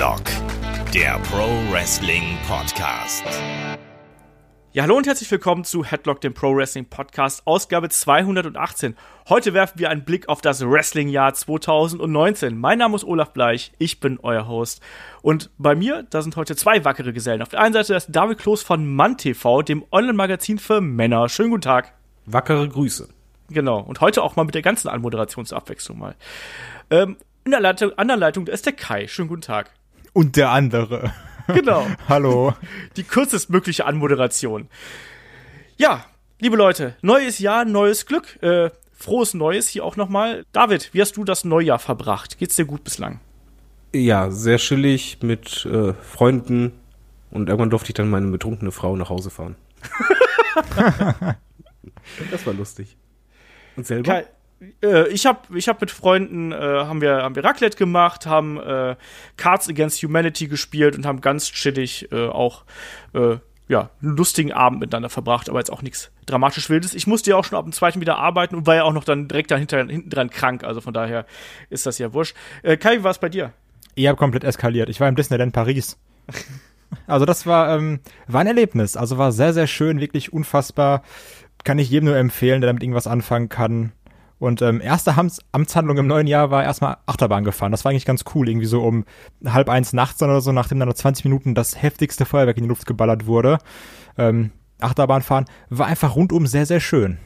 Headlock, der Pro Wrestling Podcast. Ja, hallo und herzlich willkommen zu Headlock, dem Pro Wrestling Podcast, Ausgabe 218. Heute werfen wir einen Blick auf das Wrestling-Jahr 2019. Mein Name ist Olaf Bleich, ich bin euer Host. Und bei mir, da sind heute zwei wackere Gesellen. Auf der einen Seite ist David Kloß von MannTV, dem Online-Magazin für Männer. Schönen guten Tag. Wackere Grüße. Genau. Und heute auch mal mit der ganzen Anmoderationsabwechslung mal. Ähm, in der Leitung, an der Leitung ist der Kai. Schönen guten Tag. Und der andere. Genau. Hallo. Die kürzestmögliche Anmoderation. Ja, liebe Leute, neues Jahr, neues Glück. Äh, frohes Neues hier auch nochmal. David, wie hast du das Neujahr verbracht? Geht's dir gut bislang? Ja, sehr chillig mit äh, Freunden und irgendwann durfte ich dann meine betrunkene Frau nach Hause fahren. das war lustig. Und selber? Kai, äh, ich habe ich hab mit Freunden äh, haben wir haben wir Raclette gemacht, haben äh, Cards Against Humanity gespielt und haben ganz chillig äh, auch äh, ja, einen lustigen Abend miteinander verbracht, aber jetzt auch nichts dramatisch Wildes. Ich musste ja auch schon ab dem zweiten wieder arbeiten und war ja auch noch dann direkt dahinter, hinten dran krank, also von daher ist das ja wurscht. Äh, Kai, wie war es bei dir? Ich habe komplett eskaliert. Ich war im Disneyland Paris. Also das war, ähm, war ein Erlebnis. Also war sehr, sehr schön, wirklich unfassbar. Kann ich jedem nur empfehlen, der damit irgendwas anfangen kann. Und ähm, erste Amts Amtshandlung im neuen Jahr war erstmal Achterbahn gefahren. Das war eigentlich ganz cool. Irgendwie so um halb eins nachts oder so, nachdem dann noch 20 Minuten das heftigste Feuerwerk in die Luft geballert wurde. Ähm, Achterbahn fahren war einfach rundum sehr, sehr schön.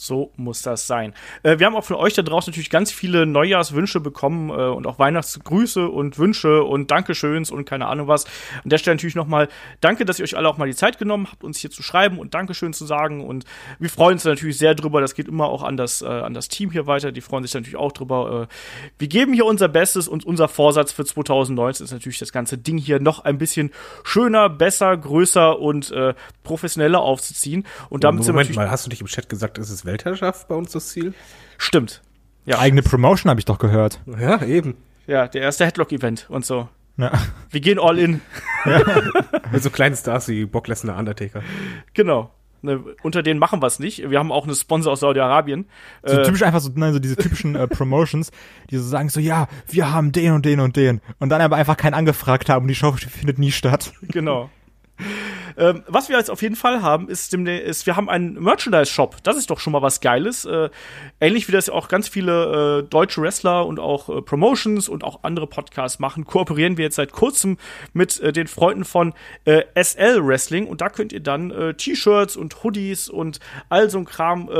So muss das sein. Äh, wir haben auch von euch da draußen natürlich ganz viele Neujahrswünsche bekommen äh, und auch Weihnachtsgrüße und Wünsche und Dankeschöns und keine Ahnung was. An der Stelle natürlich nochmal danke, dass ihr euch alle auch mal die Zeit genommen habt, uns hier zu schreiben und Dankeschön zu sagen. Und wir freuen uns natürlich sehr drüber. Das geht immer auch an das, äh, an das Team hier weiter. Die freuen sich natürlich auch drüber. Äh, wir geben hier unser Bestes und unser Vorsatz für 2019 ist natürlich das ganze Ding hier noch ein bisschen schöner, besser, größer und äh, professioneller aufzuziehen. Und damit Moment sind wir mal, hast du dich im Chat gesagt, ist es Weltherrschaft bei uns das Ziel? Stimmt. Ja. Eigene Promotion habe ich doch gehört. Ja, eben. Ja, der erste Headlock-Event und so. Ja. Wir gehen all in. Ja. Mit so kleinen Stars wie Brock Lesnar, Undertaker. Genau. Ne, unter denen machen wir es nicht. Wir haben auch eine Sponsor aus Saudi-Arabien. So äh, typisch einfach so, nein, so diese typischen äh, Promotions, die so sagen so, ja, wir haben den und den und den. Und dann aber einfach keinen angefragt haben und die Show findet nie statt. Genau. Ähm, was wir jetzt auf jeden Fall haben, ist, ist wir haben einen Merchandise-Shop. Das ist doch schon mal was Geiles. Äh, ähnlich wie das auch ganz viele äh, deutsche Wrestler und auch äh, Promotions und auch andere Podcasts machen, kooperieren wir jetzt seit kurzem mit äh, den Freunden von äh, SL Wrestling. Und da könnt ihr dann äh, T-Shirts und Hoodies und all so ein Kram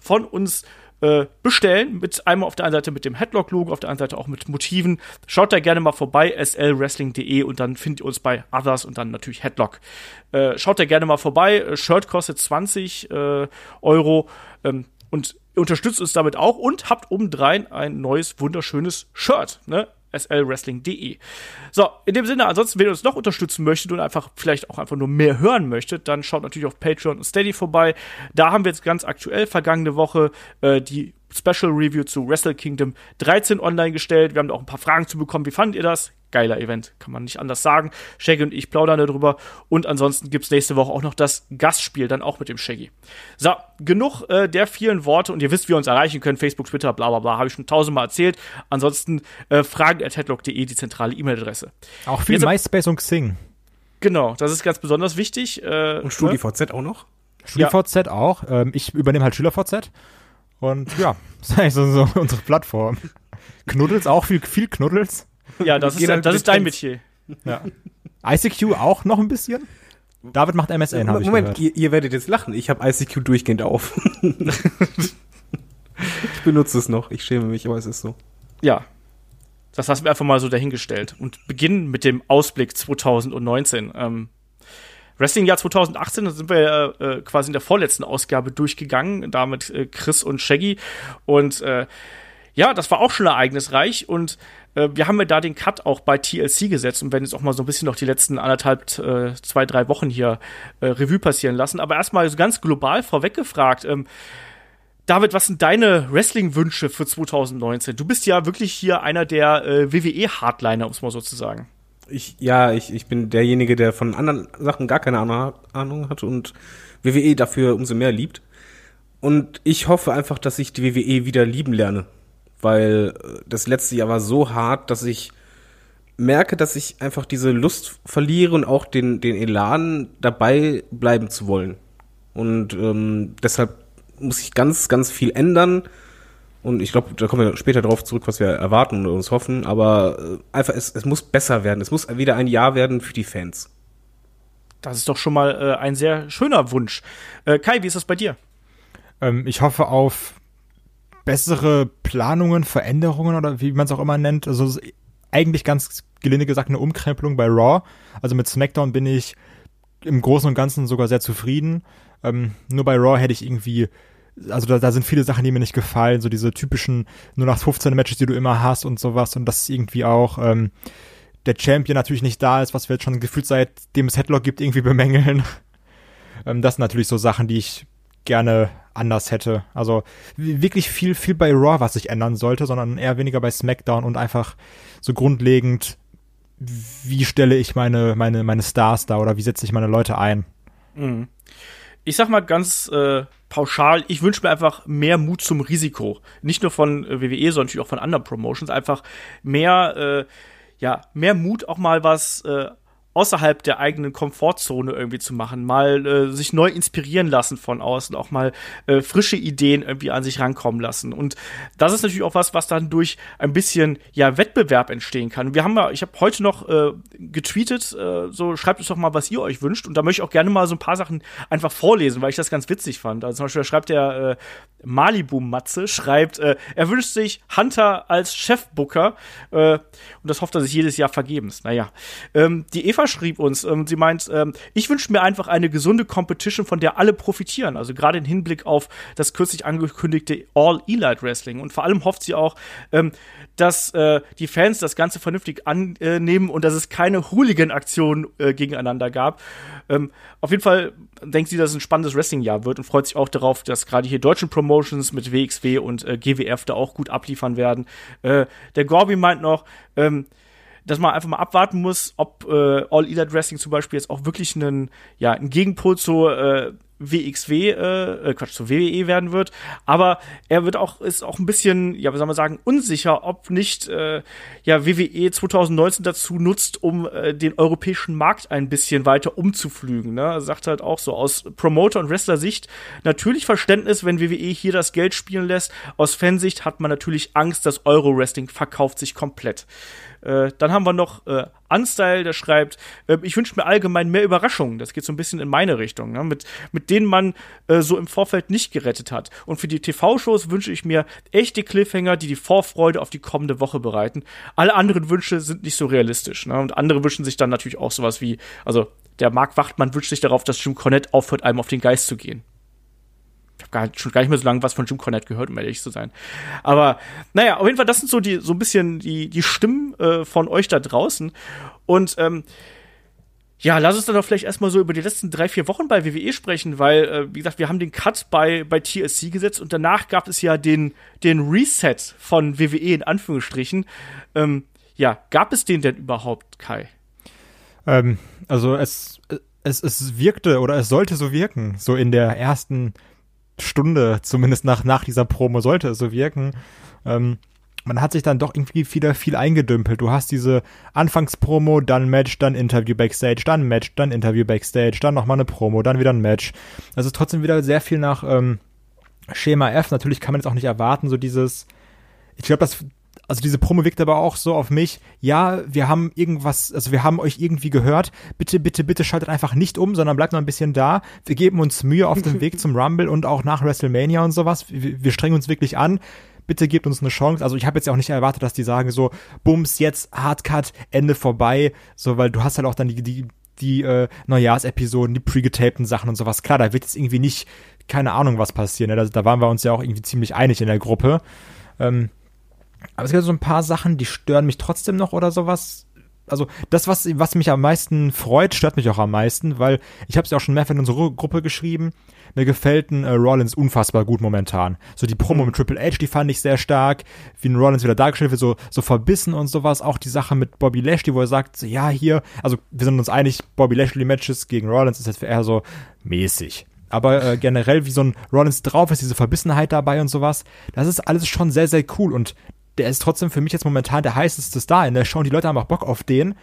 von uns bestellen. Mit einmal auf der einen Seite mit dem Headlock-Logo, auf der anderen Seite auch mit Motiven. Schaut da gerne mal vorbei, slwrestling.de und dann findet ihr uns bei Others und dann natürlich Headlock. Äh, schaut da gerne mal vorbei. Äh, Shirt kostet 20 äh, Euro ähm, und unterstützt uns damit auch und habt obendrein ein neues, wunderschönes Shirt. Ne? slwrestling.de. So, in dem Sinne, ansonsten, wenn ihr uns noch unterstützen möchtet und einfach vielleicht auch einfach nur mehr hören möchtet, dann schaut natürlich auf Patreon und Steady vorbei. Da haben wir jetzt ganz aktuell vergangene Woche äh, die Special Review zu Wrestle Kingdom 13 online gestellt. Wir haben da auch ein paar Fragen zu bekommen. Wie fandet ihr das? Geiler Event, kann man nicht anders sagen. Shaggy und ich plaudern darüber. Und ansonsten gibt's nächste Woche auch noch das Gastspiel, dann auch mit dem Shaggy. So, genug äh, der vielen Worte und ihr wisst, wie ihr uns erreichen könnt. Facebook, Twitter, bla bla bla, habe ich schon tausendmal erzählt. Ansonsten äh, fragen at headlock.de, die zentrale E-Mail-Adresse. Auch viel Jetzt, MySpace und Xing. Genau, das ist ganz besonders wichtig. Äh, und StudiVZ ne? auch noch? StudiVZ ja. auch. Ähm, ich übernehme halt SchülerVZ. Und ja, das ist eigentlich so, so unsere Plattform. Knuddels auch, viel, viel Knuddels. Ja, das, ist, das ist dein Metier. Ja. ICQ auch noch ein bisschen? David macht MSN, habe ich Moment, gehört. Ihr, ihr werdet jetzt lachen. Ich habe ICQ durchgehend auf. ich benutze es noch. Ich schäme mich, aber es ist so. Ja. Das lassen wir einfach mal so dahingestellt und beginnen mit dem Ausblick 2019. Ähm, Wrestling-Jahr 2018, da sind wir äh, quasi in der vorletzten Ausgabe durchgegangen, damit äh, Chris und Shaggy. Und äh, ja, das war auch schon ereignisreich und äh, wir haben ja da den Cut auch bei TLC gesetzt und werden jetzt auch mal so ein bisschen noch die letzten anderthalb, äh, zwei, drei Wochen hier äh, Revue passieren lassen. Aber erstmal so ganz global vorweg gefragt, ähm, David, was sind deine Wrestling-Wünsche für 2019? Du bist ja wirklich hier einer der äh, WWE-Hardliner, um es mal so zu sagen ich, ja, ich, ich bin derjenige, der von anderen Sachen gar keine Ahnung hat und WWE dafür umso mehr liebt. Und ich hoffe einfach, dass ich die WWE wieder lieben lerne. Weil äh, das letzte Jahr war so hart, dass ich merke, dass ich einfach diese Lust verliere und auch den, den Elan dabei bleiben zu wollen. Und ähm, deshalb muss ich ganz, ganz viel ändern. Und ich glaube, da kommen wir später darauf zurück, was wir erwarten und uns hoffen. Aber äh, einfach, es, es muss besser werden. Es muss wieder ein Jahr werden für die Fans. Das ist doch schon mal äh, ein sehr schöner Wunsch. Äh, Kai, wie ist das bei dir? Ähm, ich hoffe auf bessere Planungen, Veränderungen oder wie man es auch immer nennt. Also eigentlich ganz gelinde gesagt eine Umkrempelung bei Raw. Also mit SmackDown bin ich im Großen und Ganzen sogar sehr zufrieden. Ähm, nur bei Raw hätte ich irgendwie, also da, da sind viele Sachen, die mir nicht gefallen, so diese typischen 0815 Matches, die du immer hast und sowas und das ist irgendwie auch ähm, der Champion natürlich nicht da ist, was wir jetzt schon gefühlt seitdem es Headlock gibt, irgendwie bemängeln. ähm, das sind natürlich so Sachen, die ich gerne anders hätte. Also wirklich viel, viel bei Raw, was sich ändern sollte, sondern eher weniger bei SmackDown und einfach so grundlegend, wie stelle ich meine, meine, meine Stars da oder wie setze ich meine Leute ein? Mhm. Ich sag mal ganz äh, pauschal, ich wünsche mir einfach mehr Mut zum Risiko. Nicht nur von äh, WWE, sondern natürlich auch von anderen Promotions. Einfach mehr, äh, ja, mehr Mut, auch mal was äh, außerhalb der eigenen Komfortzone irgendwie zu machen, mal äh, sich neu inspirieren lassen von außen, auch mal äh, frische Ideen irgendwie an sich rankommen lassen. Und das ist natürlich auch was, was dann durch ein bisschen ja Wettbewerb entstehen kann. Wir haben ja, ich habe heute noch äh, getweetet, äh, so schreibt uns doch mal, was ihr euch wünscht. Und da möchte ich auch gerne mal so ein paar Sachen einfach vorlesen, weil ich das ganz witzig fand. Also zum Beispiel schreibt der äh, Malibu Matze, schreibt, äh, er wünscht sich Hunter als Chefbooker äh, und das hofft er sich jedes Jahr vergebens. Naja, ähm, die Eva schrieb uns, ähm, sie meint, ähm, ich wünsche mir einfach eine gesunde Competition, von der alle profitieren. Also gerade im Hinblick auf das kürzlich angekündigte All Elite Wrestling. Und vor allem hofft sie auch, ähm, dass äh, die Fans das Ganze vernünftig annehmen und dass es keine Hooligan-Aktionen äh, gegeneinander gab. Ähm, auf jeden Fall denkt sie, dass es ein spannendes Wrestling-Jahr wird und freut sich auch darauf, dass gerade hier deutschen Promotions mit WXW und äh, GWF da auch gut abliefern werden. Äh, der Gorby meint noch, ähm, dass man einfach mal abwarten muss, ob äh, All Elite Wrestling zum Beispiel jetzt auch wirklich einen, ja, ein Gegenpol zu äh, WXW, äh, äh, Quatsch, zu WWE werden wird. Aber er wird auch, ist auch ein bisschen, ja, wie soll man sagen, unsicher, ob nicht, äh, ja, WWE 2019 dazu nutzt, um äh, den europäischen Markt ein bisschen weiter umzuflügen. Ne? Er sagt halt auch so, aus Promoter- und Wrestler-Sicht natürlich Verständnis, wenn WWE hier das Geld spielen lässt. Aus Fansicht hat man natürlich Angst, dass Euro-Wrestling verkauft sich komplett. Äh, dann haben wir noch äh, Unstyle, der schreibt, äh, ich wünsche mir allgemein mehr Überraschungen. Das geht so ein bisschen in meine Richtung, ne? mit, mit denen man äh, so im Vorfeld nicht gerettet hat. Und für die TV-Shows wünsche ich mir echte Cliffhanger, die die Vorfreude auf die kommende Woche bereiten. Alle anderen Wünsche sind nicht so realistisch. Ne? Und andere wünschen sich dann natürlich auch sowas wie, also der Marc Wachtmann wünscht sich darauf, dass Jim Cornette aufhört, einem auf den Geist zu gehen ich habe schon gar nicht mehr so lange was von Jim Cornette gehört, um ehrlich zu sein. Aber naja, auf jeden Fall, das sind so die so ein bisschen die die Stimmen äh, von euch da draußen. Und ähm, ja, lass uns dann doch vielleicht erstmal so über die letzten drei, vier Wochen bei WWE sprechen, weil, äh, wie gesagt, wir haben den Cut bei, bei TSC gesetzt und danach gab es ja den, den Reset von WWE in Anführungsstrichen. Ähm, ja, gab es den denn überhaupt, Kai? Ähm, also es, es, es wirkte oder es sollte so wirken, so in der ersten Stunde, zumindest nach, nach dieser Promo sollte es so wirken. Ähm, man hat sich dann doch irgendwie wieder viel eingedümpelt. Du hast diese Anfangspromo, dann Match, dann Interview Backstage, dann Match, dann Interview Backstage, dann nochmal eine Promo, dann wieder ein Match. Also trotzdem wieder sehr viel nach ähm, Schema F. Natürlich kann man jetzt auch nicht erwarten, so dieses, ich glaube, das also diese Promo wirkt aber auch so auf mich, ja, wir haben irgendwas, also wir haben euch irgendwie gehört, bitte, bitte, bitte schaltet einfach nicht um, sondern bleibt noch ein bisschen da. Wir geben uns Mühe auf dem Weg zum Rumble und auch nach WrestleMania und sowas. Wir, wir strengen uns wirklich an. Bitte gebt uns eine Chance. Also ich habe jetzt ja auch nicht erwartet, dass die sagen so, bums, jetzt Hardcut, Ende vorbei. So, weil du hast halt auch dann die, die, die äh, Neujahrsepisoden, die pre-getapten Sachen und sowas. Klar, da wird jetzt irgendwie nicht, keine Ahnung, was passieren. Ne? Da, da waren wir uns ja auch irgendwie ziemlich einig in der Gruppe. Ähm, aber es gibt so ein paar Sachen, die stören mich trotzdem noch oder sowas. Also das, was, was mich am meisten freut, stört mich auch am meisten, weil ich habe es ja auch schon mehrfach in unsere Gruppe geschrieben. Mir gefällt ein äh, Rollins unfassbar gut momentan. So die Promo mit Triple H, die fand ich sehr stark. Wie ein Rollins wieder dargestellt wird, so, so verbissen und sowas. Auch die Sache mit Bobby Lashley, wo er sagt, ja, hier, also wir sind uns einig, Bobby Lashley Matches gegen Rollins ist jetzt eher so mäßig aber äh, generell wie so ein Rollins drauf ist, diese Verbissenheit dabei und sowas, das ist alles schon sehr, sehr cool und der ist trotzdem für mich jetzt momentan der heißeste Star in der Show und die Leute haben auch Bock auf den.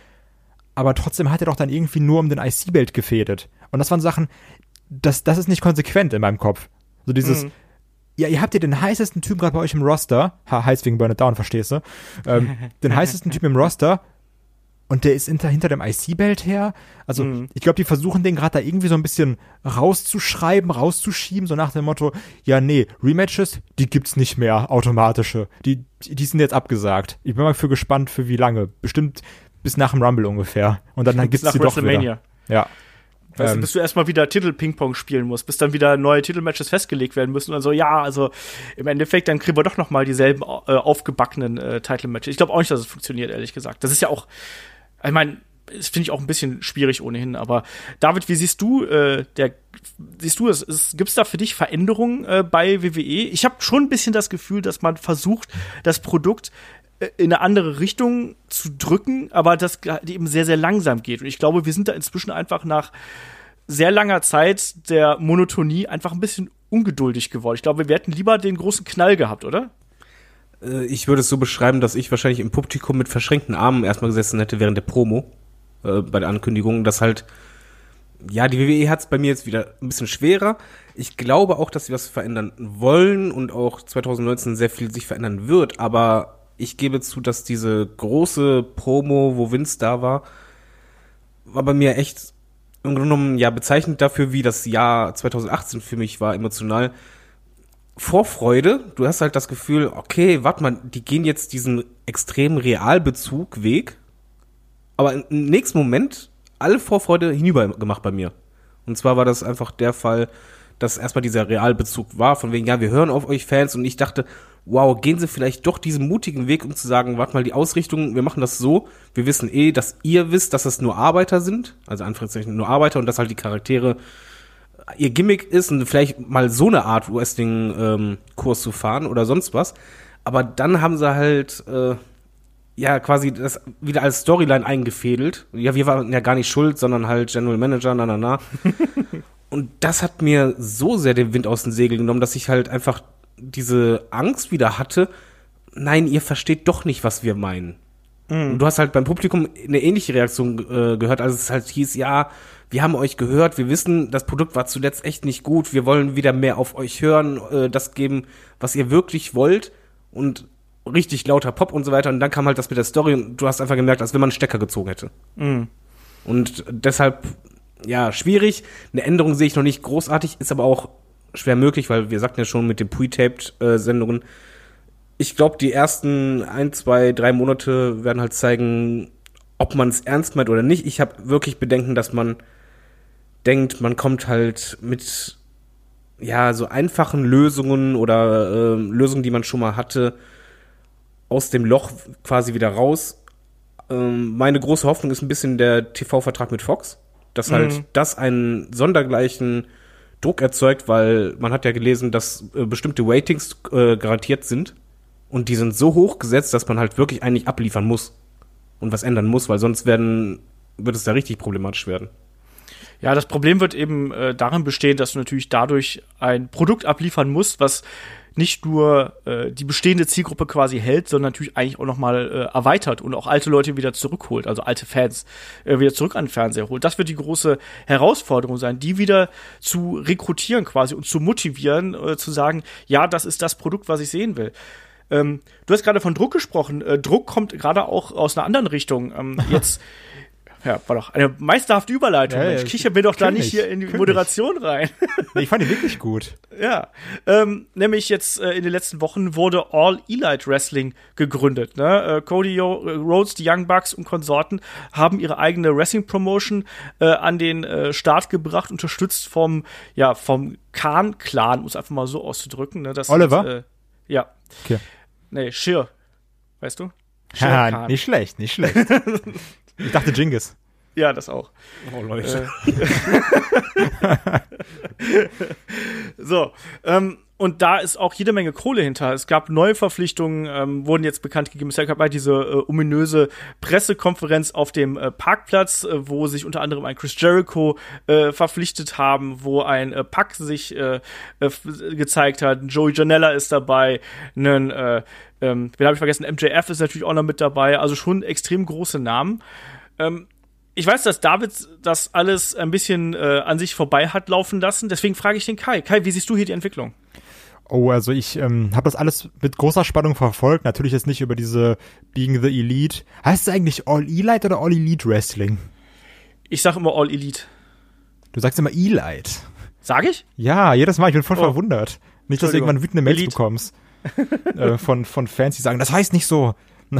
Aber trotzdem hat er doch dann irgendwie nur um den IC-Belt gefädet. Und das waren Sachen, das, das ist nicht konsequent in meinem Kopf. So dieses, Mhm. ja, ihr habt ja den heißesten Typen gerade bei euch im Roster, ha, heiß wegen Burn It Down, verstehst du? Ähm, den heißesten Typen im Roster und der ist hinter, hinter dem IC-Belt her. Also, Mhm. ich glaube, die versuchen den gerade da irgendwie so ein bisschen rauszuschreiben, rauszuschieben, so nach dem Motto, ja, nee, Rematches, die gibt's nicht mehr, automatische. Die, die sind jetzt abgesagt. Ich bin mal für gespannt, für wie lange. Bestimmt bis nach dem Rumble ungefähr. Und dann, dann Bis gibt's die nach doch wieder. Ja. Weißt du, Ähm, bis du erstmal wieder Titel-Ping-Pong spielen musst, bis dann wieder neue Titelmatches festgelegt werden müssen und dann so, ja, also im Endeffekt, dann kriegen wir doch noch mal dieselben äh, aufgebackenen äh, Title-Matches. Ich glaube auch nicht, dass es funktioniert, ehrlich gesagt. Das ist ja auch, ich meine, das finde ich auch ein bisschen schwierig ohnehin. Aber David, wie siehst du, äh, der, siehst du es? Gibt es da für dich Veränderungen äh, bei WWE? Ich habe schon ein bisschen das Gefühl, dass man versucht, das Produkt äh, in eine andere Richtung zu drücken, aber das halt eben sehr, sehr langsam geht. Und ich glaube, wir sind da inzwischen einfach nach sehr langer Zeit der Monotonie einfach ein bisschen ungeduldig geworden. Ich glaube, wir hätten lieber den großen Knall gehabt, oder? Äh, Ich würde es so beschreiben, dass ich wahrscheinlich im Publikum mit verschränkten Armen erstmal gesessen hätte während der Promo, äh, bei der Ankündigung, dass halt, ja, die WWE hat es bei mir jetzt wieder ein bisschen schwerer. Ich glaube auch, dass sie was verändern wollen und auch 2019 sehr viel sich verändern wird, aber ich gebe zu, dass diese große Promo, wo Vince da war, war bei mir echt im Grunde genommen ja bezeichnend dafür, wie das Jahr 2018 für mich war, emotional. Vorfreude, du hast halt das Gefühl, okay, warte mal, die gehen jetzt diesen extremen Realbezug-Weg, aber im nächsten Moment alle Vorfreude hinüber gemacht bei mir. Und zwar war das einfach der Fall, dass erstmal dieser Realbezug war, von wegen, ja, wir hören auf euch Fans. Und ich dachte, wow, gehen sie vielleicht doch diesen mutigen Weg, um zu sagen, warte mal, die Ausrichtung, wir machen das so, wir wissen eh, dass ihr wisst, dass es nur Arbeiter sind, also Anführungszeichen nur Arbeiter und dass halt die Charaktere ihr Gimmick ist und vielleicht mal so eine Art Wrestling-Kurs zu fahren oder sonst was. Aber dann haben sie halt äh, ja quasi das wieder als Storyline eingefädelt. Ja, wir waren ja gar nicht schuld, sondern halt General Manager, na na na. und das hat mir so sehr den Wind aus den Segeln genommen, dass ich halt einfach diese Angst wieder hatte. Nein, ihr versteht doch nicht, was wir meinen. Und du hast halt beim Publikum eine ähnliche Reaktion äh, gehört, als es halt hieß, ja, wir haben euch gehört, wir wissen, das Produkt war zuletzt echt nicht gut, wir wollen wieder mehr auf euch hören, äh, das geben, was ihr wirklich wollt und richtig lauter Pop und so weiter. Und dann kam halt das mit der Story und du hast einfach gemerkt, als wenn man einen Stecker gezogen hätte. Und deshalb, ja, schwierig. Eine Änderung sehe ich noch nicht großartig, ist aber auch schwer möglich, weil wir sagten ja schon mit den Pre-Taped-Sendungen, ich glaube, die ersten ein, zwei, drei Monate werden halt zeigen, ob man es ernst meint oder nicht. Ich habe wirklich Bedenken, dass man denkt, man kommt halt mit ja so einfachen Lösungen oder äh, Lösungen, die man schon mal hatte, aus dem Loch quasi wieder raus. Ähm, meine große Hoffnung ist ein bisschen der TV-Vertrag mit Fox, dass halt das einen sondergleichen Druck erzeugt, weil man hat ja gelesen, dass äh, bestimmte Ratings äh, garantiert sind und die sind so hoch gesetzt, dass man halt wirklich eigentlich abliefern muss und was ändern muss, weil sonst werden wird es da richtig problematisch werden. Ja, das Problem wird eben äh, darin bestehen, dass du natürlich dadurch ein Produkt abliefern musst, was nicht nur äh, die bestehende Zielgruppe quasi hält, sondern natürlich eigentlich auch noch mal äh, erweitert und auch alte Leute wieder zurückholt, also alte Fans äh, wieder zurück an den Fernseher holt. Das wird die große Herausforderung sein, die wieder zu rekrutieren quasi und zu motivieren, äh, zu sagen, ja, das ist das Produkt, was ich sehen will. Ähm, du hast gerade von Druck gesprochen. Äh, Druck kommt gerade auch aus einer anderen Richtung. Ähm, jetzt, ja, war doch eine meisterhafte Überleitung. Ja, ja, Mensch. Ich kicher mir doch da nicht hier in die. Moderation rein. Nee, ich fand die wirklich gut. ja, ähm, nämlich jetzt äh, in den letzten Wochen wurde All Elite Wrestling gegründet. Ne? Äh, Cody Yo- äh, Rhodes, die Young Bucks und Konsorten haben ihre eigene Wrestling Promotion äh, an den äh, Start gebracht, unterstützt vom ja vom Khan Clan, um es einfach mal so auszudrücken. Ne? Das Oliver? Sind, äh, ja, Okay. nee, Shir, weißt du? Shir Ja, nicht schlecht, nicht schlecht. ich dachte Jingis. Ja, das auch. Oh Leute. So, ähm, und da ist auch jede Menge Kohle hinter. Es gab neue Verpflichtungen, ähm, wurden jetzt bekannt gegeben. Es gab halt diese äh, ominöse Pressekonferenz auf dem äh, Parkplatz, äh, wo sich unter anderem ein Chris Jericho äh, verpflichtet haben, wo ein äh, Pack sich äh, äh, gezeigt hat. Joey Janella ist dabei, ein, äh, ähm, wen habe ich vergessen? MJF ist natürlich auch noch mit dabei. Also schon extrem große Namen. Ähm, ich weiß, dass David das alles ein bisschen äh, an sich vorbei hat laufen lassen. Deswegen frage ich den Kai. Kai, wie siehst du hier die Entwicklung? Oh, also ich ähm, habe das alles mit großer Spannung verfolgt. Natürlich jetzt nicht über diese Being the Elite. Heißt es eigentlich All Elite oder All Elite Wrestling? Ich sag immer All Elite. Du sagst immer Elite. Sag ich? Ja, jedes Mal. Ich bin voll Oh. verwundert. Nicht, dass du irgendwann wütende Mails Elite. bekommst. äh, von, von Fans, die sagen, das heißt nicht so.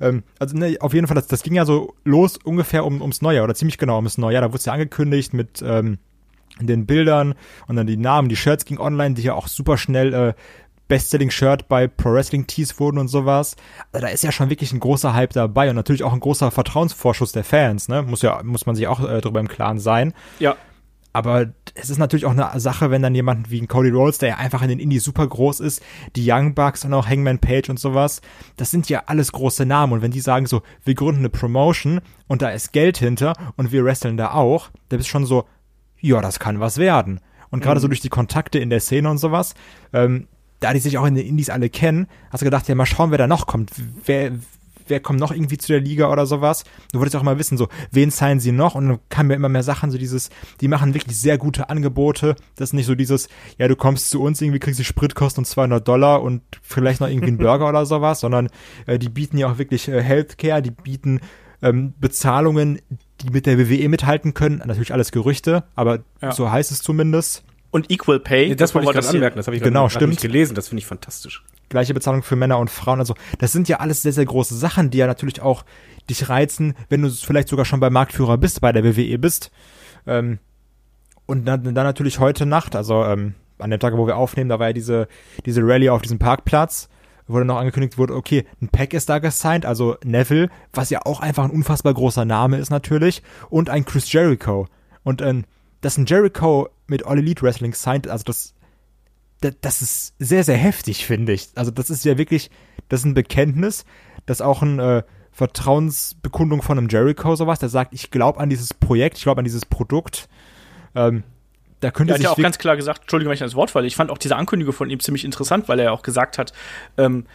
ähm, also ne, auf jeden Fall, das, das ging ja so los ungefähr um, ums Neujahr oder ziemlich genau ums Neujahr. Da wurde es ja angekündigt mit ähm, den Bildern und dann die Namen, die Shirts ging online, die ja auch super schnell äh, Bestselling-Shirt bei Pro Wrestling Tees wurden und sowas. Also da ist ja schon wirklich ein großer Hype dabei und natürlich auch ein großer Vertrauensvorschuss der Fans, ne? Muss ja, muss man sich auch äh, drüber im Klaren sein. Ja. Aber es ist natürlich auch eine Sache, wenn dann jemand wie ein Cody Rhodes, der ja einfach in den Indies super groß ist, die Young Bucks und auch Hangman Page und sowas, das sind ja alles große Namen. Und wenn die sagen so, wir gründen eine Promotion und da ist Geld hinter und wir wresteln da auch, da bist schon so, ja, das kann was werden. Und gerade so durch die Kontakte in der Szene und sowas, ähm, da die sich auch in den Indies alle kennen, hast du gedacht, ja, mal schauen, wer da noch kommt. Wer, wer kommt noch irgendwie zu der Liga oder sowas? Du wolltest auch mal wissen, so, wen signen sie noch? Und dann kamen mir immer mehr Sachen, so dieses, die machen wirklich sehr gute Angebote. Das ist nicht so dieses, ja, du kommst zu uns, irgendwie kriegst du Spritkosten und 200 Dollar und vielleicht noch irgendwie einen Burger oder sowas, sondern äh, die bieten ja auch wirklich äh, Healthcare, die bieten ähm, Bezahlungen, die mit der WWE mithalten können. Natürlich alles Gerüchte, aber Ja. so heißt es zumindest. Und Equal Pay. Das wollte ich gerade anmerken, das habe ich Genau, stimmt. nicht gelesen, das finde ich fantastisch. gleiche Bezahlung für Männer und Frauen. Also das sind ja alles sehr, sehr große Sachen, die ja natürlich auch dich reizen, wenn du vielleicht sogar schon bei Marktführer bist, bei der WWE bist. Ähm, und dann, dann natürlich heute Nacht, also ähm, an dem Tag, wo wir aufnehmen, da war ja diese, diese Rallye auf diesem Parkplatz, wo dann noch angekündigt wurde, okay, ein Pack ist da gesigned, also Neville, was ja auch einfach ein unfassbar großer Name ist natürlich, und ein Chris Jericho. Und ähm, dass ein Jericho mit All Elite Wrestling signed, also das da- das ist sehr, sehr heftig, finde ich. Also das ist ja wirklich, das ist ein Bekenntnis, das auch eine äh, Vertrauensbekundung von einem Jericho sowas, der sagt, ich glaube an dieses Projekt, ich glaube an dieses Produkt. Ähm, da könnte Er hat ja auch ganz klar gesagt, Entschuldigung, wenn ich das Wort falle, ich fand auch diese Ankündigung von ihm ziemlich interessant, weil er ja auch gesagt hat, ähm,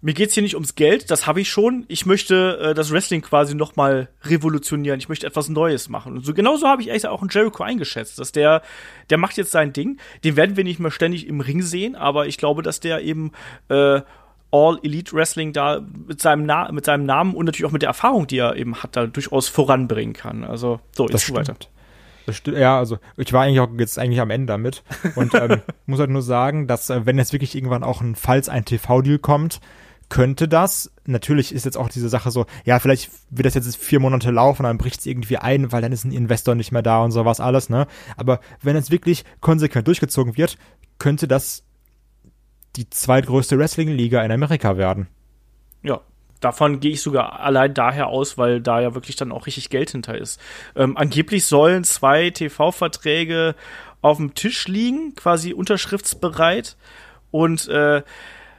mir geht's hier nicht ums Geld, das habe ich schon. Ich möchte äh, das Wrestling quasi noch mal revolutionieren. Ich möchte etwas Neues machen. Und so genauso habe ich gesagt auch einen Jericho eingeschätzt, dass der, der macht jetzt sein Ding. Den werden wir nicht mehr ständig im Ring sehen, aber ich glaube, dass der eben äh, All Elite Wrestling da mit seinem, Na mit seinem Namen und natürlich auch mit der Erfahrung, die er eben hat, da durchaus voranbringen kann. Also so, Das jetzt weiter. stimmt. Ja, also ich war eigentlich auch jetzt eigentlich am Ende damit und ähm, muss halt nur sagen, dass äh, wenn jetzt wirklich irgendwann auch ein falls ein TV-Deal kommt, könnte das. Natürlich ist jetzt auch diese Sache so, ja, vielleicht wird das jetzt vier Monate laufen, dann bricht es irgendwie ein, weil dann ist ein Investor nicht mehr da und sowas alles, ne? Aber wenn es wirklich konsequent durchgezogen wird, könnte das die zweitgrößte Wrestling-Liga in Amerika werden. Ja, davon gehe ich sogar allein daher aus, weil da ja wirklich dann auch richtig Geld hinter ist. Ähm, angeblich sollen zwei TV-Verträge auf dem Tisch liegen, quasi unterschriftsbereit. Und äh,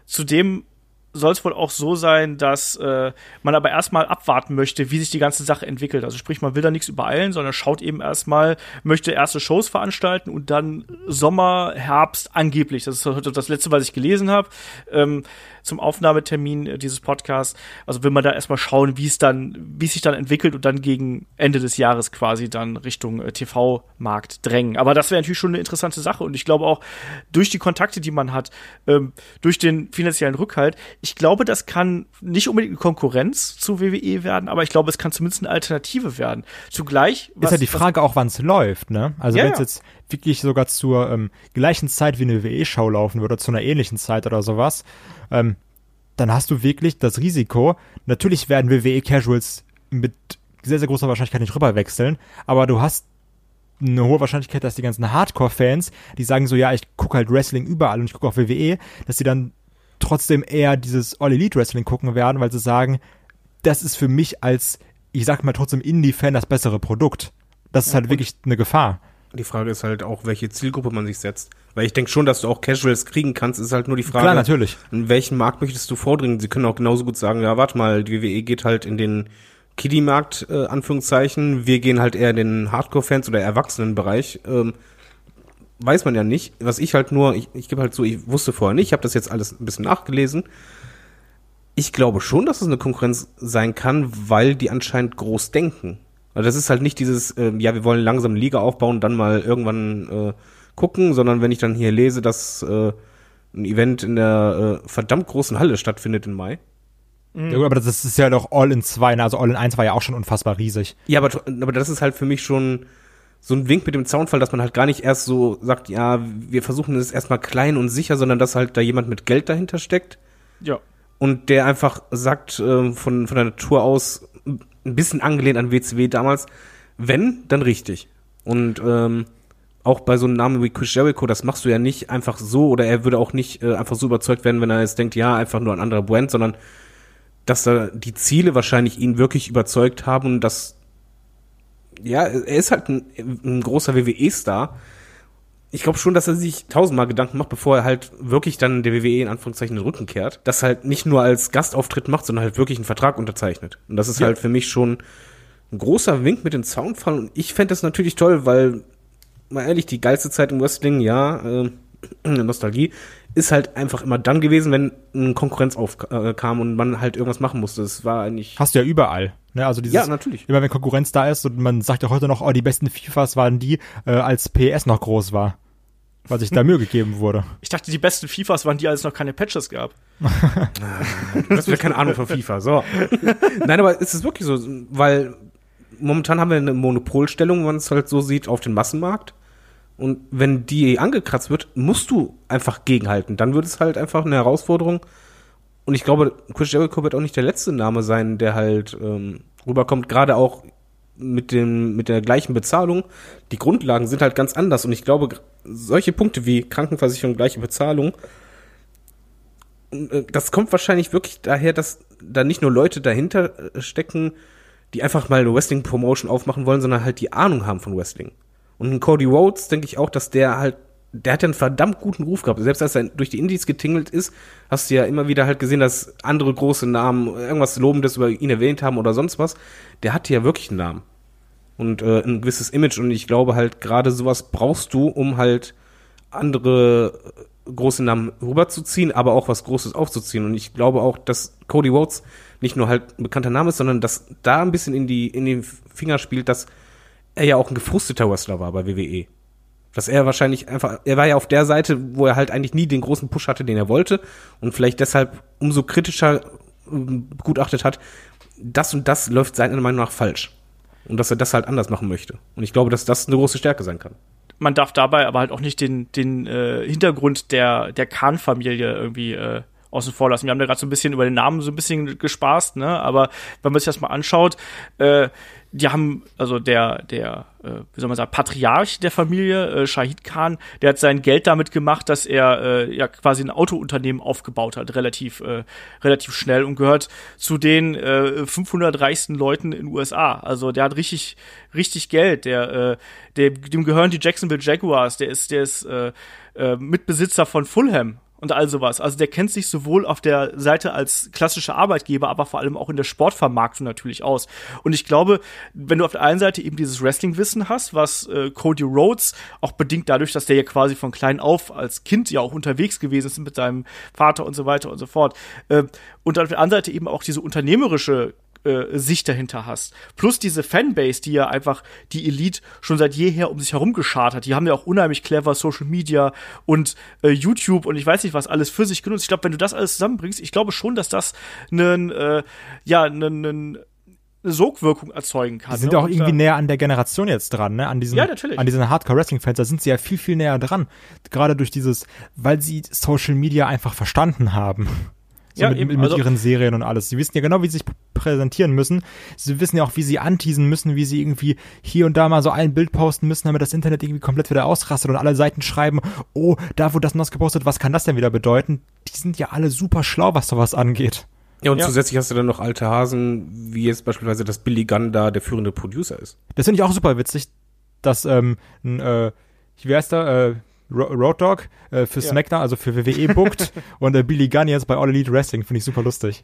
zudem soll es wohl auch so sein, dass äh, man aber erstmal abwarten möchte, wie sich die ganze Sache entwickelt. Also sprich, man will da nichts übereilen, sondern schaut eben erstmal, möchte erste Shows veranstalten und dann Sommer, Herbst angeblich. Das ist das letzte, was ich gelesen habe, ähm, zum Aufnahmetermin dieses Podcasts. Also will man da erstmal schauen, wie es dann, wie es sich dann entwickelt und dann gegen Ende des Jahres quasi dann Richtung äh, TV-Markt drängen. Aber das wäre natürlich schon eine interessante Sache und ich glaube auch durch die Kontakte, die man hat, ähm, durch den finanziellen Rückhalt, ich glaube, das kann nicht unbedingt eine Konkurrenz zu WWE werden, aber ich glaube, es kann zumindest eine Alternative werden. Zugleich ist ja die Frage auch, wann es läuft, ne? Also Ja, wenn es jetzt wirklich sogar zur ähm, gleichen Zeit wie eine WE-Show laufen würde, zu einer ähnlichen Zeit oder sowas, ähm, dann hast du wirklich das Risiko, natürlich werden WWE-Casuals mit sehr, sehr großer Wahrscheinlichkeit nicht rüberwechseln, aber du hast eine hohe Wahrscheinlichkeit, dass die ganzen Hardcore-Fans, die sagen so, ja, ich gucke halt Wrestling überall und ich gucke auch WWE, dass sie dann trotzdem eher dieses All-Elite-Wrestling gucken werden, weil sie sagen, das ist für mich als, ich sag mal trotzdem Indie-Fan das bessere Produkt. Das ist halt und- wirklich eine Gefahr. Die Frage ist halt auch, welche Zielgruppe man sich setzt. Weil ich denke schon, dass du auch Casuals kriegen kannst, ist halt nur die Frage, Klar, natürlich. in welchen Markt möchtest du vordringen? Sie können auch genauso gut sagen, ja, warte mal, die WWE geht halt in den Kiddie-Markt, äh, Anführungszeichen, wir gehen halt eher in den Hardcore-Fans oder Erwachsenenbereich. Ähm, weiß man ja nicht. Was ich halt nur, ich, ich gebe halt so, ich wusste vorher nicht, ich habe das jetzt alles ein bisschen nachgelesen. Ich glaube schon, dass es eine Konkurrenz sein kann, weil die anscheinend groß denken. Also das ist halt nicht dieses, äh, ja, wir wollen langsam eine Liga aufbauen, dann mal irgendwann äh, gucken, sondern wenn ich dann hier lese, dass äh, ein Event in der äh, verdammt großen Halle stattfindet im Mai. Ja, gut, aber das ist ja doch All in 2, ne? also All in 1 war ja auch schon unfassbar riesig. Ja, aber, aber das ist halt für mich schon so ein Wink mit dem Zaunfall, dass man halt gar nicht erst so sagt, ja, wir versuchen es erstmal klein und sicher, sondern dass halt da jemand mit Geld dahinter steckt Ja. und der einfach sagt, ähm, von, von der Natur aus, ein bisschen angelehnt an WCW damals, wenn, dann richtig. Und ähm, auch bei so einem Namen wie Chris Jericho, das machst du ja nicht einfach so, oder er würde auch nicht äh, einfach so überzeugt werden, wenn er jetzt denkt, ja, einfach nur ein anderer Brand, sondern dass da die Ziele wahrscheinlich ihn wirklich überzeugt haben und dass, ja, er ist halt ein, ein großer WWE-Star. Ich glaube schon, dass er sich tausendmal Gedanken macht, bevor er halt wirklich dann der WWE in Anführungszeichen den Rücken kehrt. Das halt nicht nur als Gastauftritt macht, sondern halt wirklich einen Vertrag unterzeichnet. Und das ist Ja. halt für mich schon ein großer Wink mit dem Zaunfall. Und ich fände das natürlich toll, weil, mal ehrlich, die geilste Zeit im Wrestling, ja, äh, Nostalgie, ist halt einfach immer dann gewesen, wenn eine Konkurrenz aufkam äh, und man halt irgendwas machen musste. Es war eigentlich. Hast du ja überall. Ne? Also dieses, Ja, natürlich. Immer wenn Konkurrenz da ist und man sagt ja heute noch, oh, die besten FIFAs waren die, äh, als PS noch groß war. Weil sich da Mühe gegeben wurde. Ich dachte, die besten FIFAs waren die, als es noch keine Patches gab. Du hast ja keine Ahnung von FIFA. So. Nein, aber es ist wirklich so, weil momentan haben wir eine Monopolstellung, wenn man es halt so sieht, auf den Massenmarkt. Und wenn die angekratzt wird, musst du einfach gegenhalten. Dann wird es halt einfach eine Herausforderung. Und ich glaube, Chris Jericho wird auch nicht der letzte Name sein, der halt ähm, rüberkommt, gerade auch mit dem mit der gleichen Bezahlung. Die Grundlagen sind halt ganz anders und ich glaube, solche Punkte wie Krankenversicherung, gleiche Bezahlung, äh, das kommt wahrscheinlich wirklich daher, dass da nicht nur Leute dahinter äh, stecken, die einfach mal eine Wrestling-Promotion aufmachen wollen, sondern halt die Ahnung haben von Wrestling. Und Cody Rhodes denke ich auch, dass der halt, der hat ja einen verdammt guten Ruf gehabt. Selbst als er durch die Indies getingelt ist, hast du ja immer wieder halt gesehen, dass andere große Namen irgendwas Lobendes über ihn erwähnt haben oder sonst was. Der hatte ja wirklich einen Namen. Und äh, ein gewisses Image. Und ich glaube halt, gerade sowas brauchst du, um halt andere äh, große Namen rüberzuziehen, aber auch was Großes aufzuziehen. Und ich glaube auch, dass Cody Rhodes nicht nur halt ein bekannter Name ist, sondern dass da ein bisschen in die, in den Finger spielt, dass er ja auch ein gefrusteter Wrestler war bei WWE. Dass er wahrscheinlich einfach, er war ja auf der Seite, wo er halt eigentlich nie den großen Push hatte, den er wollte und vielleicht deshalb umso kritischer ähm, begutachtet hat, das und das läuft seiner Meinung nach falsch. Und dass er das halt anders machen möchte. Und ich glaube, dass das eine große Stärke sein kann. Man darf dabei aber halt auch nicht den, den äh, Hintergrund der, der Khan-Familie irgendwie äh, außen vor lassen. Wir haben da gerade so ein bisschen über den Namen so ein bisschen gespaßt, ne? Aber wenn man sich das mal anschaut, äh, die haben, also der, der, äh, wie soll man sagen, Patriarch der Familie, äh, Shahid Khan, der hat sein Geld damit gemacht, dass er äh, ja quasi ein Autounternehmen aufgebaut hat, relativ, äh, relativ schnell und gehört zu den äh, 500 reichsten Leuten in den USA. Also der hat richtig, richtig Geld. Der, äh, der, dem gehören die Jacksonville Jaguars. Der ist, der ist äh, äh, Mitbesitzer von Fulham und all sowas. Also der kennt sich sowohl auf der Seite als klassischer Arbeitgeber, aber vor allem auch in der Sportvermarktung natürlich aus. Und ich glaube, wenn du auf der einen Seite eben dieses Wrestling-Wissen hast, was äh, Cody Rhodes auch bedingt dadurch, dass der ja quasi von klein auf als Kind ja auch unterwegs gewesen ist mit seinem Vater und so weiter und so fort. Äh, und auf der anderen Seite eben auch diese unternehmerische äh, Sicht dahinter hast. Plus diese Fanbase, die ja einfach die Elite schon seit jeher um sich herum geschart hat. Die haben ja auch unheimlich clever Social Media und äh, YouTube und ich weiß nicht was alles für sich genutzt. Ich glaube, wenn du das alles zusammenbringst, ich glaube schon, dass das einen, äh, ja, einen, einen eine Sogwirkung erzeugen kann. Die sind ne? ja auch Und, irgendwie äh, näher an der Generation jetzt dran, ne? An diesen, Ja, an diesen Hardcore-Wrestling-Fans, da sind sie ja viel, viel näher dran. Gerade durch dieses, weil sie Social Media einfach verstanden haben. So Ja, mit, eben, mit also- ihren Serien und alles. Sie wissen ja genau, wie sie sich präsentieren müssen. Sie wissen ja auch, wie sie anteasen müssen, wie sie irgendwie hier und da mal so ein Bild posten müssen, damit das Internet irgendwie komplett wieder ausrastet und alle Seiten schreiben, oh, da wurde das und das gepostet, was kann das denn wieder bedeuten? Die sind ja alle super schlau, was sowas angeht. Ja, und Ja. zusätzlich hast du dann noch alte Hasen, wie jetzt beispielsweise das Billy Gunn da der führende Producer ist. Das finde ich auch super witzig. dass ähm, ein, äh, wie heißt der, äh, Road Dogg äh, für SmackDown, also für WWE bookt und äh, Billy Gunn jetzt bei All Elite Wrestling, finde ich super lustig.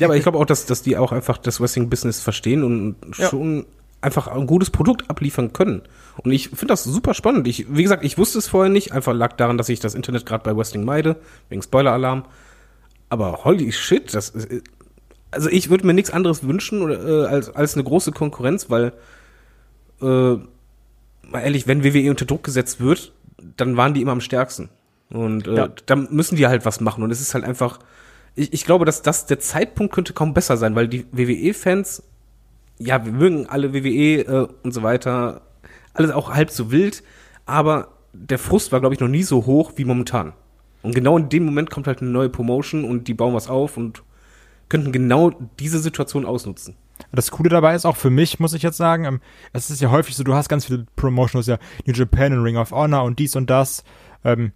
Ja, aber ich glaube auch, dass, dass die auch einfach das Wrestling-Business verstehen und Ja. schon einfach ein gutes Produkt abliefern können. Und ich finde das super spannend. Ich, wie gesagt, ich wusste es vorher nicht. Einfach lag daran, dass ich das Internet gerade bei Wrestling meide, wegen Spoiler-Alarm. Aber holy shit, das ist, also ich würde mir nichts anderes wünschen oder, äh, als, als eine große Konkurrenz, weil, äh, mal ehrlich, wenn WWE unter Druck gesetzt wird, dann waren die immer am stärksten. Und äh, Ja. da müssen die halt was machen. Und es ist halt einfach, ich, ich glaube, dass das der Zeitpunkt könnte kaum besser sein, weil die WWE-Fans, ja, wir mögen alle WWE äh, und so weiter, alles auch halb so wild, aber der Frust war, glaube ich, noch nie so hoch wie momentan. Und genau in dem Moment kommt halt eine neue Promotion und die bauen was auf und könnten genau diese Situation ausnutzen. Das Coole dabei ist auch für mich, muss ich jetzt sagen, ähm, es ist ja häufig so, du hast ganz viele Promotions, ja New Japan und Ring of Honor und dies und das. Ähm,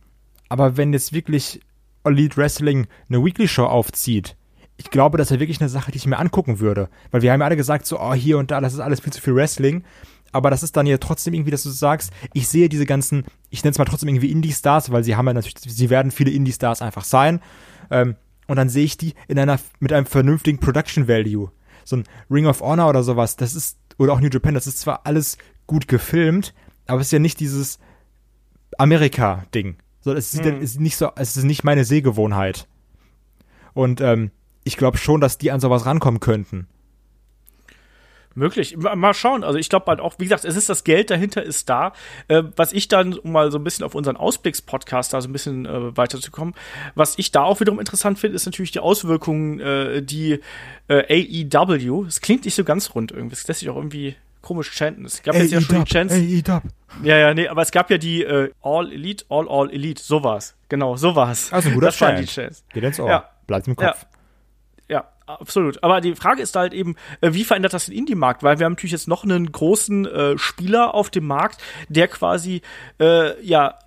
aber wenn jetzt wirklich Elite Wrestling eine Weekly Show aufzieht, ich glaube, das wäre wirklich eine Sache, die ich mir angucken würde. Weil wir haben ja alle gesagt, so, oh, hier und da, das ist alles viel zu viel Wrestling. Aber das ist dann ja trotzdem irgendwie, dass du sagst, ich sehe diese ganzen, ich nenne es mal trotzdem irgendwie Indie-Stars, weil sie haben ja natürlich, sie werden viele Indie-Stars einfach sein. Ähm, und dann sehe ich die in einer, mit einem vernünftigen Production Value. So ein Ring of Honor oder sowas, das ist, oder auch New Japan, das ist zwar alles gut gefilmt, aber es ist ja nicht dieses Amerika-Ding. So, es ist, es ist nicht so, es ist nicht meine Sehgewohnheit. Und ähm, ich glaube schon, dass die an sowas rankommen könnten. Möglich. Ma- Mal schauen. Also ich glaube halt auch, wie gesagt, es ist das Geld dahinter ist da. Äh, was ich dann, um mal so ein bisschen auf unseren Ausblicks-Podcast da so ein bisschen äh, weiterzukommen, was ich da auch wiederum interessant finde, ist natürlich die Auswirkungen, äh, die äh, AEW, es klingt nicht so ganz rund irgendwie, es lässt sich auch irgendwie komisch chanten. Es gab jetzt ja schon die Chants. AEW. Ja, ja, nee, aber es gab ja die äh, All Elite, All All Elite, so war's. Genau, so war's. Also guter das waren die Chant. Chants. Geht ins Ohr. Ja. Bleibt im. Kopf. Ja, absolut. Aber die Frage ist halt eben, äh, wie verändert das den Indie-Markt? Weil wir haben natürlich jetzt noch einen großen äh, Spieler auf dem Markt, der quasi, äh, ja,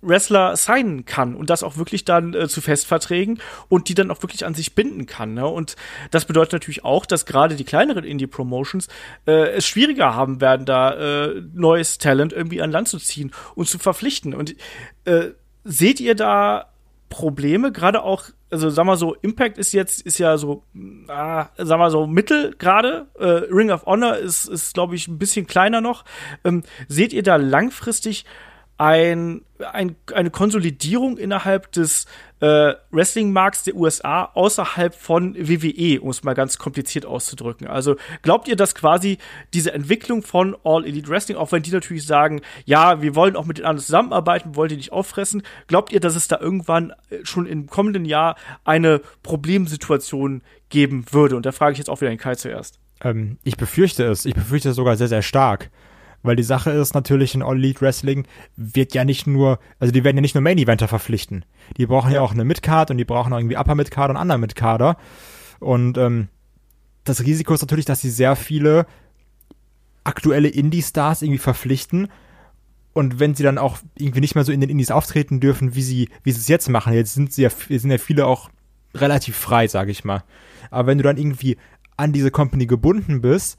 Wrestler signen kann und das auch wirklich dann äh, zu Festverträgen und die dann auch wirklich an sich binden kann. Ne? Und das bedeutet natürlich auch, dass gerade die kleineren Indie-Promotions äh, es schwieriger haben werden, da äh, neues Talent irgendwie an Land zu ziehen und zu verpflichten. Und äh, seht ihr da Probleme, gerade auch, also sag mal so, Impact ist jetzt, ist ja so, ah, sag mal so, mittel gerade. Äh, Ring of Honor ist, ist glaube ich, ein bisschen kleiner noch. Ähm, seht ihr da langfristig ein, ein, eine Konsolidierung innerhalb des äh, Wrestling-Markts der USA außerhalb von WWE, um es mal ganz kompliziert auszudrücken. Also glaubt ihr, dass quasi diese Entwicklung von All Elite Wrestling, auch wenn die natürlich sagen, ja, wir wollen auch mit den anderen zusammenarbeiten, wollen die nicht auffressen, glaubt ihr, dass es da irgendwann äh, schon im kommenden Jahr eine Problemsituation geben würde? Und da frage ich jetzt auch wieder den Kai zuerst. Ähm, ich befürchte es. Ich befürchte es sogar sehr, sehr stark. Weil die Sache ist natürlich in All Elite Wrestling wird ja nicht nur, also die werden ja nicht nur Main Eventer verpflichten. Die brauchen ja, auch eine Midcard und die brauchen auch irgendwie Upper Midcard und Under Midcarder. Und ähm, das Risiko ist natürlich, dass sie sehr viele aktuelle Indie-Stars irgendwie verpflichten. Und wenn sie dann auch irgendwie nicht mehr so in den Indies auftreten dürfen, wie sie, wie sie es jetzt machen, jetzt sind sie ja, sind ja viele auch relativ frei, sage ich mal. Aber wenn du dann irgendwie an diese Company gebunden bist,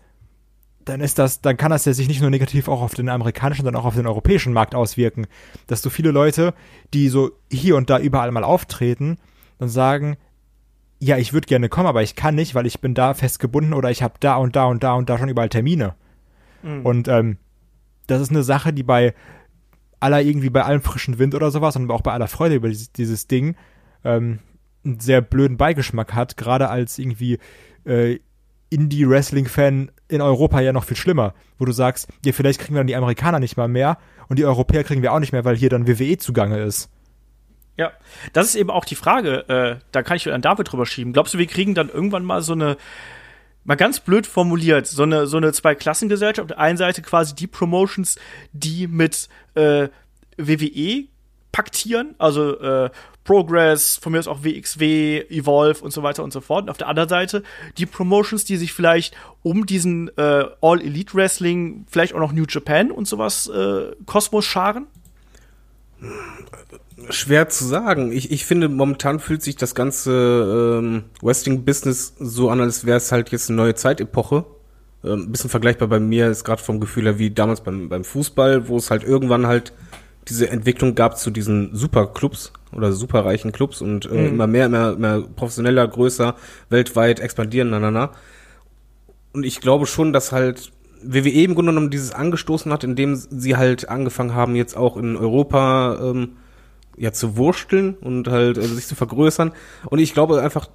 dann ist das, dann kann das ja sich nicht nur negativ auch auf den amerikanischen, sondern auch auf den europäischen Markt auswirken. Dass du viele Leute, die so hier und da überall mal auftreten, dann sagen, ja, ich würde gerne kommen, aber ich kann nicht, weil ich bin da festgebunden oder ich habe da und da und da und da schon überall Termine. Und ähm, das ist eine Sache, die bei aller irgendwie bei allem frischen Wind oder sowas und auch bei aller Freude über dieses, dieses Ding ähm, einen sehr blöden Beigeschmack hat, gerade als irgendwie äh, Indie-Wrestling-Fan in Europa ja noch viel schlimmer, wo du sagst, ja, vielleicht kriegen wir dann die Amerikaner nicht mal mehr und die Europäer kriegen wir auch nicht mehr, weil hier dann WWE zugange ist. Ja, das ist eben auch die Frage, äh, da kann ich an David drüber schieben. Glaubst du, wir kriegen dann irgendwann mal so eine, mal ganz blöd formuliert, so eine, so eine Zweiklassengesellschaft? Auf der einen Seite quasi die Promotions, die mit äh, WWE paktieren, also äh, Progress, von mir aus auch WXW, Evolve und so weiter und so fort. Und auf der anderen Seite die Promotions, die sich vielleicht um diesen äh, All Elite Wrestling, vielleicht auch noch New Japan und sowas äh, Kosmos scharen? Schwer zu sagen. Ich, ich finde, momentan fühlt sich das ganze ähm, Wrestling-Business so an, als wäre es halt jetzt eine neue Zeitepoche. Ähm, ein bisschen vergleichbar bei mir ist gerade vom Gefühl her wie damals beim, beim Fußball, wo es halt irgendwann halt diese Entwicklung gab zu diesen Superclubs oder superreichen Clubs und äh, immer mehr, immer, mehr professioneller, größer, weltweit expandieren, na, na, na. Und ich glaube schon, dass halt WWE im Grunde genommen dieses angestoßen hat, indem sie halt angefangen haben, jetzt auch in Europa ähm, ja zu wursteln und halt also sich zu vergrößern. Und ich glaube einfach,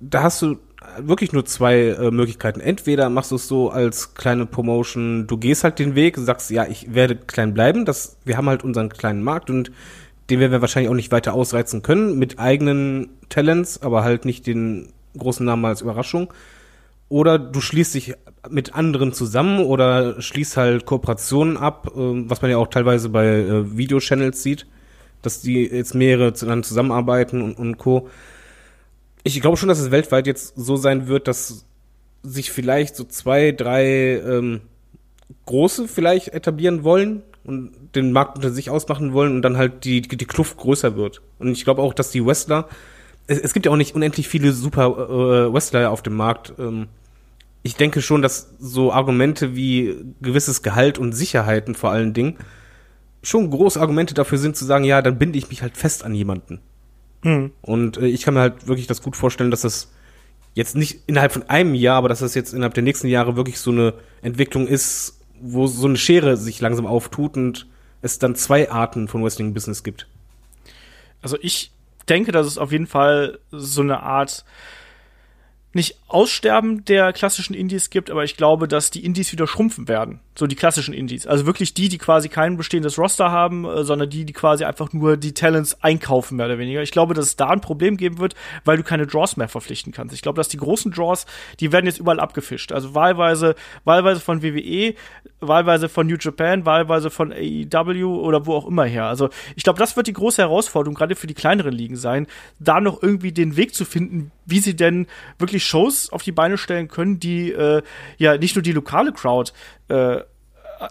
da hast du wirklich nur zwei äh, Möglichkeiten. Entweder machst du es so als kleine Promotion, du gehst halt den Weg, sagst, ja, ich werde klein bleiben, das, wir haben halt unseren kleinen Markt und den werden wir wahrscheinlich auch nicht weiter ausreizen können mit eigenen Talents, aber halt nicht den großen Namen als Überraschung. Oder du schließt dich mit anderen zusammen oder schließt halt Kooperationen ab, äh, was man ja auch teilweise bei äh, Videochannels sieht, dass die jetzt mehrere zusammenarbeiten und, und Co. Ich glaube schon, dass es weltweit jetzt so sein wird, dass sich vielleicht so zwei, drei ähm, große vielleicht etablieren wollen und den Markt unter sich ausmachen wollen und dann halt die, die Kluft größer wird. Und ich glaube auch, dass die Wrestler, es, es gibt ja auch nicht unendlich viele super äh, Wrestler auf dem Markt. Ähm, ich denke schon, dass so Argumente wie gewisses Gehalt und Sicherheiten vor allen Dingen schon große Argumente dafür sind zu sagen, ja, dann binde ich mich halt fest an jemanden. Mhm. Und äh, ich kann mir halt wirklich das gut vorstellen, dass das jetzt nicht innerhalb von einem Jahr, aber dass das jetzt innerhalb der nächsten Jahre wirklich so eine Entwicklung ist, wo so eine Schere sich langsam auftut und es dann zwei Arten von Wrestling-Business gibt. Also ich denke, dass es auf jeden Fall so eine Art nicht Aussterben der klassischen Indies gibt, aber ich glaube, dass die Indies wieder schrumpfen werden. So die klassischen Indies. Also wirklich die, die quasi kein bestehendes Roster haben, äh, sondern die, die quasi einfach nur die Talents einkaufen, mehr oder weniger. Ich glaube, dass es da ein Problem geben wird, weil du keine Draws mehr verpflichten kannst. Ich glaube, dass die großen Draws, die werden jetzt überall abgefischt. Also wahlweise, wahlweise von WWE, wahlweise von New Japan, wahlweise von AEW oder wo auch immer her. Also ich glaube, das wird die große Herausforderung, gerade für die kleineren Ligen sein, da noch irgendwie den Weg zu finden, wie sie denn wirklich Shows auf die Beine stellen können, die äh, ja nicht nur die lokale Crowd äh,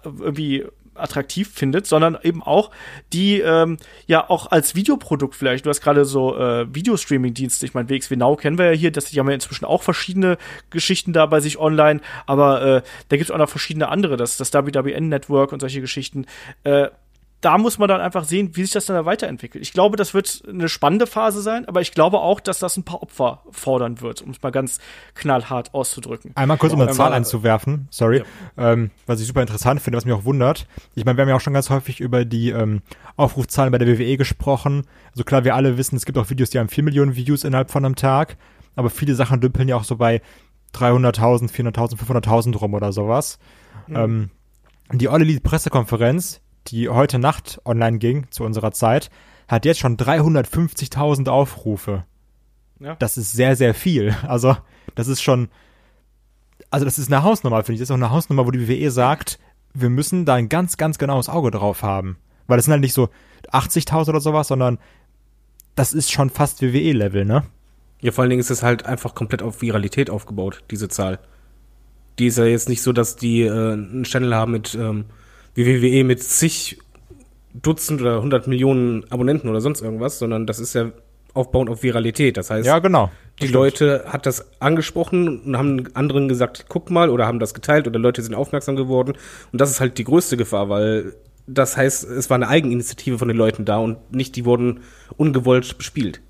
irgendwie attraktiv findet, sondern eben auch die ähm, ja auch als Videoprodukt vielleicht. Du hast gerade so äh, Videostreaming-Dienste. Ich meine, WXW Now kennen wir ja hier, dass die haben ja inzwischen auch verschiedene Geschichten da bei sich online, aber äh, da gibt es auch noch verschiedene andere, das, das WWN Network und solche Geschichten. Äh, da muss man dann einfach sehen, wie sich das dann da weiterentwickelt. Ich glaube, das wird eine spannende Phase sein, aber ich glaube auch, dass das ein paar Opfer fordern wird, um es mal ganz knallhart auszudrücken. Einmal kurz, um eine Zahl einzuwerfen, sorry, ja. ähm, was ich super interessant finde, was mich auch wundert. Ich meine, wir haben ja auch schon ganz häufig über die ähm, Aufrufzahlen bei der WWE gesprochen. Also klar, wir alle wissen, es gibt auch Videos, die haben 4 Millionen Views innerhalb von einem Tag, aber viele Sachen dümpeln ja auch so bei 300.000, 400.000, 500.000 rum oder sowas. Mhm. Ähm, die All Elite Pressekonferenz, die heute Nacht online ging, zu unserer Zeit, hat jetzt schon 350.000 Aufrufe. Ja. Das ist sehr, sehr viel. Also, das ist schon, also das ist eine Hausnummer, finde ich. Das ist auch eine Hausnummer, wo die WWE sagt, wir müssen da ein ganz, ganz genaues Auge drauf haben. Weil das sind halt nicht so 80.000 oder sowas, sondern das ist schon fast WWE-Level, ne? Ja, vor allen Dingen ist es halt einfach komplett auf Viralität aufgebaut, diese Zahl. Die ist ja jetzt nicht so, dass die äh, einen Channel haben mit ähm, wie WWE mit zig Dutzend oder hundert Millionen Abonnenten oder sonst irgendwas, sondern das ist ja aufbauend auf Viralität. Das heißt, ja, genau. die Leute hat das angesprochen und haben anderen gesagt, guck mal, oder haben das geteilt oder Leute sind aufmerksam geworden. Und das ist halt die größte Gefahr, weil das heißt, es war eine Eigeninitiative von den Leuten da und nicht, die wurden ungewollt bespielt.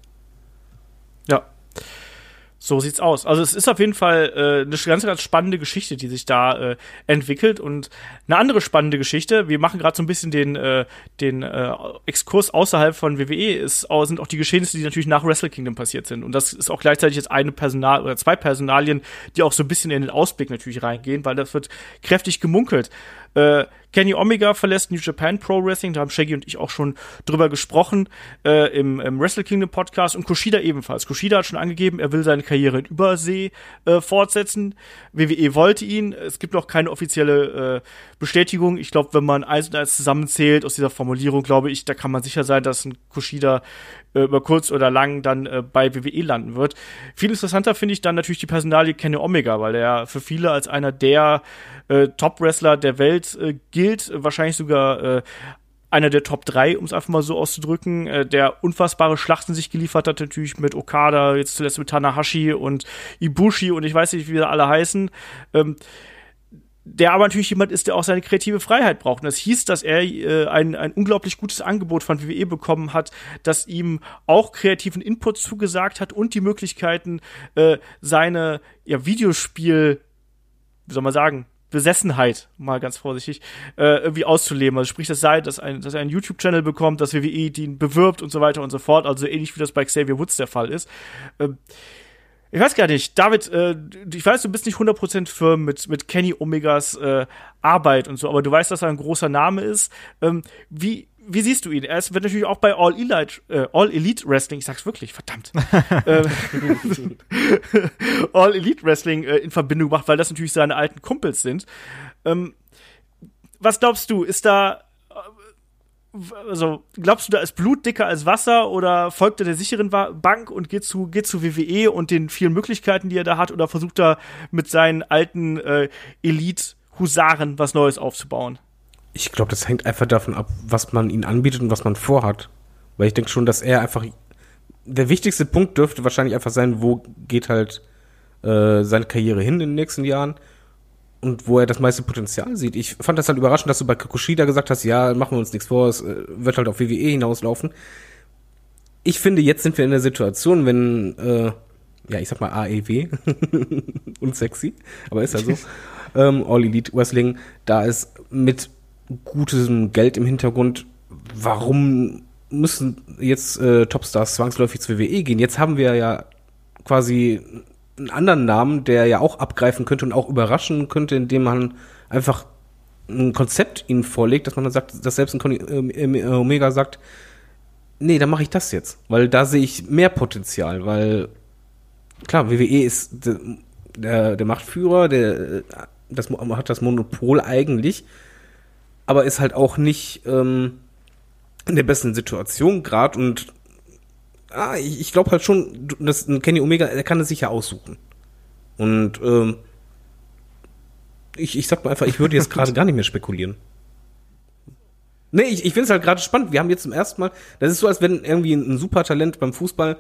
So sieht's aus. Also es ist auf jeden Fall äh, eine ganz, ganz spannende Geschichte, die sich da äh, entwickelt. Und eine andere spannende Geschichte, wir machen gerade so ein bisschen den, äh, den äh, Exkurs außerhalb von WWE, ist, sind auch die Geschehnisse, die natürlich nach Wrestle Kingdom passiert sind. Und das ist auch gleichzeitig jetzt eine Personal oder zwei Personalien, die auch so ein bisschen in den Ausblick natürlich reingehen, weil das wird kräftig gemunkelt. Äh, Kenny Omega verlässt New Japan Pro Wrestling, da haben Shaggy und ich auch schon drüber gesprochen äh, im, im Wrestle Kingdom Podcast und Kushida ebenfalls. Kushida hat schon angegeben, er will seine Karriere in Übersee äh, fortsetzen. WWE wollte ihn. Es gibt noch keine offizielle äh, Bestätigung. Ich glaube, wenn man eins und eins zusammenzählt aus dieser Formulierung, glaube ich, da kann man sicher sein, dass ein Kushida äh, über kurz oder lang dann äh, bei WWE landen wird. Viel interessanter finde ich dann natürlich die Personalie Kenny Omega, weil er für viele als einer der äh, Top-Wrestler der Welt äh, gilt, wahrscheinlich sogar äh, einer der Top 3, um es einfach mal so auszudrücken, äh, der unfassbare Schlachten sich geliefert hat, natürlich mit Okada, jetzt zuletzt mit Tanahashi und Ibushi und ich weiß nicht, wie sie alle heißen. Ähm, der aber natürlich jemand ist, der auch seine kreative Freiheit braucht. Und das hieß, dass er äh, ein, ein unglaublich gutes Angebot von WWE bekommen hat, das ihm auch kreativen Input zugesagt hat und die Möglichkeiten, äh, seine ja, Videospiel, wie soll man sagen, Besessenheit, mal ganz vorsichtig, äh, irgendwie auszuleben. Also sprich, das sei, dass, ein, dass er einen YouTube-Channel bekommt, dass WWE ihn bewirbt und so weiter und so fort. Also ähnlich wie das bei Xavier Woods der Fall ist. Ähm, ich weiß gar nicht, David, äh, ich weiß, du bist nicht 100% firm mit, mit Kenny Omegas äh, Arbeit und so, aber du weißt, dass er ein großer Name ist. Ähm, wie, wie siehst du ihn? Er wird natürlich auch bei All Elite, äh, All Elite Wrestling, ich sag's wirklich, verdammt, äh, All Elite Wrestling äh, in Verbindung gebracht, weil das natürlich seine alten Kumpels sind. Ähm, was glaubst du, ist da also glaubst du, da ist Blut dicker als Wasser oder folgt er der sicheren Bank und geht zu, geht zu WWE und den vielen Möglichkeiten, die er da hat, oder versucht er mit seinen alten äh, Elite-Husaren was Neues aufzubauen? Ich glaube, das hängt einfach davon ab, was man ihnen anbietet und was man vorhat. Weil ich denke schon, dass er einfach. Der wichtigste Punkt dürfte wahrscheinlich einfach sein, wo geht halt äh, seine Karriere hin in den nächsten Jahren und wo er das meiste Potenzial sieht. Ich fand das halt überraschend, dass du bei Kakushida gesagt hast, ja, machen wir uns nichts vor, es äh, wird halt auf WWE hinauslaufen. Ich finde, jetzt sind wir in der Situation, wenn, äh, ja, ich sag mal AEW, unsexy, aber ist ja so, ähm, All Elite Wrestling, da ist mit gutem Geld im Hintergrund, warum müssen jetzt äh, Topstars zwangsläufig zu WWE gehen? Jetzt haben wir ja quasi einen anderen Namen, der ja auch abgreifen könnte und auch überraschen könnte, indem man einfach ein Konzept ihnen vorlegt, dass man dann sagt, dass selbst ein äh, Omega sagt, nee, dann mache ich das jetzt, weil da sehe ich mehr Potenzial, weil klar, WWE ist der, der Machtführer, der das hat das Monopol eigentlich, aber ist halt auch nicht ähm, in der besten Situation gerade und ah, ich, ich glaube halt schon, dass Kenny Omega, er kann es sich ja aussuchen. Und ähm, ich, ich sag mal einfach, ich würde jetzt gerade gar nicht mehr spekulieren. Nee, ich, ich finde es halt gerade spannend. Wir haben jetzt zum ersten Mal, das ist so, als wenn irgendwie ein, Supertalent beim Fußball,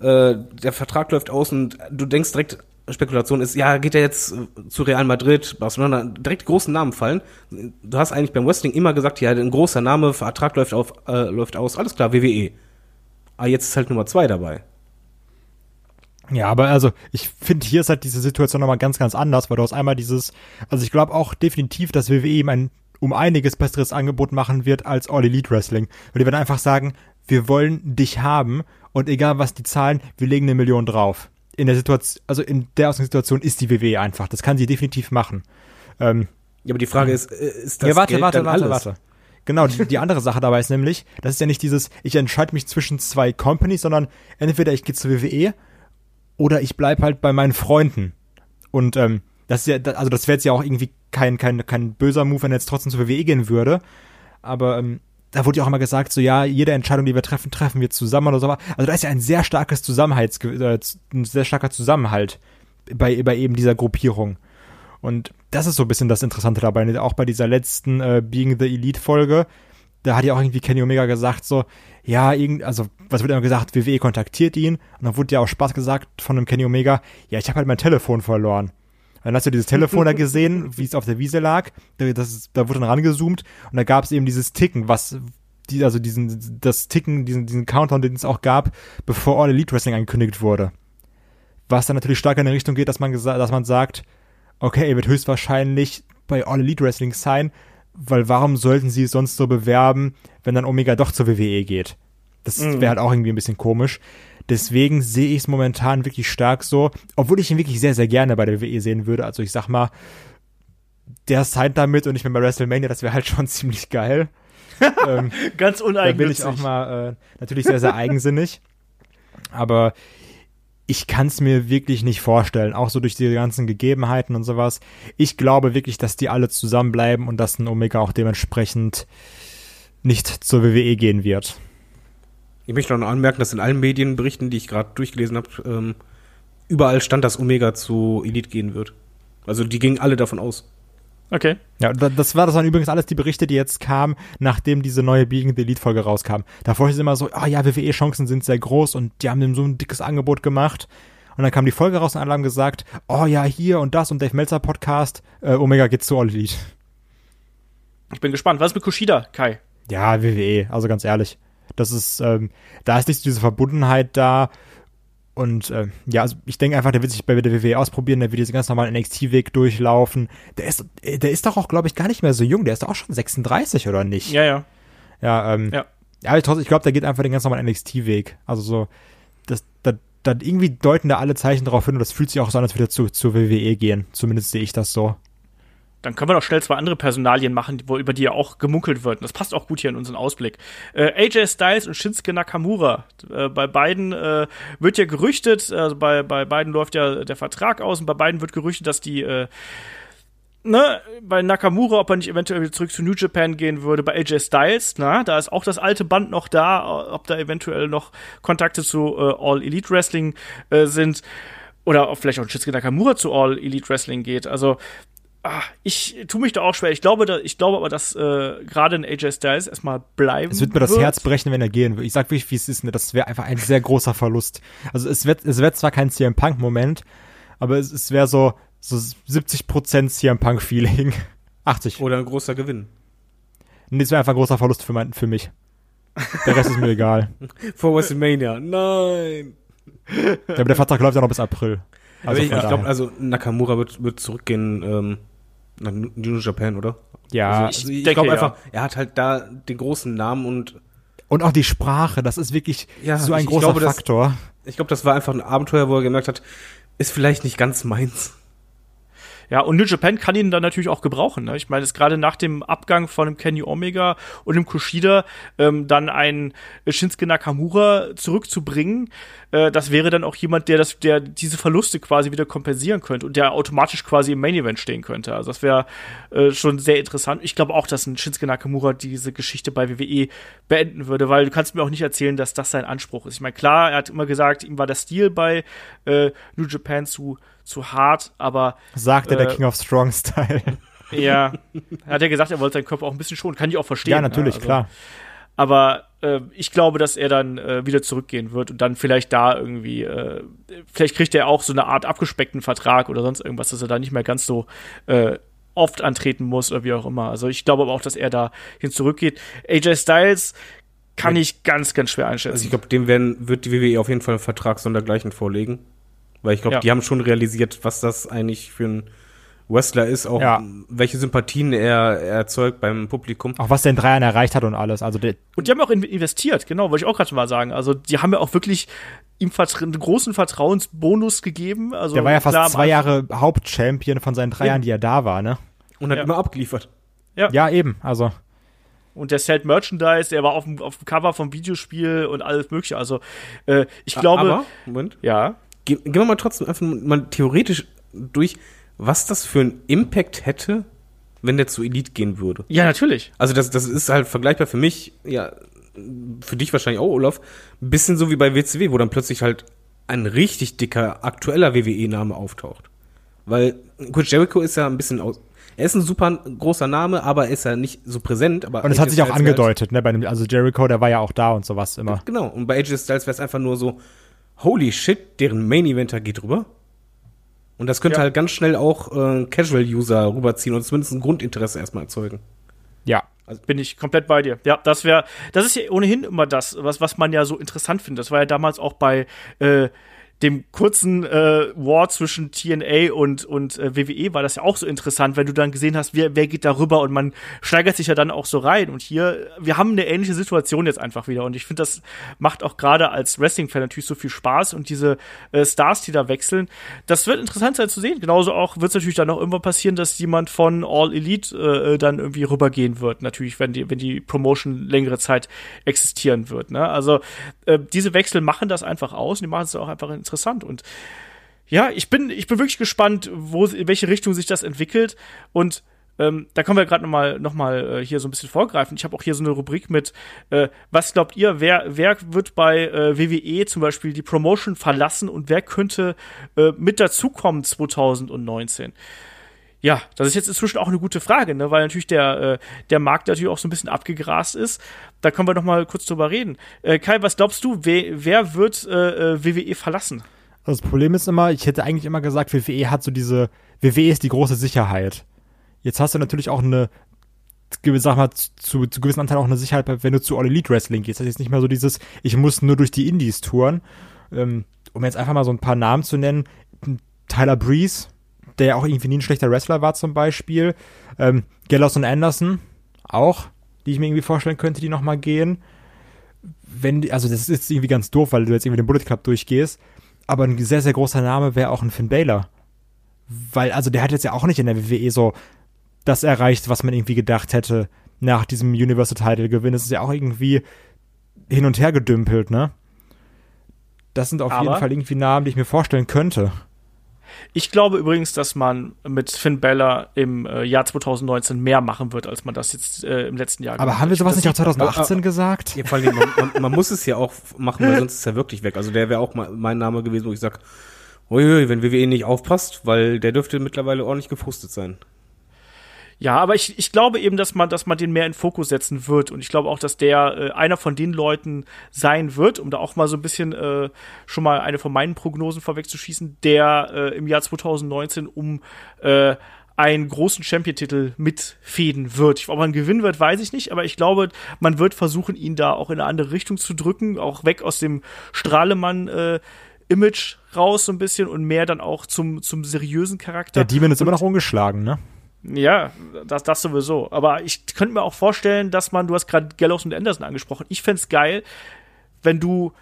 äh, der Vertrag läuft aus und du denkst direkt, Spekulation ist, ja, geht er jetzt zu Real Madrid, Barcelona, direkt großen Namen fallen. Du hast eigentlich beim Wrestling immer gesagt, ja, ein großer Name, Vertrag läuft auf, äh, läuft aus, alles klar, WWE. Aber jetzt ist halt Nummer zwei dabei. Ja, aber also ich finde, hier ist halt diese Situation nochmal ganz, ganz anders, weil du hast einmal dieses, also ich glaube auch definitiv, dass WWE ihm ein um einiges besseres Angebot machen wird als All Elite Wrestling. Weil die werden einfach sagen, wir wollen dich haben und egal was die zahlen, wir legen eine Million drauf. In der Situation, also in der Ausgangssituation ist die WWE einfach. Das kann sie definitiv machen. Ähm, ja, aber die Frage ist, äh, ist das ja, warte, Geld warte, warte, alles? warte. Genau, die, die andere Sache dabei ist nämlich, das ist ja nicht dieses, ich entscheide mich zwischen zwei Companies, sondern entweder ich gehe zur WWE oder ich bleib halt bei meinen Freunden. Und ähm, das ist ja, also das wäre jetzt ja auch irgendwie kein, kein, kein böser Move, wenn er jetzt trotzdem zur WWE gehen würde. Aber ähm, da wurde ja auch immer gesagt, so ja, jede Entscheidung, die wir treffen, treffen wir zusammen oder so. Also da ist ja ein sehr starkes Zusammenhalts, äh, ein sehr starker Zusammenhalt bei, bei eben dieser Gruppierung. Und das ist so ein bisschen das Interessante dabei. Auch bei dieser letzten äh, Being the Elite Folge, da hat ja auch irgendwie Kenny Omega gesagt, so, ja, irgend, also, was wird immer gesagt, WWE kontaktiert ihn. Und dann wurde ja auch Spaß gesagt von einem Kenny Omega, ja, ich habe halt mein Telefon verloren. Und dann hast du dieses Telefon da gesehen, wie es auf der Wiese lag. Das, da wurde dann rangezoomt und da gab es eben dieses Ticken, was die, also diesen, das Ticken, diesen, diesen Countdown, den es auch gab, bevor All Elite Wrestling angekündigt wurde. Was dann natürlich stark in die Richtung geht, dass man dass man sagt, okay, er wird höchstwahrscheinlich bei All Elite Wrestling sein, weil warum sollten sie es sonst so bewerben, wenn dann Omega doch zur WWE geht? Das Mhm. wäre halt auch irgendwie ein bisschen komisch. Deswegen sehe ich es momentan wirklich stark so, obwohl ich ihn wirklich sehr, sehr gerne bei der WWE sehen würde. Also ich sag mal, der signed damit und ich bin bei WrestleMania, das wäre halt schon ziemlich geil. ähm, Ganz da bin uneigennützig. ich auch mal äh, natürlich sehr, sehr eigensinnig. Aber ich kann es mir wirklich nicht vorstellen, auch so durch die ganzen Gegebenheiten und sowas. Ich glaube wirklich, dass die alle zusammenbleiben und dass ein Omega auch dementsprechend nicht zur WWE gehen wird. Ich möchte noch anmerken, dass in allen Medienberichten, die ich gerade durchgelesen habe, ähm, überall stand, dass Omega zu Elite gehen wird. Also die gingen alle davon aus. Okay. Ja, da- das war das waren übrigens alles die Berichte, die jetzt kamen, nachdem diese neue Being the Elite Folge rauskam. Davor ist es immer so, ah ja, WWE-Chancen sind sehr groß und die haben dem so ein dickes Angebot gemacht. Und dann kam die Folge raus und alle haben gesagt, oh ja, hier und das und Dave Meltzer Podcast, äh, Omega geht zu All Elite. Ich bin gespannt. Was ist mit Kushida, Kai? Ja, WWE, also ganz ehrlich. Das ist, ähm, da ist nicht diese Verbundenheit da. Und äh, ja, also ich denke einfach, der wird sich bei der WWE ausprobieren, der wird diesen ganz normalen NXT-Weg durchlaufen. Der ist, äh, der ist doch auch, glaube ich, gar nicht mehr so jung. Der ist doch auch schon 36, oder nicht? Ja, ja. Ja, ähm, Ja. ja ich, ich glaube, der geht einfach den ganz normalen NXT-Weg. Also so, das, das, das irgendwie deuten da alle Zeichen darauf hin und das fühlt sich auch so an, als würde er zu, zur WWE gehen. Zumindest sehe ich das so. Dann können wir doch schnell zwei andere Personalien machen, wo, über die ja auch gemunkelt wird. Und das passt auch gut hier in unseren Ausblick. Äh, AJ Styles und Shinsuke Nakamura. Äh, bei beiden äh, wird ja gerüchtet, also bei, bei beiden läuft ja der Vertrag aus und bei beiden wird gerüchtet, dass die äh, Ne, bei Nakamura, ob er nicht eventuell wieder zurück zu New Japan gehen würde, bei AJ Styles, na, da ist auch das alte Band noch da, ob da eventuell noch Kontakte zu äh, All Elite Wrestling äh, sind oder ob vielleicht auch Shinsuke Nakamura zu All Elite Wrestling geht. Also ah, ich tue mich da auch schwer. Ich glaube, da, ich glaube aber, dass äh, gerade ein AJ Styles erstmal bleiben Es wird mir das Herz brechen, wenn er gehen würde. Ich sag wirklich, wie es ist. Ne? Das wäre einfach ein sehr großer Verlust. Also es wird, es wird zwar kein CM Punk Moment, aber es, es wäre so so 70% CM Punk Feeling. 80. Oder ein großer Gewinn. Nee, es wäre einfach ein großer Verlust für, mein, für mich. Der Rest ist mir egal. Vor WrestleMania. Nein. Ja, aber der Vertrag läuft ja noch bis April. Also ich, ich glaube, also Nakamura wird, wird zurückgehen ähm, nach New Japan, oder? ja, also ich, ich denke, glaube ja. einfach, er hat halt da den großen Namen und und auch die Sprache, das ist wirklich Ja, so ein ich- ich großer glaube, das- Faktor. ich glaube, das war einfach ein Abenteuer, wo er gemerkt hat, ist vielleicht nicht ganz meins. Ja, und New Japan kann ihn dann natürlich auch gebrauchen. Ne? Ich meine, es gerade nach dem Abgang von dem Kenny Omega und dem Kushida ähm, dann einen Shinsuke Nakamura zurückzubringen, äh, das wäre dann auch jemand, der das, der diese Verluste quasi wieder kompensieren könnte und der automatisch quasi im Main Event stehen könnte. Also das wäre äh, schon sehr interessant. Ich glaube auch, dass ein Shinsuke Nakamura diese Geschichte bei WWE beenden würde, weil du kannst mir auch nicht erzählen, dass das sein Anspruch ist. Ich meine, klar, er hat immer gesagt, ihm war der Stil bei äh, New Japan zu zu hart, aber Sagte der Äh, King of Strong Style. ja, hat er gesagt, er wollte seinen Körper auch ein bisschen schonen. Kann ich auch verstehen. ja, natürlich, also, klar. Aber äh, ich glaube, dass er dann äh, wieder zurückgehen wird und dann vielleicht da irgendwie, äh, vielleicht kriegt er auch so eine Art abgespeckten Vertrag oder sonst irgendwas, dass er da nicht mehr ganz so äh, oft antreten muss oder wie auch immer. Also ich glaube aber auch, dass er da hin zurückgeht. AJ Styles kann ich ganz, ganz schwer einschätzen. Also ich glaube, dem werden, wird die WWE auf jeden Fall einen Vertrag sondergleichen vorlegen. Weil ich glaube, Ja. die haben schon realisiert, was das eigentlich für ein Wrestler ist, auch Ja. welche Sympathien er, er erzeugt beim Publikum. Auch was der in drei Jahren erreicht hat und alles. Also Und die haben auch in investiert, genau, wollte ich auch gerade mal sagen. Also die haben ja auch wirklich ihm vertra einen großen Vertrauensbonus gegeben. Also der war ja fast klar, zwei Jahre Hauptchampion von seinen drei Eben. Jahren, die er da war, ne? Und hat Ja. immer abgeliefert. Ja, eben. Also Und der Selt Merchandise, der war auf dem, auf dem Cover vom Videospiel und alles mögliche. Also äh, ich glaube, Aber, Moment, ja, Ge gehen wir mal trotzdem einfach mal theoretisch durch, was das für einen Impact hätte, wenn der zu Elite gehen würde. ja natürlich. Also das, das ist halt vergleichbar für mich, ja, für dich wahrscheinlich auch, Olaf, ein bisschen so wie bei WCW, wo dann plötzlich halt ein richtig dicker, aktueller WWE-Name auftaucht. Weil Chris Jericho ist ja ein bisschen aus. Er ist ein super großer Name, aber er ist ja nicht so präsent. Aber und es hat sich auch angedeutet, ne? Bei dem, also Jericho, der war ja auch da und sowas immer. Genau, und bei AJ Styles wäre es einfach nur so, holy shit, deren Main-Eventer geht rüber. Und das könnte Ja. halt ganz schnell auch äh, Casual-User rüberziehen und zumindest ein Grundinteresse erstmal erzeugen. Ja. Bin ich komplett bei dir. Ja, das wäre, das ist ja ohnehin immer das, was, was man ja so interessant findet. Das war ja damals auch bei äh, dem kurzen äh, War zwischen TNA und, und äh, WWE war das ja auch so interessant, wenn du dann gesehen hast, wer, wer geht da rüber und man steigert sich ja dann auch so rein. Und hier, wir haben eine ähnliche Situation jetzt einfach wieder. Und ich finde, das macht auch gerade als Wrestling-Fan natürlich so viel Spaß und diese äh, Stars, die da wechseln, das wird interessant sein zu sehen. Genauso auch wird es natürlich dann auch irgendwann passieren, dass jemand von All Elite äh, dann irgendwie rübergehen wird. Natürlich, wenn die, wenn die Promotion längere Zeit existieren wird. Ne? Also äh, diese Wechsel machen das einfach aus und die machen es auch einfach interessant. Und ja, ich bin, ich bin wirklich gespannt, wo, in welche Richtung sich das entwickelt. Und ähm, da können wir gerade nochmal noch mal, äh, hier so ein bisschen vorgreifen. Ich habe auch hier so eine Rubrik mit, äh, was glaubt ihr, wer, wer wird bei äh, WWE zum Beispiel die Promotion verlassen und wer könnte äh, mit dazukommen 2019? Ja, das ist jetzt inzwischen auch eine gute Frage, ne? weil natürlich der, äh, der Markt natürlich auch so ein bisschen abgegrast ist. Da können wir noch mal kurz drüber reden. Äh, Kai, was glaubst du, wer, wer wird äh, äh, WWE verlassen? Also das Problem ist immer, ich hätte eigentlich immer gesagt, WWE hat so diese, WWE ist die große Sicherheit. Jetzt hast du natürlich auch eine, sag mal, zu, zu gewissen Anteil auch eine Sicherheit, wenn du zu All Elite Wrestling gehst. Das ist nicht mehr so dieses, ich muss nur durch die Indies touren. Ähm, um jetzt einfach mal so ein paar Namen zu nennen, Tyler Breeze, der ja auch irgendwie nie ein schlechter Wrestler war zum Beispiel. Ähm, Gallows und Anderson, auch, die ich mir irgendwie vorstellen könnte, die nochmal gehen. Wenn, also das ist irgendwie ganz doof, weil du jetzt irgendwie den Bullet Club durchgehst. Aber ein sehr, sehr großer Name wäre auch ein Finn Baylor. Weil, also der hat jetzt ja auch nicht in der WWE so das erreicht, was man irgendwie gedacht hätte nach diesem Universal Title Gewinn. Es ist ja auch irgendwie hin und her gedümpelt, ne? Das sind auf Aber jeden Fall irgendwie Namen, die ich mir vorstellen könnte. Ich glaube übrigens, dass man mit Finn Bella im äh, Jahr 2019 mehr machen wird, als man das jetzt äh, im letzten Jahr Aber haben wir sowas nicht auch 2018 man, gesagt? Ja, vor allem, man, man, man, muss es ja auch machen, weil sonst ist er wirklich weg. Also der wäre auch mein Name gewesen, wo ich sage, uiui, wenn WWE nicht aufpasst, weil der dürfte mittlerweile ordentlich gefrustet sein. Ja, aber ich, ich glaube eben, dass man, dass man den mehr in Fokus setzen wird. Und ich glaube auch, dass der äh, einer von den Leuten sein wird, um da auch mal so ein bisschen äh, schon mal eine von meinen Prognosen vorwegzuschießen, der äh, im Jahr 2019 um äh, einen großen Champion-Titel mitfäden wird. Ob man gewinnen wird, weiß ich nicht, aber ich glaube, man wird versuchen, ihn da auch in eine andere Richtung zu drücken, auch weg aus dem Strahlemann äh, Image raus so ein bisschen und mehr dann auch zum, zum seriösen Charakter. Der Demon ist immer noch ungeschlagen, ne? Ja, das, das sowieso. Aber ich könnte mir auch vorstellen, dass man, du hast gerade Gallows und Anderson angesprochen. Ich fände geil, wenn du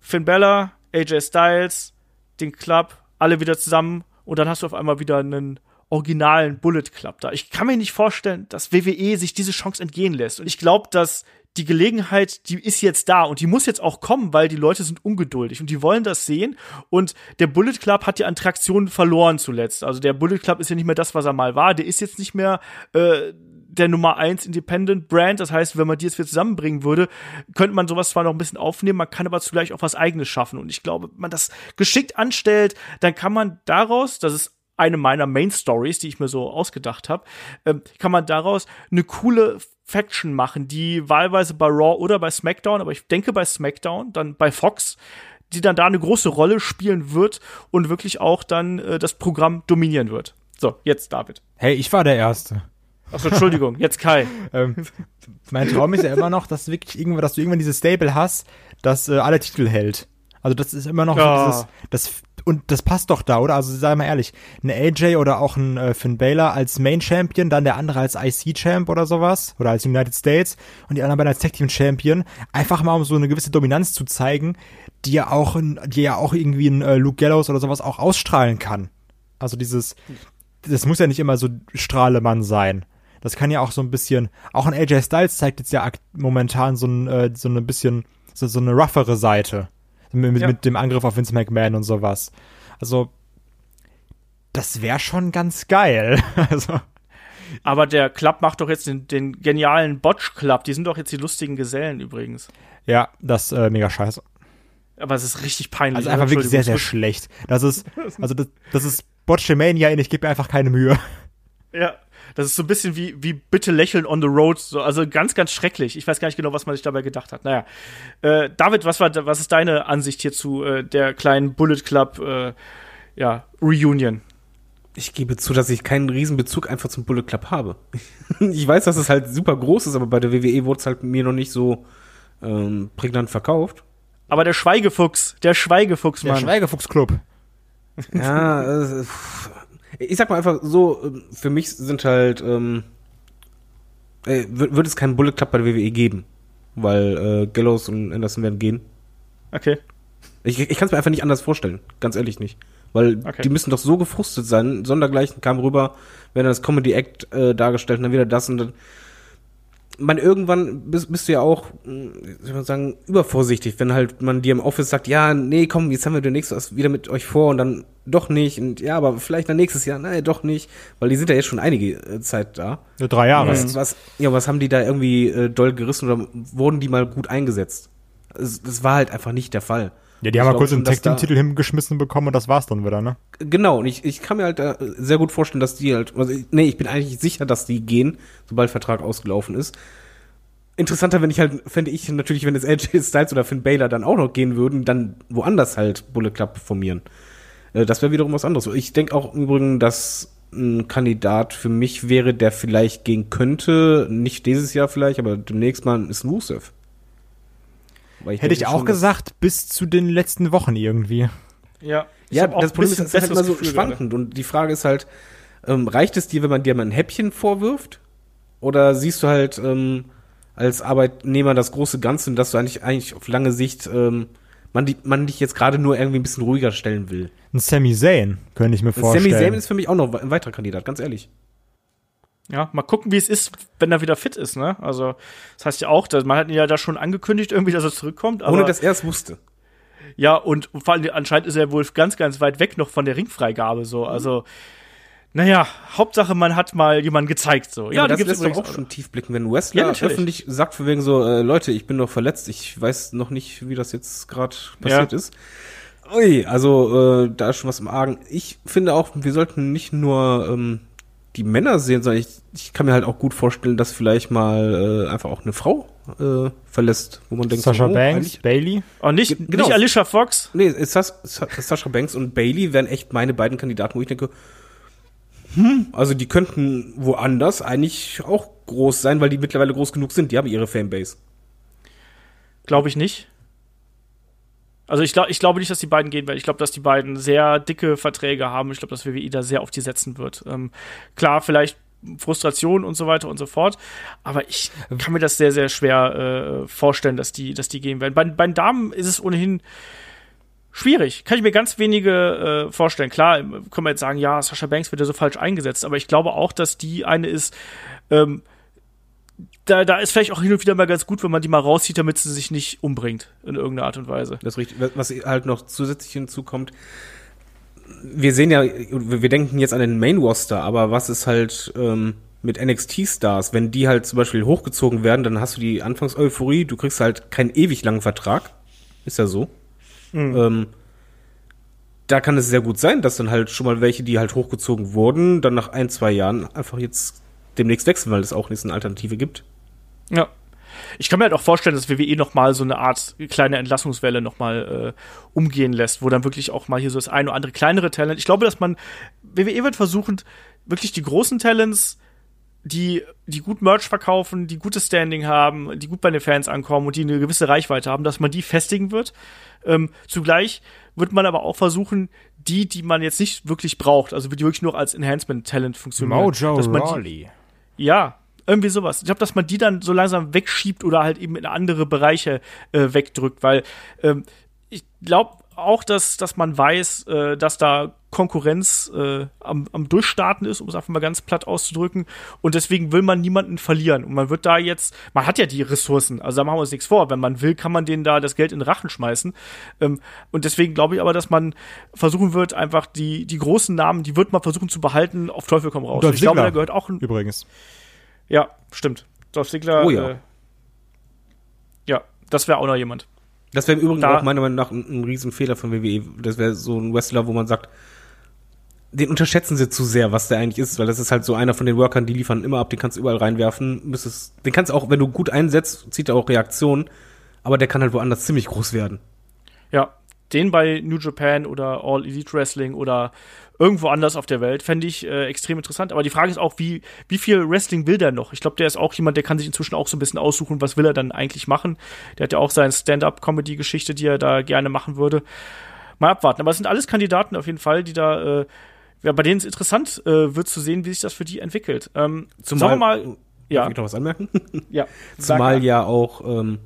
Finn Bella, AJ Styles, den Club, alle wieder zusammen und dann hast du auf einmal wieder einen originalen Bullet Club da. Ich kann mir nicht vorstellen, dass WWE sich diese Chance entgehen lässt. Und ich glaube, dass die Gelegenheit, die ist jetzt da und die muss jetzt auch kommen, weil die Leute sind ungeduldig und die wollen das sehen. Und der Bullet Club hat die Attraktion verloren zuletzt. Also der Bullet Club ist ja nicht mehr das, was er mal war. Der ist jetzt nicht mehr äh, der Nummer 1 Independent Brand. Das heißt, wenn man die jetzt wieder zusammenbringen würde, könnte man sowas zwar noch ein bisschen aufnehmen, man kann aber zugleich auch was eigenes schaffen. Und ich glaube, wenn man das geschickt anstellt, dann kann man daraus, das ist eine meiner Main Stories, die ich mir so ausgedacht habe, ähm, kann man daraus eine coole Faction machen, die wahlweise bei Raw oder bei SmackDown, aber ich denke bei SmackDown, dann bei Fox, die dann da eine große Rolle spielen wird und wirklich auch dann äh, das Programm dominieren wird. So, jetzt David. Hey, ich war der Erste. Achso, Entschuldigung, jetzt Kai. ähm, mein Traum ist ja immer noch, dass wirklich irgendwann, dass du irgendwann dieses Stable hast, das äh, alle Titel hält. Also das ist immer noch ja. so dieses, das und das passt doch da, oder? Also sei mal ehrlich, ein AJ oder auch ein äh, Finn Baylor als Main Champion, dann der andere als IC Champ oder sowas oder als United States und die anderen beiden als Tag Team Champion, einfach mal um so eine gewisse Dominanz zu zeigen, die ja auch, die ja auch irgendwie ein äh, Luke Gallows oder sowas auch ausstrahlen kann. Also dieses, das muss ja nicht immer so Strahlemann sein. Das kann ja auch so ein bisschen, auch ein AJ Styles zeigt jetzt ja momentan so ein, äh, so ein bisschen, so, so eine roughere Seite mit, ja. mit dem Angriff auf Vince McMahon und sowas. Also, das wäre schon ganz geil. also. Aber der Club macht doch jetzt den, den genialen Botch-Club. Die sind doch jetzt die lustigen Gesellen übrigens. Ja, das ist äh, mega scheiße. Aber es ist richtig peinlich. Also einfach wirklich sehr, sehr schlecht. Das ist, also das, das ist Botchamania und ich gebe mir einfach keine Mühe. Ja, das ist so ein bisschen wie, wie bitte lächeln on the road. So, also ganz, ganz schrecklich. Ich weiß gar nicht genau, was man sich dabei gedacht hat. Naja. Äh, David, was war, was ist deine Ansicht hierzu äh, der kleinen Bullet Club, äh, ja, Reunion? Ich gebe zu, dass ich keinen Riesenbezug einfach zum Bullet Club habe. ich weiß, dass es halt super groß ist, aber bei der WWE wurde es halt mir noch nicht so ähm, prägnant verkauft. Aber der Schweigefuchs, der Schweigefuchs, Mann. Der Schweigefuchs-Club. Ja, äh, ich sag mal einfach so, ähm, für mich sind halt, ähm, äh, wird, es keinen Bullet Club bei der WWE geben, weil äh, Gallows und Anderson werden gehen. Okay. Ich, ich kann es mir einfach nicht anders vorstellen, ganz ehrlich nicht. Weil okay. die müssen doch so gefrustet sein. Sondergleichen kam rüber, werden das Comedy Act äh, dargestellt und dann wieder das und dann man irgendwann bist, bist du ja auch, hm, soll man sagen, übervorsichtig, wenn halt man dir im Office sagt, ja, nee, komm, jetzt haben wir demnächst was wieder mit euch vor und dann doch nicht und ja, aber vielleicht dann nächstes Jahr, nein, doch nicht, weil die sind ja jetzt schon einige äh, Zeit da. Ja, drei Jahre. Was, was, ja, was haben die da irgendwie äh, doll gerissen oder wurden die mal gut eingesetzt? Das, das war halt einfach nicht der Fall. Ja, die haben mal kurz einen Tag Team Titel hingeschmissen bekommen und das war's dann wieder, ne? Genau, und ich, ich kann mir halt da sehr gut vorstellen, dass die halt, also nee, ich bin eigentlich sicher, dass die gehen, sobald Vertrag ausgelaufen ist. interessanter, wenn ich halt, fände ich natürlich, wenn es AJ Styles oder Finn Baylor dann auch noch gehen würden, dann woanders halt Bullet Club formieren. Äh, das wäre wiederum was anderes. Ich denke auch im Übrigen, dass ein Kandidat für mich wäre, der vielleicht gehen könnte, nicht dieses Jahr vielleicht, aber demnächst mal ist Rusev. Weil Hätte ich auch gesagt, bis zu den letzten Wochen irgendwie. Ja. Ja, das Problem ist, es ist halt immer so schwankend. Und die Frage ist halt, ähm, reicht es dir, wenn man dir mal ein Häppchen vorwirft? Oder siehst du halt ähm, als Arbeitnehmer das große Ganze und dass du eigentlich, eigentlich auf lange Sicht ähm, man, die, man dich jetzt gerade nur irgendwie ein bisschen ruhiger stellen will? Ein Sami Zayn, könnte ich mir vorstellen. Sami Zayn ist für mich auch noch ein weiterer Kandidat, ganz ehrlich. Ja, mal gucken, wie es ist, wenn er wieder fit ist, ne? Also, das heißt ja auch, dass man hat ihn ja da schon angekündigt, irgendwie, dass er zurückkommt. Ohne dass er es wusste. Ja, und vor allem anscheinend ist er wohl ganz, ganz weit weg noch von der Ringfreigabe, so. Also, naja, Hauptsache, man hat mal jemanden gezeigt, so. Ja, ja das lässt doch auch schon tief blicken, wenn ein Wrestler ja, öffentlich sagt für wegen so, äh, Leute, ich bin doch verletzt, ich weiß noch nicht, wie das jetzt gerade passiert ja. ist. Ui, also äh, da ist schon was im Argen. Ich finde auch, wir sollten nicht nur ähm, die Männer sehen, sondern ich, ich kann mir halt auch gut vorstellen, dass vielleicht mal äh, einfach auch eine Frau äh, verlässt, wo man denkt, Sascha oh, Banks, Bailey. Oh, nicht, genau. nicht Alicia Fox? Nee, Sas Sascha Banks und Bailey wären echt meine beiden Kandidaten, wo ich denke, hm, also die könnten woanders eigentlich auch groß sein, weil die mittlerweile groß genug sind. Die haben ihre Fanbase. Glaube ich nicht. Also ich, glaub, ich glaube nicht, dass die beiden gehen werden. Ich glaube, dass die beiden sehr dicke Verträge haben. Ich glaube, dass WWE da sehr auf die setzen wird. Ähm, klar, vielleicht Frustration und so weiter und so fort. Aber ich kann mir das sehr, sehr schwer äh, vorstellen, dass die, dass die gehen werden. Bei, bei den Damen ist es ohnehin schwierig. Kann ich mir ganz wenige äh, vorstellen. Klar, können wir jetzt sagen, ja, Sascha Banks wird ja so falsch eingesetzt, aber ich glaube auch, dass die eine ist, ähm, da, da ist vielleicht auch hin und wieder mal ganz gut, wenn man die mal rauszieht, damit sie sich nicht umbringt in irgendeiner Art und Weise. Das ist richtig. Was halt noch zusätzlich hinzukommt, wir sehen ja, wir denken jetzt an den Main Roster, aber was ist halt ähm, mit NXT-Stars, wenn die halt zum Beispiel hochgezogen werden, dann hast du die Anfangseuphorie, du kriegst halt keinen ewig langen Vertrag. Ist ja so. Mhm. Ähm, da kann es sehr gut sein, dass dann halt schon mal welche, die halt hochgezogen wurden, dann nach ein, zwei Jahren einfach jetzt demnächst wechseln, weil es auch nicht eine Alternative gibt. Ja. Ich kann mir halt auch vorstellen, dass WWE noch mal so eine Art kleine Entlassungswelle noch mal äh, umgehen lässt, wo dann wirklich auch mal hier so das eine oder andere kleinere Talent. Ich glaube, dass man WWE wird versuchen, wirklich die großen Talents, die die gut Merch verkaufen, die gutes Standing haben, die gut bei den Fans ankommen und die eine gewisse Reichweite haben, dass man die festigen wird. Ähm, zugleich wird man aber auch versuchen, die, die man jetzt nicht wirklich braucht, also die wirklich nur als Enhancement-Talent funktionieren. Mojo dass man. Die, ja, irgendwie sowas. Ich glaube, dass man die dann so langsam wegschiebt oder halt eben in andere Bereiche äh, wegdrückt, weil ähm, ich glaube auch, dass, dass man weiß, äh, dass da Konkurrenz äh, am, am Durchstarten ist, um es einfach mal ganz platt auszudrücken. Und deswegen will man niemanden verlieren. Und man wird da jetzt, man hat ja die Ressourcen, also da machen wir uns nichts vor. Wenn man will, kann man denen da das Geld in den Rachen schmeißen. Ähm, und deswegen glaube ich aber, dass man versuchen wird, einfach die, die großen Namen, die wird man versuchen zu behalten, auf Teufel komm raus. ich glaube, da gehört auch ein. Übrigens. Ja, stimmt. Dolph Ziggler. Oh ja. Äh, ja, das wäre auch noch jemand. Das wäre im Übrigen da, auch meiner Meinung nach ein, ein Riesenfehler von WWE. Das wäre so ein Wrestler, wo man sagt, den unterschätzen sie zu sehr, was der eigentlich ist, weil das ist halt so einer von den Workern, die liefern immer ab, den kannst du überall reinwerfen. Müsstest, den kannst du auch, wenn du gut einsetzt, zieht er auch Reaktionen, aber der kann halt woanders ziemlich groß werden. Ja, den bei New Japan oder All Elite Wrestling oder irgendwo anders auf der Welt, fände ich äh, extrem interessant. Aber die Frage ist auch, wie, wie viel Wrestling will der noch? Ich glaube, der ist auch jemand, der kann sich inzwischen auch so ein bisschen aussuchen, was will er dann eigentlich machen. Der hat ja auch seine Stand-up-Comedy-Geschichte, die er da gerne machen würde. Mal abwarten. Aber es sind alles Kandidaten auf jeden Fall, die da, äh, ja, bei denen es interessant äh, wird zu sehen, wie sich das für die entwickelt. Ähm, Zumal, sagen wir mal, ja. Darf ich noch was anmerken? ja. Zumal ja auch ähm,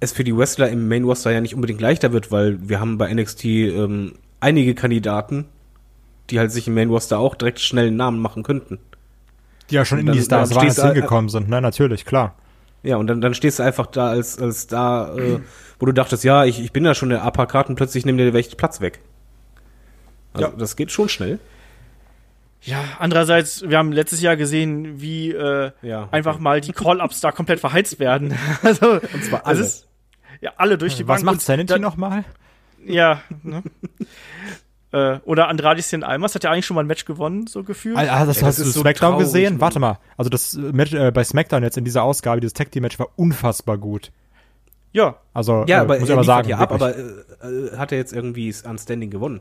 es für die Wrestler im Main Roster ja nicht unbedingt leichter wird, weil wir haben bei NXT ähm, einige Kandidaten, die halt sich im Main Roster auch direkt schnell einen Namen machen könnten. Die ja schon in die Stars waren, als hingekommen sind, ne, natürlich, klar. Ja, und dann, dann stehst du einfach da als, als da, äh, wo du dachtest, ja, ich, ich bin da schon der Uppercard und plötzlich nimm dir welchen Platz weg. Also, ja. das geht schon schnell. Ja, andererseits, wir haben letztes Jahr gesehen, wie äh, ja, einfach okay. mal die Call-Ups da komplett verheizt werden. also, und zwar alle. Ist, ja, alle durch die Was Bank. Was macht Sanity nochmal? Ja, ne? Äh, oder Andrade Cien Almas hat ja eigentlich schon mal ein Match gewonnen, so gefühlt. Ah, das Ey, das hast du ist so SmackDown traurig, gesehen? Warte mal. Also das äh, Match äh, bei SmackDown jetzt in dieser Ausgabe, dieses Tag Team Match war unfassbar gut. ja, Also Ja, äh, aber muss ich aber sagen, ja ab, aber äh, hat er jetzt irgendwie an Standing gewonnen?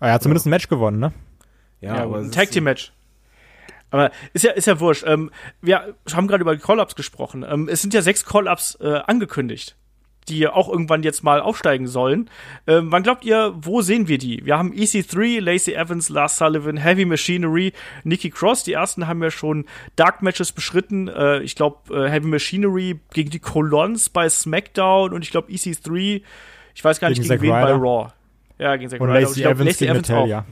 er hat zumindest ein Match gewonnen, ne? Ja, ja, aber ein Tag Team Match. Aber ist ja, ist ja wurscht. Ähm, wir haben gerade über die Call-Ups gesprochen. Ähm, es sind ja sechs Call-Ups äh, angekündigt, die auch irgendwann jetzt mal aufsteigen sollen. Ähm, wann glaubt ihr, wo sehen wir die? Wir haben EC3, Lacey Evans, Lars Sullivan, Heavy Machinery, Nikki Cross. Die ersten haben ja schon Dark Matches beschritten. Äh, ich glaube, äh, Heavy Machinery gegen die Colons bei SmackDown und ich glaube EC3, ich weiß gar nicht Gegen gegen, Zack wen bei Ryder. Raw. Ja, gegen Zack Und Ryder. Und Lacey ich glaub, Evans Lacey gegen Evans auch. Natalia.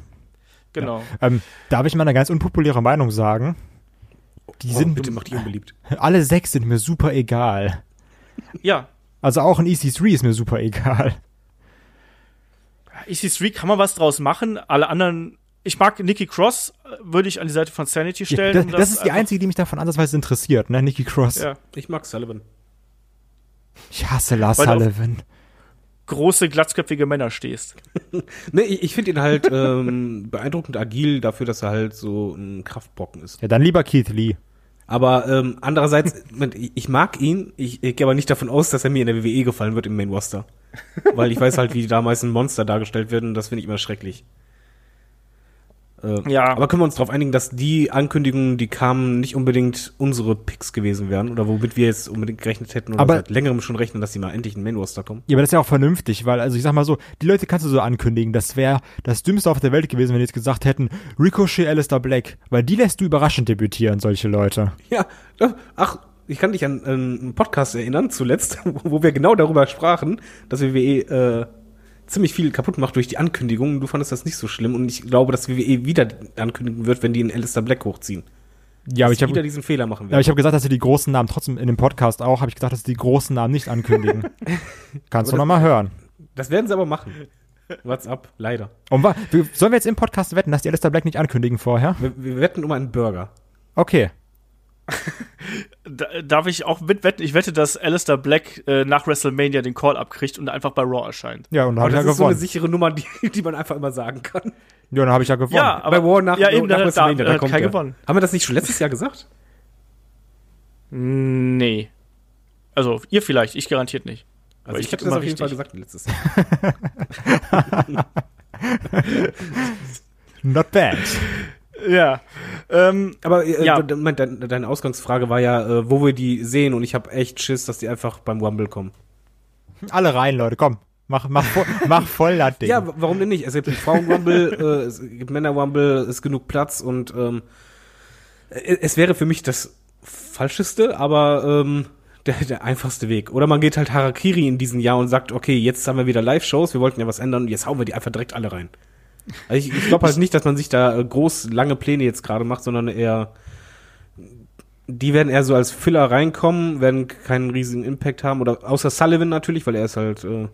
Genau. Ähm, darf ich mal eine ganz unpopuläre Meinung sagen? Die Oh, sind bitte mach die unbeliebt. alle sechs sind mir super egal. Ja, Also auch ein EC3 ist mir super egal. EC3 kann man was draus machen. Alle anderen, ich mag Nikki Cross, äh, würde ich an die Seite von Sanity stellen. das, um das ist die einzige, die mich davon ansatzweise interessiert, ne? Nikki Cross. Ja, Ich mag Sullivan. Ich hasse Lars Sullivan. große, glatzköpfige Männer stehst. Nee, ich, ich finde ihn halt ähm, beeindruckend agil dafür, dass er halt so ein Kraftbrocken ist. Ja, dann lieber Keith Lee. Aber ähm, andererseits, ich, mag ihn, ich, ich gehe aber nicht davon aus, dass er mir in der WWE gefallen wird im Main Roster. Weil ich weiß halt, wie damals ein Monster dargestellt wird und das finde ich immer schrecklich. Äh, Ja. Aber können wir uns darauf einigen, dass die Ankündigungen, die kamen, nicht unbedingt unsere Picks gewesen wären oder womit wir jetzt unbedingt gerechnet hätten oder Aber- seit längerem schon rechnen, dass die mal endlich in den Main Roster kommen? Ja, aber das ist ja auch vernünftig, weil, also ich sag mal so, die Leute kannst du so ankündigen. Das wäre das Dümmste auf der Welt gewesen, wenn die jetzt gesagt hätten, Ricochet, Alistair Black. Weil die lässt du überraschend debütieren, solche Leute. Ja, ach, ich kann dich an, an einen Podcast erinnern, zuletzt, wo wir genau darüber sprachen, dass WWE äh, ziemlich viel kaputt macht durch die Ankündigungen. Du fandest das nicht so schlimm und ich glaube, dass WWE wieder ankündigen wird, wenn die einen Alistair Black hochziehen. Ja, aber ich habe wieder diesen Fehler machen ja, werden. ich hab gesagt, dass sie die großen Namen trotzdem in dem Podcast auch, habe ich gesagt, dass sie die großen Namen nicht ankündigen. Kannst du noch mal hören. das werden sie aber machen. What's up? Leider. Wir- sollen wir jetzt im Podcast wetten, dass die Alistair Black nicht ankündigen vorher? Wir, wir wetten um einen Burger. Okay. Da, darf ich auch mitwetten? Ich wette, dass Alistair Black äh, nach WrestleMania den Call abkriegt und einfach bei Raw erscheint. Ja, und dann Aber habe ich das ja ist so eine gewonnen. sichere Nummer, die, die man einfach immer sagen kann. ja, dann habe ich ja gewonnen. Ja, aber Bei War nach, ja, eben, nach da, WrestleMania, da da hat kommt kein er. gewonnen. Haben wir das nicht schon letztes Jahr gesagt? Nee. Also, ihr vielleicht, ich garantiert nicht. Also Aber ich, ich hätte das auf jeden. Fall gesagt letztes Jahr. Not bad. Ja. Ähm, Aber äh, Ja. de- Moment, dein, deine Ausgangsfrage war ja, äh, wo wir die sehen und ich habe echt Schiss, dass die einfach beim Rumble kommen. Alle rein, Leute, komm. Mach, mach, voll, mach voll das Ding. Ja, warum denn nicht? Es gibt einen Frauen-Rumble, äh, es gibt Männer-Rumble, es ist genug Platz und ähm, äh, es wäre für mich das Falscheste, aber ähm, der, der einfachste Weg. Oder man geht halt Harakiri in diesem Jahr und sagt, okay, jetzt haben wir wieder Live-Shows, wir wollten ja was ändern jetzt hauen wir die einfach direkt alle rein. Also ich, ich glaube halt nicht, dass man sich da äh, groß lange Pläne jetzt gerade macht, sondern eher die werden eher so als Filler reinkommen, werden keinen riesigen Impact haben oder außer Sullivan natürlich, weil er ist halt äh,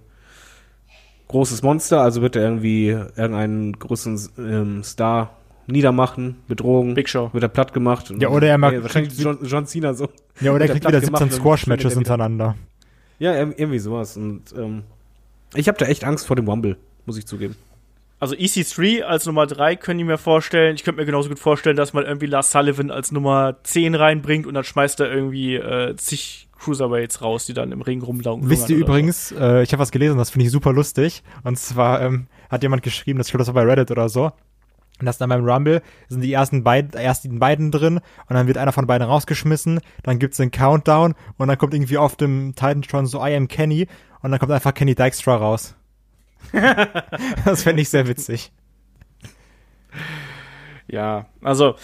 großes Monster, also wird er irgendwie irgendeinen großen ähm, Star niedermachen, betrogen, Big Show. wird er platt gemacht. Und Ja, oder er mag- Nee, wahrscheinlich John, John Cena so. Ja, oder er kriegt wieder gemacht 17 und dann Squash-Matches verschwindet er wieder. hintereinander. Ja, ir- irgendwie sowas. Und ähm, ich habe da echt Angst vor dem Rumble, muss ich zugeben. Also EC3 als Nummer 3 können ich mir vorstellen. Ich könnte mir genauso gut vorstellen, dass man irgendwie Lars Sullivan als Nummer 10 reinbringt und dann schmeißt er irgendwie äh, zig Cruiserweights raus, die dann im Ring rumlaufen. Wisst ihr übrigens, äh, ich habe was gelesen, das finde ich super lustig. Und zwar ähm, hat jemand geschrieben, das ich glaube, das war bei Reddit oder so. Und das dann beim Rumble sind die ersten beiden, ersten beiden drin und dann wird einer von beiden rausgeschmissen, dann gibt's einen Countdown und dann kommt irgendwie auf dem Titantron so I am Kenny und dann kommt einfach Kenny Dykstra raus. das fände ich sehr witzig. Ja, also,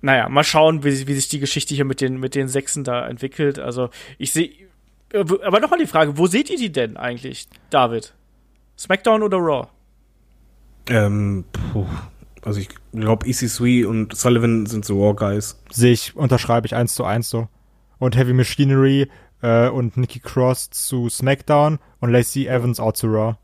naja, mal schauen, wie, wie sich die Geschichte hier mit den, mit den Sechsen da entwickelt. Also, ich sehe. Aber nochmal die Frage, wo seht ihr die denn eigentlich, David? SmackDown oder Raw? Ähm, puh. Also ich glaube, EC3 und Sullivan sind so Raw Guys. Sehe ich, unterschreibe ich eins zu eins so. Und Heavy Machinery äh, und Nikki Cross zu SmackDown und Lacey Evans auch zu Raw.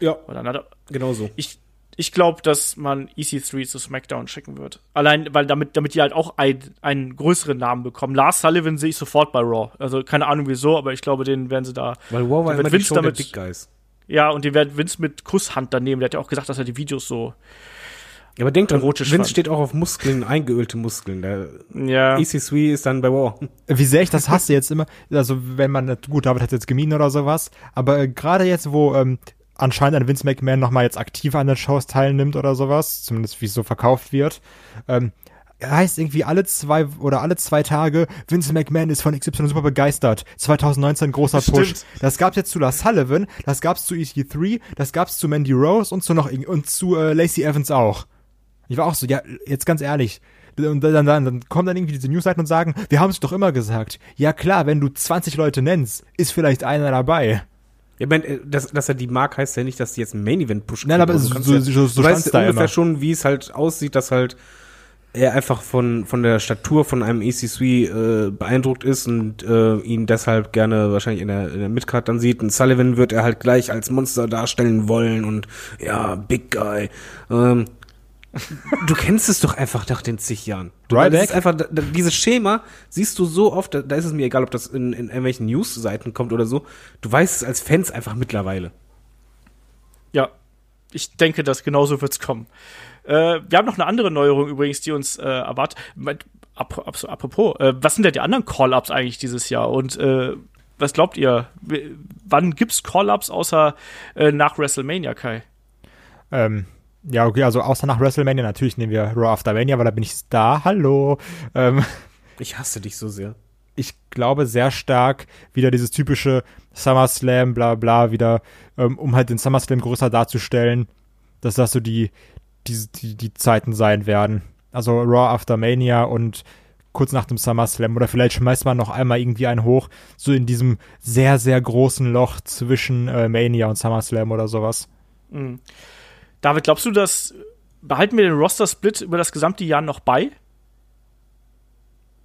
Ja, Oder dann hat er, genau so. ich ich glaube, dass man EC3 zu SmackDown schicken wird. Allein, weil damit, damit die halt auch ein, einen größeren Namen bekommen. Lars Sullivan sehe ich sofort bei Raw. Also keine Ahnung wieso, aber ich glaube, den werden sie da. Weil Raw war immer die Vince Show der damit- Big Guys. Ja, und den wird Vince mit Kusshand daneben. Der hat ja auch gesagt, dass er die Videos so. Ja, aber denk dran, Vince fand. steht auch auf Muskeln, eingeölte Muskeln. Der Ja. EC3 ist dann bei War. Wie sehr ich das hasse jetzt immer, also wenn man, gut, David hat jetzt gemieden oder sowas, aber äh, gerade jetzt, wo ähm, anscheinend ein Vince McMahon nochmal jetzt aktiv an den Shows teilnimmt oder sowas, zumindest wie es so verkauft wird, ähm, heißt irgendwie alle zwei oder alle zwei Tage, Vince McMahon ist von XY super begeistert. 2019 großer Stimmt. Push. Das gab's jetzt zu La Sullivan, das gab's zu EC3, das gab's zu Mandy Rose und zu noch und zu äh, Lacey Evans auch. Ich war auch so, ja, jetzt ganz ehrlich. Und dann, dann, dann kommen dann irgendwie diese Newsseiten und sagen, wir haben es doch immer gesagt. Ja klar, wenn du 20 Leute nennst, ist vielleicht einer dabei. Ja, wenn, äh, dass, dass er die mag, heißt ja nicht, dass die jetzt einen Main Event pushen. Nein, aber können. so- Du so- ja, so- so du weißt da ungefähr immer. schon, wie es halt aussieht, dass halt er einfach von, von der Statur von einem EC3 äh, beeindruckt ist und äh, ihn deshalb gerne wahrscheinlich in der, in der Midcard dann sieht. Und Sullivan wird er halt gleich als Monster darstellen wollen und ja, Big Guy. Ähm, du kennst es doch einfach nach den zig Jahren. Du, das ist einfach, dieses Schema siehst du so oft, da, da ist es mir egal, ob das in, in irgendwelchen News-Seiten kommt oder so. Du weißt es als Fans einfach mittlerweile. Ja, ich denke, dass genauso wird's kommen. Äh, wir haben noch eine andere Neuerung übrigens, die uns äh, erwartet. Ap ap apropos, äh, was sind denn die anderen Call-Ups eigentlich dieses Jahr? Und äh, was glaubt ihr? Wann gibt's Call-Ups außer äh, nach WrestleMania, Kai? Ähm, ja, okay, also außer nach WrestleMania, natürlich nehmen wir Raw After Mania, weil da bin ich da. Hallo. Ähm, Ich hasse dich so sehr. ich glaube sehr stark wieder dieses typische SummerSlam, bla bla, wieder, ähm, um halt den SummerSlam größer darzustellen, dass das so die, die, die, die Zeiten sein werden. Also Raw After Mania und kurz nach dem SummerSlam oder vielleicht schmeißt man noch einmal irgendwie einen hoch, so in diesem sehr, sehr großen Loch zwischen äh, Mania und SummerSlam oder sowas. Mhm. David, glaubst du, dass behalten wir den Roster-Split über das gesamte Jahr noch bei?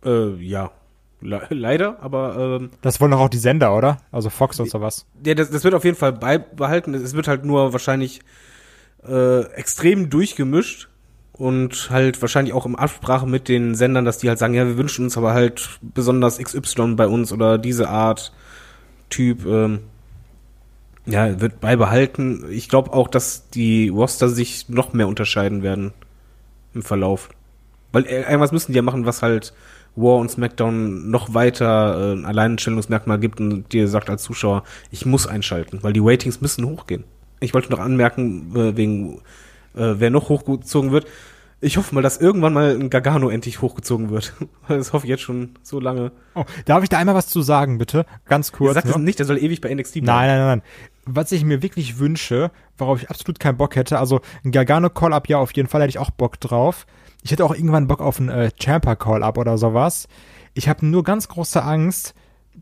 Äh, ja. Le leider, aber ähm, Das wollen doch auch die Sender, oder? Also Fox und sowas. ja, das, das wird auf jeden Fall beibehalten. Es wird halt nur wahrscheinlich äh, extrem durchgemischt und halt wahrscheinlich auch im Absprache mit den Sendern, dass die halt sagen, ja, wir wünschen uns aber halt besonders XY bei uns oder diese Art Typ. Ähm, ja, wird beibehalten. Ich glaube auch, dass die Roster sich noch mehr unterscheiden werden im Verlauf. Weil äh, irgendwas müssen die ja machen, was halt War und SmackDown noch weiter äh, ein Alleinstellungsmerkmal gibt und dir sagt als Zuschauer, ich muss einschalten, weil die Ratings müssen hochgehen. Ich wollte noch anmerken, äh, wegen wer noch hochgezogen wird. Ich hoffe mal, dass irgendwann mal ein Gargano endlich hochgezogen wird. Das hoffe ich jetzt schon so lange. Oh, darf ich da einmal was zu sagen, bitte? Ganz kurz. Sag das nur. nicht, der soll ewig bei NXT bleiben. Nein, nein, nein. Was ich mir wirklich wünsche, worauf ich absolut keinen Bock hätte, also ein Gargano Call-Up, ja, auf jeden Fall hätte ich auch Bock drauf. Ich hätte auch irgendwann Bock auf ein äh, Champa Call-Up oder sowas. Ich habe nur ganz große Angst,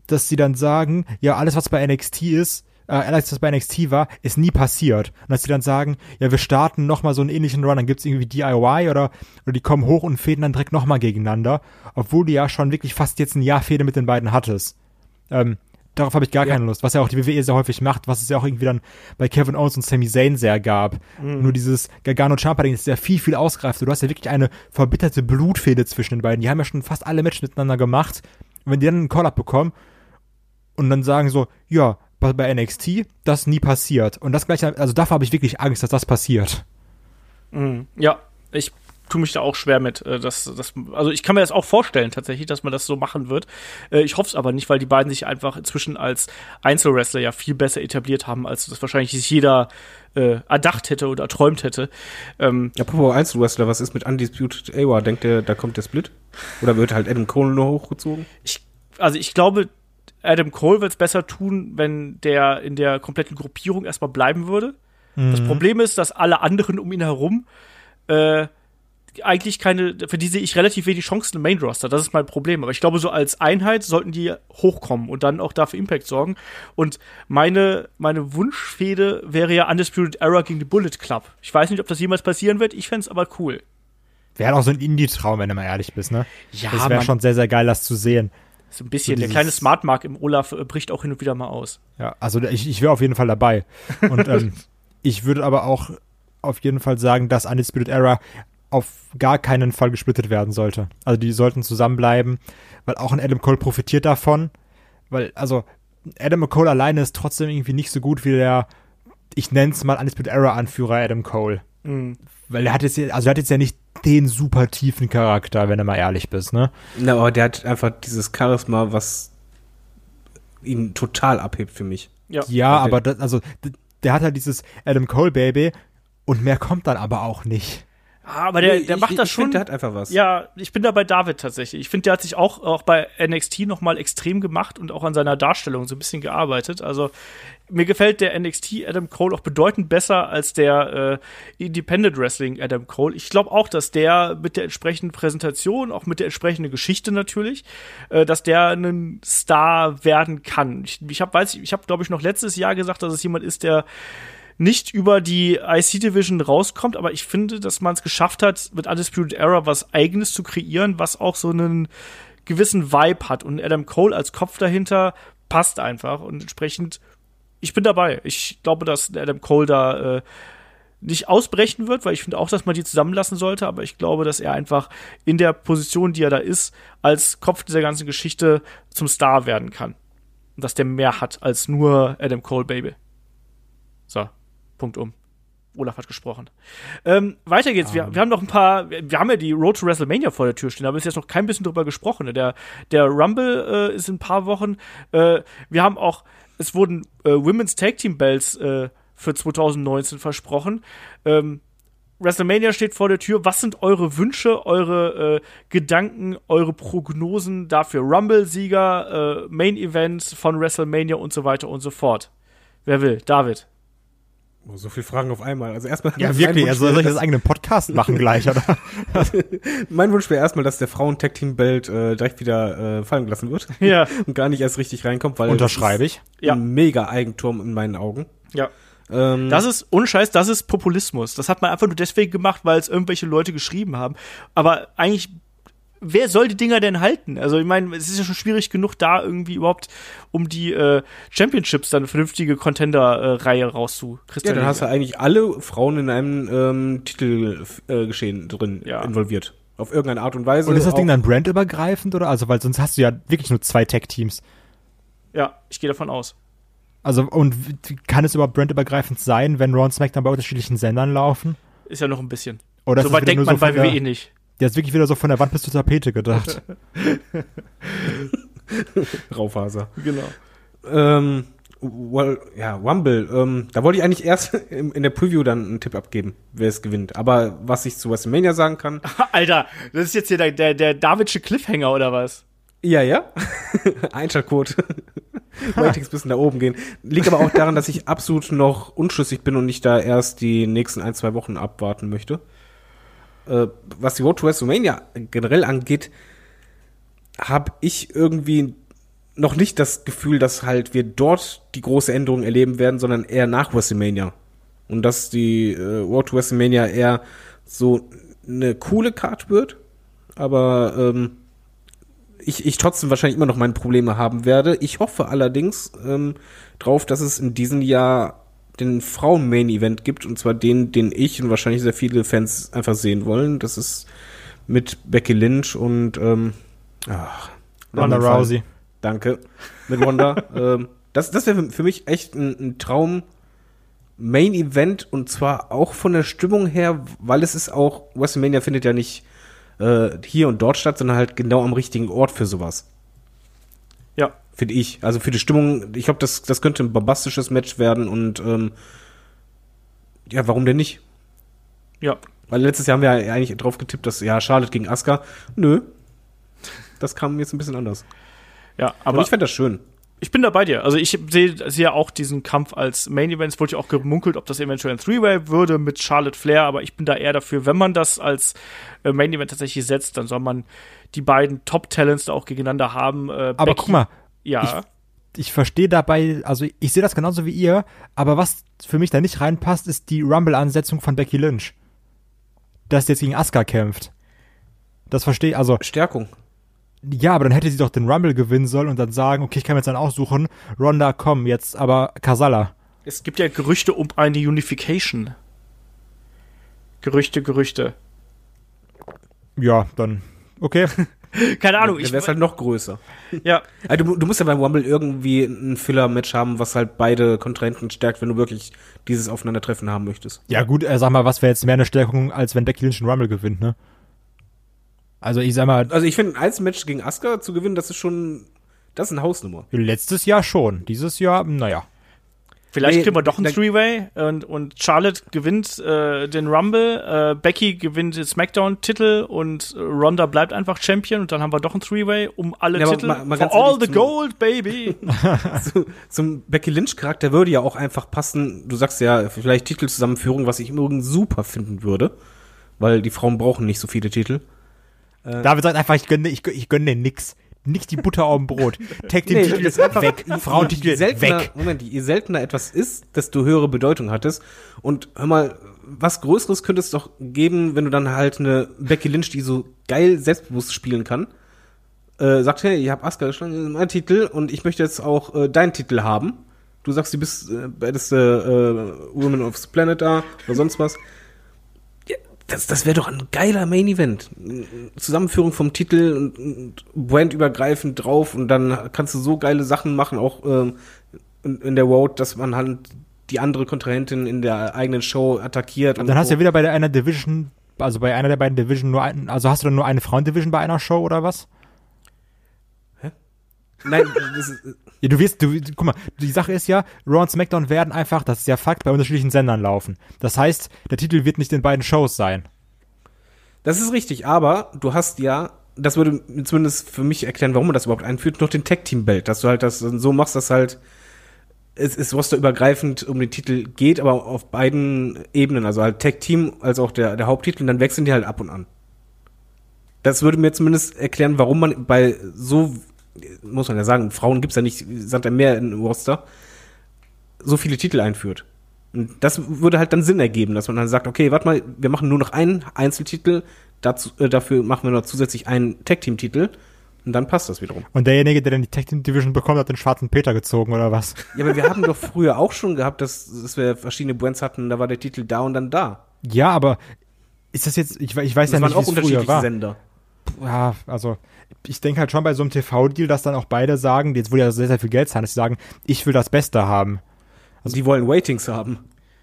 dass sie dann sagen, ja, alles, was bei NXT ist, äh, alles, was bei NXT war, ist nie passiert. Und dass sie dann sagen, ja, wir starten nochmal so einen ähnlichen Run, dann gibt's irgendwie DIY oder, oder die kommen hoch und fäden dann direkt nochmal gegeneinander, obwohl du ja schon wirklich fast jetzt ein Jahr Fehde mit den beiden hattest. Ähm, darauf habe ich gar Ja. keine Lust, was ja auch die WWE sehr häufig macht, was es ja auch irgendwie dann bei Kevin Owens und Sami Zayn sehr gab. Nur dieses Gargano Ciampa Ding ist ja viel viel ausgereifter. Du hast ja wirklich eine verbitterte Blutfehde zwischen den beiden. Die haben ja schon fast alle Matches miteinander gemacht. Und wenn die dann einen Call-up bekommen und dann sagen so, ja, bei, bei NXT, das nie passiert. Und das gleiche, also davor habe ich wirklich Angst, dass das passiert. Mhm. Ja, ich tue mich da auch schwer mit. Äh, dass, dass, also ich kann mir das auch vorstellen tatsächlich, dass man das so machen wird. Äh, ich hoffe es aber nicht, weil die beiden sich einfach inzwischen als Einzelwrestler ja viel besser etabliert haben, als das wahrscheinlich sich jeder äh, erdacht hätte oder erträumt hätte. Ähm, Apropos Einzelwrestler, was ist mit Undisputed Era? Denkt ihr, da kommt der Split? Oder wird halt Adam Cole nur hochgezogen? ich, also ich glaube, Adam Cole wird es besser tun, wenn der in der kompletten Gruppierung erstmal bleiben würde. Das Problem ist, dass alle anderen um ihn herum äh, eigentlich keine, für die sehe ich relativ wenig Chancen im Main Roster. Das ist mein Problem. Aber ich glaube, so als Einheit sollten die hochkommen und dann auch dafür Impact sorgen. Und meine, meine Wunschfehde wäre ja Undisputed Era gegen die Bullet Club. Ich weiß nicht, ob das jemals passieren wird. Ich fände es aber cool. Wäre auch so ein Indie-Traum, wenn du mal ehrlich bist, ne? Ja, das wäre schon sehr, sehr geil, das zu sehen. So ein bisschen. So der kleine Smart Mark im Olaf äh, bricht auch hin und wieder mal aus. Ja, also ich, ich wäre auf jeden Fall dabei. Und ähm, ich würde aber auch auf jeden Fall sagen, dass Undisputed Era auf gar keinen Fall gesplittet werden sollte. Also die sollten zusammenbleiben, weil auch ein Adam Cole profitiert davon. Weil, also, Adam Cole alleine ist trotzdem irgendwie nicht so gut wie der ich nenne es mal Undisputed Era Anführer Adam Cole. Mhm. Weil er hat jetzt, also er hat jetzt ja nicht den super tiefen Charakter, wenn du mal ehrlich bist, ne? Na, aber der hat einfach dieses Charisma, was ihn total abhebt für mich. Ja. Ja, Okay. aber das, also, der hat halt dieses Adam Cole Baby und mehr kommt dann aber auch nicht. Ah, aber der, der Ich- macht ich, das ich schon. Find, der hat einfach was. Ja, ich bin da bei David tatsächlich. Ich finde, der hat sich auch, auch bei NXT nochmal extrem gemacht und auch an seiner Darstellung so ein bisschen gearbeitet. Also mir gefällt der NXT Adam Cole auch bedeutend besser als der äh, Independent Wrestling Adam Cole. Ich glaube auch, dass der mit der entsprechenden Präsentation, auch mit der entsprechenden Geschichte natürlich, äh, dass der ein Star werden kann. Ich, ich habe, weiß ich, ich habe glaube ich noch letztes Jahr gesagt, dass es jemand ist, der nicht über die IC Division rauskommt, aber ich finde, dass man es geschafft hat, mit Undisputed Era was eigenes zu kreieren, was auch so einen gewissen Vibe hat. Und Adam Cole als Kopf dahinter passt einfach. Und entsprechend, ich bin dabei. Ich glaube, dass Adam Cole da äh, nicht ausbrechen wird, weil ich finde auch, dass man die zusammenlassen sollte, aber ich glaube, dass er einfach in der Position, die er da ist, als Kopf dieser ganzen Geschichte zum Star werden kann. Und dass der mehr hat als nur Adam Cole Baby. So, Punkt um. Olaf hat gesprochen. Ähm, weiter geht's. Wir, wir haben noch ein paar, wir, wir haben ja die Road to WrestleMania vor der Tür stehen, aber bis jetzt noch kein bisschen drüber gesprochen. ne? Der, der Rumble äh, ist in ein paar Wochen. Äh, wir haben auch, es wurden äh, Women's Tag Team Belts äh, für 2019 versprochen. Ähm, WrestleMania steht vor der Tür. Was sind eure Wünsche, eure äh, Gedanken, eure Prognosen dafür? Rumble-Sieger, äh, Main-Events von WrestleMania und so weiter und so fort. Wer will? David. So viele Fragen auf einmal. Also erstmal. Ja, wirklich. Also soll ich das eigenen Podcast machen gleich, oder? Mein Wunsch wäre erstmal, dass der Frauen-Tag-Team-Belt äh, direkt wieder äh, fallen gelassen wird. Ja. Und gar nicht erst richtig reinkommt, weil Unterschreibe ich. Ja. ein mega Eigentum in meinen Augen. Ja. Ähm, Das ist, ohne Scheiß, das ist Populismus. Das hat man einfach nur deswegen gemacht, weil es irgendwelche Leute geschrieben haben. Aber eigentlich, wer soll die Dinger denn halten? Also, ich meine, es ist ja schon schwierig genug, da irgendwie überhaupt um die äh, Championships dann eine vernünftige Contender-Reihe ja, rauszukristallisieren. dann hast du eigentlich alle Frauen in einem ähm, Titelgeschehen äh, Geschehen drin Ja. involviert. Auf irgendeine Art und Weise. Und ist das Ding dann brandübergreifend oder? Also, weil sonst hast du ja wirklich nur zwei Tech-Teams. ja, ich gehe davon aus. Also, und kann es überhaupt brandübergreifend sein, wenn Raw und SmackDown bei unterschiedlichen Sendern laufen? Ist ja noch ein bisschen. Oder so das weit denkt nur man so bei WWE nicht. Der ist wirklich wieder so von der Wand bis zur Tapete gedacht. Raufaser. Genau. Ähm, well, ja, Rumble. Ähm, da wollte ich eigentlich erst in der Preview dann einen Tipp abgeben, wer es gewinnt. Aber was ich zu WrestleMania sagen kann, Alter, das ist jetzt hier der, der, der Davidsche Cliffhanger oder was? ja, ja, Einschaltquote. Ratings bis nach oben gehen. Liegt aber auch daran, dass ich absolut noch unschlüssig bin und nicht da erst die nächsten ein, zwei Wochen abwarten möchte. Äh, was die Road to WrestleMania generell angeht, habe ich irgendwie noch nicht das Gefühl, dass halt wir dort die große Änderung erleben werden, sondern eher nach WrestleMania. Und dass die äh, Road to WrestleMania eher so eine coole Card wird, aber ähm, ich, ich trotzdem wahrscheinlich immer noch meine Probleme haben werde. Ich hoffe allerdings ähm, drauf, dass es in diesem Jahr den Frauen-Main-Event gibt, und zwar den, den ich und wahrscheinlich sehr viele Fans einfach sehen wollen. Das ist mit Becky Lynch und ähm, ach, Ronda. Rousey. Danke. Mit Ronda. ähm, das das wäre für mich echt ein, ein Traum. Main Event und zwar auch von der Stimmung her, weil es ist auch, WrestleMania findet ja nicht äh, hier und dort statt, sondern halt genau am richtigen Ort für sowas. Ja. Finde ich. Also für die Stimmung, ich glaube, das, das könnte ein bombastisches Match werden und ähm, ja, warum denn nicht? Ja. Weil letztes Jahr haben wir ja eigentlich drauf getippt, dass ja, Charlotte gegen Asuka. Nö. Das kam jetzt ein bisschen anders. Ja, Aber aber ich fände das schön. ich bin da bei dir. Also ich sehe sehe auch diesen Kampf als Main Event. Es wurde ja auch gemunkelt, ob das eventuell ein Three-Way würde mit Charlotte Flair, aber ich bin da eher dafür, wenn man das als äh, Main Event tatsächlich setzt, dann soll man die beiden Top-Talents da auch gegeneinander haben. Äh, Aber Becky- guck mal, Ja. ich verstehe dabei, also ich sehe das genauso wie ihr, aber was für mich da nicht reinpasst, ist die Rumble-Ansetzung von Becky Lynch. Dass sie jetzt gegen Asuka kämpft. Das verstehe ich, also Stärkung. ja, aber dann hätte sie doch den Rumble gewinnen sollen und dann sagen, okay, ich kann mir jetzt dann aussuchen, Ronda, komm, jetzt aber Kasala. Es gibt ja Gerüchte um eine Unification. Gerüchte, Gerüchte. Ja, dann, okay. Keine Ahnung, Dann ich, wäre es halt noch größer. ja, Also du, du musst ja beim Rumble irgendwie ein Filler-Match haben, was halt beide Kontrahenten stärkt, wenn du wirklich dieses Aufeinandertreffen haben möchtest. Ja gut, äh, sag mal, was wäre jetzt mehr eine Stärkung, als wenn Becky Lynch einen Rumble gewinnt, ne? Also ich sag mal, Also ich finde, ein Einzelmatch gegen Asuka zu gewinnen, das ist schon, das ist eine Hausnummer. letztes Jahr schon. Dieses Jahr, naja. Vielleicht Nee, kriegen wir doch einen da- Three-Way und, und Charlotte gewinnt äh, den Rumble, äh, Becky gewinnt den SmackDown-Titel und äh, Ronda bleibt einfach Champion und dann haben wir doch einen Three-Way um alle Ja, Titel. mal- mal For all the gold, baby! Zu, zum Becky Lynch-Charakter würde ja auch einfach passen, du sagst ja, vielleicht Titelzusammenführung, was ich im Übrigen super finden würde, weil die Frauen brauchen nicht so viele Titel. David sagt einfach, ich gönne, ich, gönne- ich gönne dir nix. Nicht die Butter auf dem Brot. Tag den Nee, Titel ist einfach- weg. Frauentitel weg. Moment, je seltener etwas ist, desto höhere Bedeutung hat es. Und hör mal, was Größeres könnte es doch geben, wenn du dann halt eine Becky Lynch, die so geil selbstbewusst spielen kann, äh, sagt, hey, ich habe Asuka geschlagen, das ist mein Titel und ich möchte jetzt auch äh, deinen Titel haben. Du sagst, du bist äh, beste äh, Woman of the Planet da oder sonst was. Das das wäre doch ein geiler Main Event. Zusammenführung vom Titel und, und brandübergreifend drauf und dann kannst du so geile Sachen machen, auch ähm, in, in der Road, dass man halt die andere Kontrahentin in der eigenen Show attackiert. Und dann hast du ja wieder bei der einer Division, also bei einer der beiden Division nur einen, also hast du dann nur eine Frauendivision bei einer Show oder was? Nein, das ist, Ja, du wirst, du, guck mal, die Sache ist ja, Raw und SmackDown werden einfach, das ist ja Fakt, bei unterschiedlichen Sendern laufen. Das heißt, der Titel wird nicht in beiden Shows sein. das ist richtig, aber du hast ja, das würde zumindest für mich erklären, warum man das überhaupt einführt, noch den Tag Team Belt, dass du halt das so machst, dass halt es ist rosterübergreifend um den Titel geht, aber auf beiden Ebenen, also halt Tag Team als auch der, der Haupttitel, und dann wechseln die halt ab und an. Das würde mir zumindest erklären, warum man bei so, muss man ja sagen, Frauen gibt's ja nicht, sagt er mehr im Roster, so viele Titel einführt. Und das würde halt dann Sinn ergeben, dass man dann sagt, okay, warte mal, wir machen nur noch einen Einzeltitel, dazu, äh, dafür machen wir noch zusätzlich einen Tag-Team-Titel und dann passt das wiederum. Und derjenige, der dann die Tag Team Division bekommt, hat den schwarzen Peter gezogen oder was? Ja, aber wir haben doch früher auch schon gehabt, dass, dass wir verschiedene Brands hatten, da war der Titel da und dann da. Ja, aber ist das jetzt, ich, ich weiß Das ja nicht, wie es früher war. Sender. Ja, also ich denke halt schon bei so einem TV-Deal, dass dann auch beide sagen, jetzt wohl ja sehr, sehr viel Geld zahlen, dass sie sagen, ich will das Beste haben. Also die wollen Waitings haben.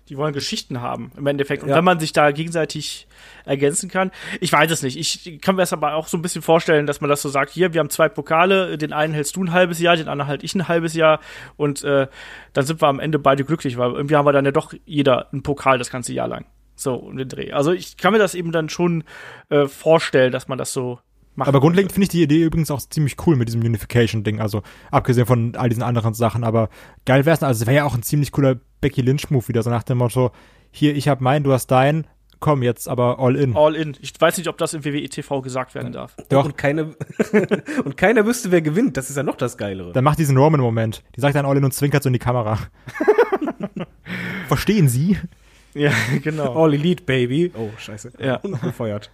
Die wollen Geschichten haben, im Endeffekt. Und Ja. wenn man sich da gegenseitig ergänzen kann, ich weiß es nicht. Ich kann mir das aber auch so ein bisschen vorstellen, dass man das so sagt, hier, wir haben zwei Pokale, den einen hältst du ein halbes Jahr, den anderen halt ich ein halbes Jahr und äh, dann sind wir am Ende beide glücklich, weil irgendwie haben wir dann ja doch jeder einen Pokal das ganze Jahr lang. So, um den Dreh. Also ich kann mir das eben dann schon äh, vorstellen, dass man das so macht. Aber grundlegend finde ich die Idee übrigens auch ziemlich cool mit diesem Unification-Ding, also abgesehen von all diesen anderen Sachen, aber geil wär's, also es wäre ja auch ein ziemlich cooler Becky Lynch-Move wieder, so nach dem Motto, hier, ich hab meinen, du hast deinen, komm jetzt aber all in. All in. Ich weiß nicht, ob das im WWE TV gesagt werden darf. Doch. Und, keine, und keiner wüsste, wer gewinnt. Das ist ja noch das Geilere. Dann macht diesen Roman-Moment. Die sagt dann all in und zwinkert so in die Kamera. Verstehen Sie? Ja, genau. All Elite, Baby. Oh, scheiße. Ja. Gefeuert.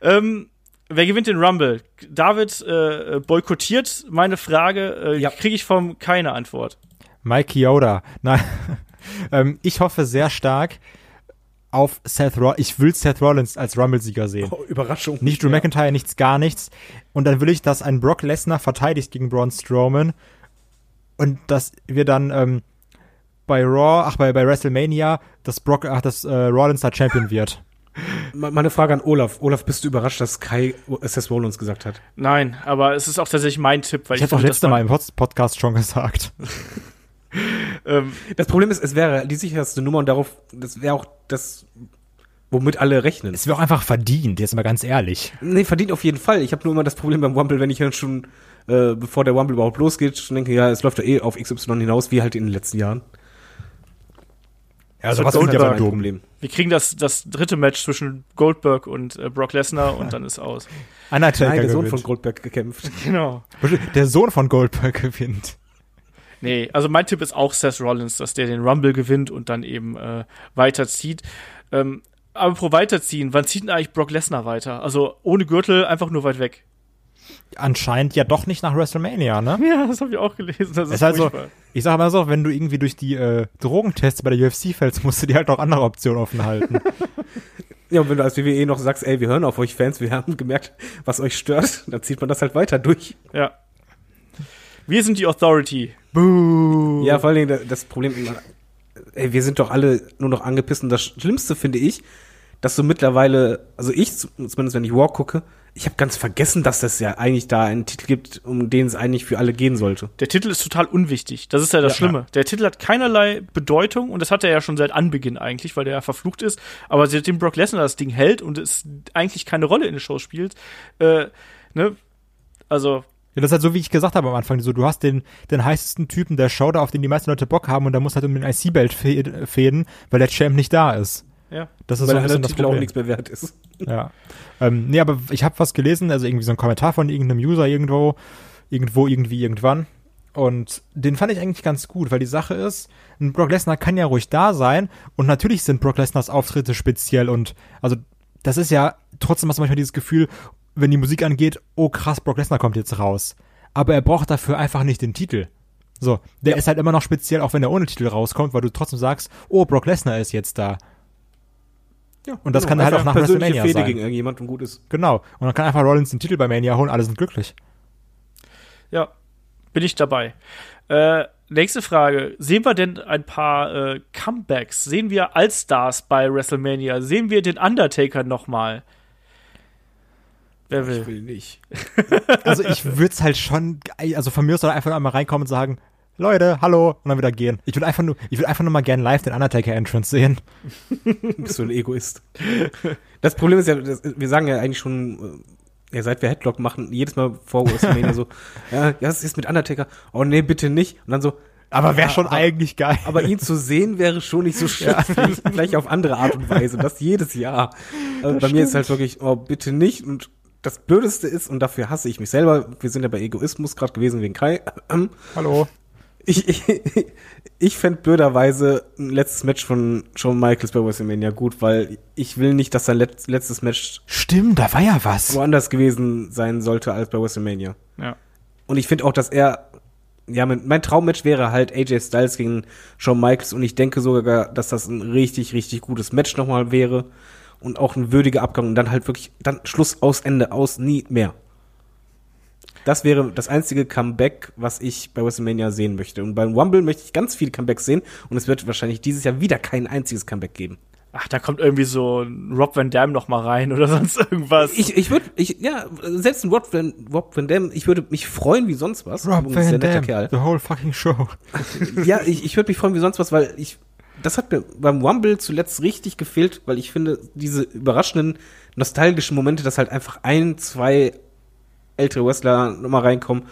Ähm, wer gewinnt den Rumble? David äh, boykottiert meine Frage. Äh, Ja. Kriege ich vom keine Antwort. Mike Yoda. Nein. ähm, ich hoffe sehr stark auf Seth Rollins. Ich will Seth Rollins als Rumble-Sieger sehen. Oh, Überraschung. Nicht Drew Ja. McIntyre, nichts, gar nichts. Und dann will ich, dass ein Brock Lesnar verteidigt gegen Braun Strowman und dass wir dann ähm, bei Raw, ach bei, bei WrestleMania, dass Brock, ach, dass äh, Rollins da Champion wird. Me- Meine Frage an Olaf. Olaf, bist du überrascht, dass Kai Seth Rollins gesagt hat? Nein, aber es ist auch tatsächlich mein Tipp, weil Ich habe auch finde, letzte dass Mal im Pod- Podcast schon gesagt. Ähm, Das Problem ist, es wäre die sicherste Nummer und darauf, das wäre auch das, womit alle rechnen. Es wäre auch einfach verdient, jetzt mal ganz ehrlich. Nee, verdient auf jeden Fall. Ich habe nur immer das Problem beim Rumble, wenn ich dann schon, äh, bevor der Rumble überhaupt losgeht, schon denke, ja, es läuft ja eh auf XY hinaus, wie halt in den letzten Jahren. Ja, ist sind halt aber mein dumm. Problem. wir kriegen das, das dritte Match zwischen Goldberg und äh, Brock Lesnar und dann ist aus. Undertaker Nein, der Sohn von gewinnt. Goldberg gekämpft. Genau. Der Sohn von Goldberg gewinnt. Nee, also mein Tipp ist auch Seth Rollins, dass der den Rumble gewinnt und dann eben äh, weiterzieht. Ähm, aber pro weiterziehen, wann zieht denn eigentlich Brock Lesnar weiter? Also ohne Gürtel, einfach nur weit weg. Anscheinend ja doch nicht nach WrestleMania, ne? Ja, das habe ich auch gelesen. Das ist halt so, furchtbar. ich sag mal so, wenn du irgendwie durch die äh, Drogentests bei der UFC fällst, musst du dir halt noch andere Optionen offen halten. Ja, und wenn du als WWE noch sagst, ey, wir hören auf euch Fans, wir haben gemerkt, was euch stört, dann zieht man das halt weiter durch. Ja. Wir sind die Authority. Buh. Ja, vor allen Dingen da- das Problem, ey, wir sind doch alle nur noch angepisst. Und das Schlimmste finde ich, dass so mittlerweile, also ich zu- zumindest, wenn ich War gucke, ich habe ganz vergessen, dass das ja eigentlich da einen Titel gibt, um den es eigentlich für alle gehen sollte. Der Titel ist total unwichtig. Das ist ja das Ja. Schlimme. Der Titel hat keinerlei Bedeutung und das hat er ja schon seit Anbeginn eigentlich, weil der ja verflucht ist. Aber seitdem Brock Lesnar das Ding hält und es eigentlich keine Rolle in der Show spielt, äh, ne, also Ja, das ist halt so, wie ich gesagt habe am Anfang. So, du hast den, den heißesten Typen der Show da, auf den die meisten Leute Bock haben und da muss halt um den IC-Belt fä- fäden, weil der Champ nicht da ist. Ja. Das ist Weil so ein bisschen das Titel auch nichts mehr wert ist. Ja. Ähm, nee, aber ich habe was gelesen, also irgendwie so ein Kommentar von irgendeinem User irgendwo, irgendwo, irgendwie, irgendwann. Und den fand ich eigentlich ganz gut, weil die Sache ist, ein Brock Lesnar kann ja ruhig da sein und natürlich sind Brock Lesnars Auftritte speziell und also das ist ja trotzdem hast du manchmal dieses Gefühl, wenn die Musik angeht, oh krass, Brock Lesnar kommt jetzt raus. Aber er braucht dafür einfach nicht den Titel. So, der ist halt immer noch speziell, auch wenn er ohne Titel rauskommt, weil du trotzdem sagst, oh, Brock Lesnar ist jetzt da. Ja, Und das kann halt auch nach WrestleMania Fehde sein. gegen irgendjemand und gut ist. Genau. Und dann kann einfach Rollins den Titel bei Mania holen, alle sind glücklich. Ja, bin ich dabei. Äh, nächste Frage. Sehen wir denn ein paar äh, Comebacks? Sehen wir Allstars bei WrestleMania? Sehen wir den Undertaker nochmal? Wer Ich will? will nicht. Also ich würde es halt schon, also von mir aus soll er einfach einmal reinkommen und sagen, Leute, hallo, und dann wieder gehen. Ich will einfach nur, ich will einfach nur mal gerne live den Undertaker-Entrance sehen. Bist du ein Egoist. Das Problem ist ja, das, wir sagen ja eigentlich schon, äh, ja, seit wir Headlock machen, jedes Mal vor WrestleMania so, ja, was ist mit Undertaker? Oh nee, bitte nicht. Und dann so, Aber wäre Ja, schon aber- eigentlich geil. aber ihn zu sehen wäre schon nicht so schlimm. Vielleicht, auf andere Art und Weise. Das jedes Jahr. Also bei mir ist halt wirklich, oh, bitte nicht. Und das Blödeste ist, und dafür hasse ich mich selber, wir sind ja bei Egoismus gerade gewesen wegen Kai. Hallo. Ich, ich, ich fände blöderweise ein letztes Match von Shawn Michaels bei WrestleMania gut, weil ich will nicht, dass sein letz, letztes Match Stimmt, da war ja was. woanders gewesen sein sollte als bei WrestleMania. Ja. Und ich finde auch, dass er, ja, mein, mein Traummatch wäre halt AJ Styles gegen Shawn Michaels und ich denke sogar, dass das ein richtig, richtig gutes Match nochmal wäre und auch ein würdiger Abgang und dann halt wirklich, dann Schluss aus, Ende aus, nie mehr. Das wäre das einzige Comeback, was ich bei WrestleMania sehen möchte. Und beim Rumble möchte ich ganz viele Comebacks sehen und es wird wahrscheinlich dieses Jahr wieder kein einziges Comeback geben. Ach, da kommt irgendwie so ein Rob Van Dam noch mal rein oder sonst irgendwas. Ich, ich würde, ich, ja, selbst ein Rob Van, Rob Van Dam, ich würde mich freuen wie sonst was. Rob Übrigens Van netter Dam, Kerl. the whole fucking show. ja, ich, ich würde mich freuen wie sonst was, weil ich, das hat mir beim Rumble zuletzt richtig gefehlt, weil ich finde, diese überraschenden, nostalgischen Momente, dass halt einfach ein, zwei ältere Wrestler nochmal reinkommen,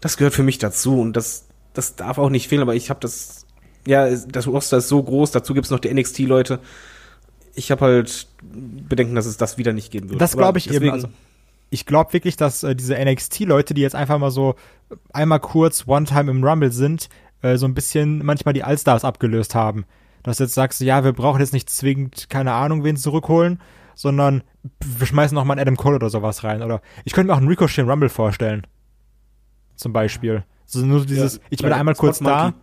das gehört für mich dazu und das, das darf auch nicht fehlen, aber ich habe das, ja, das Roster ist so groß, dazu gibt's noch die NXT-Leute. Ich habe halt Bedenken, dass es das wieder nicht geben wird. Das glaube ich eben. deswegen- Also, ich glaube wirklich, dass äh, diese NXT-Leute, die jetzt einfach mal so einmal kurz One-Time im Rumble sind, äh, so ein bisschen manchmal die Allstars abgelöst haben. Dass du jetzt sagst, ja, wir brauchen jetzt nicht zwingend, keine Ahnung, wen zurückholen, sondern wir schmeißen noch mal einen Adam Cole oder sowas rein. Oder ich könnte mir auch einen Ricochet Rumble vorstellen. Zum Beispiel. So nur dieses, Ja, ich bin einmal kurz da,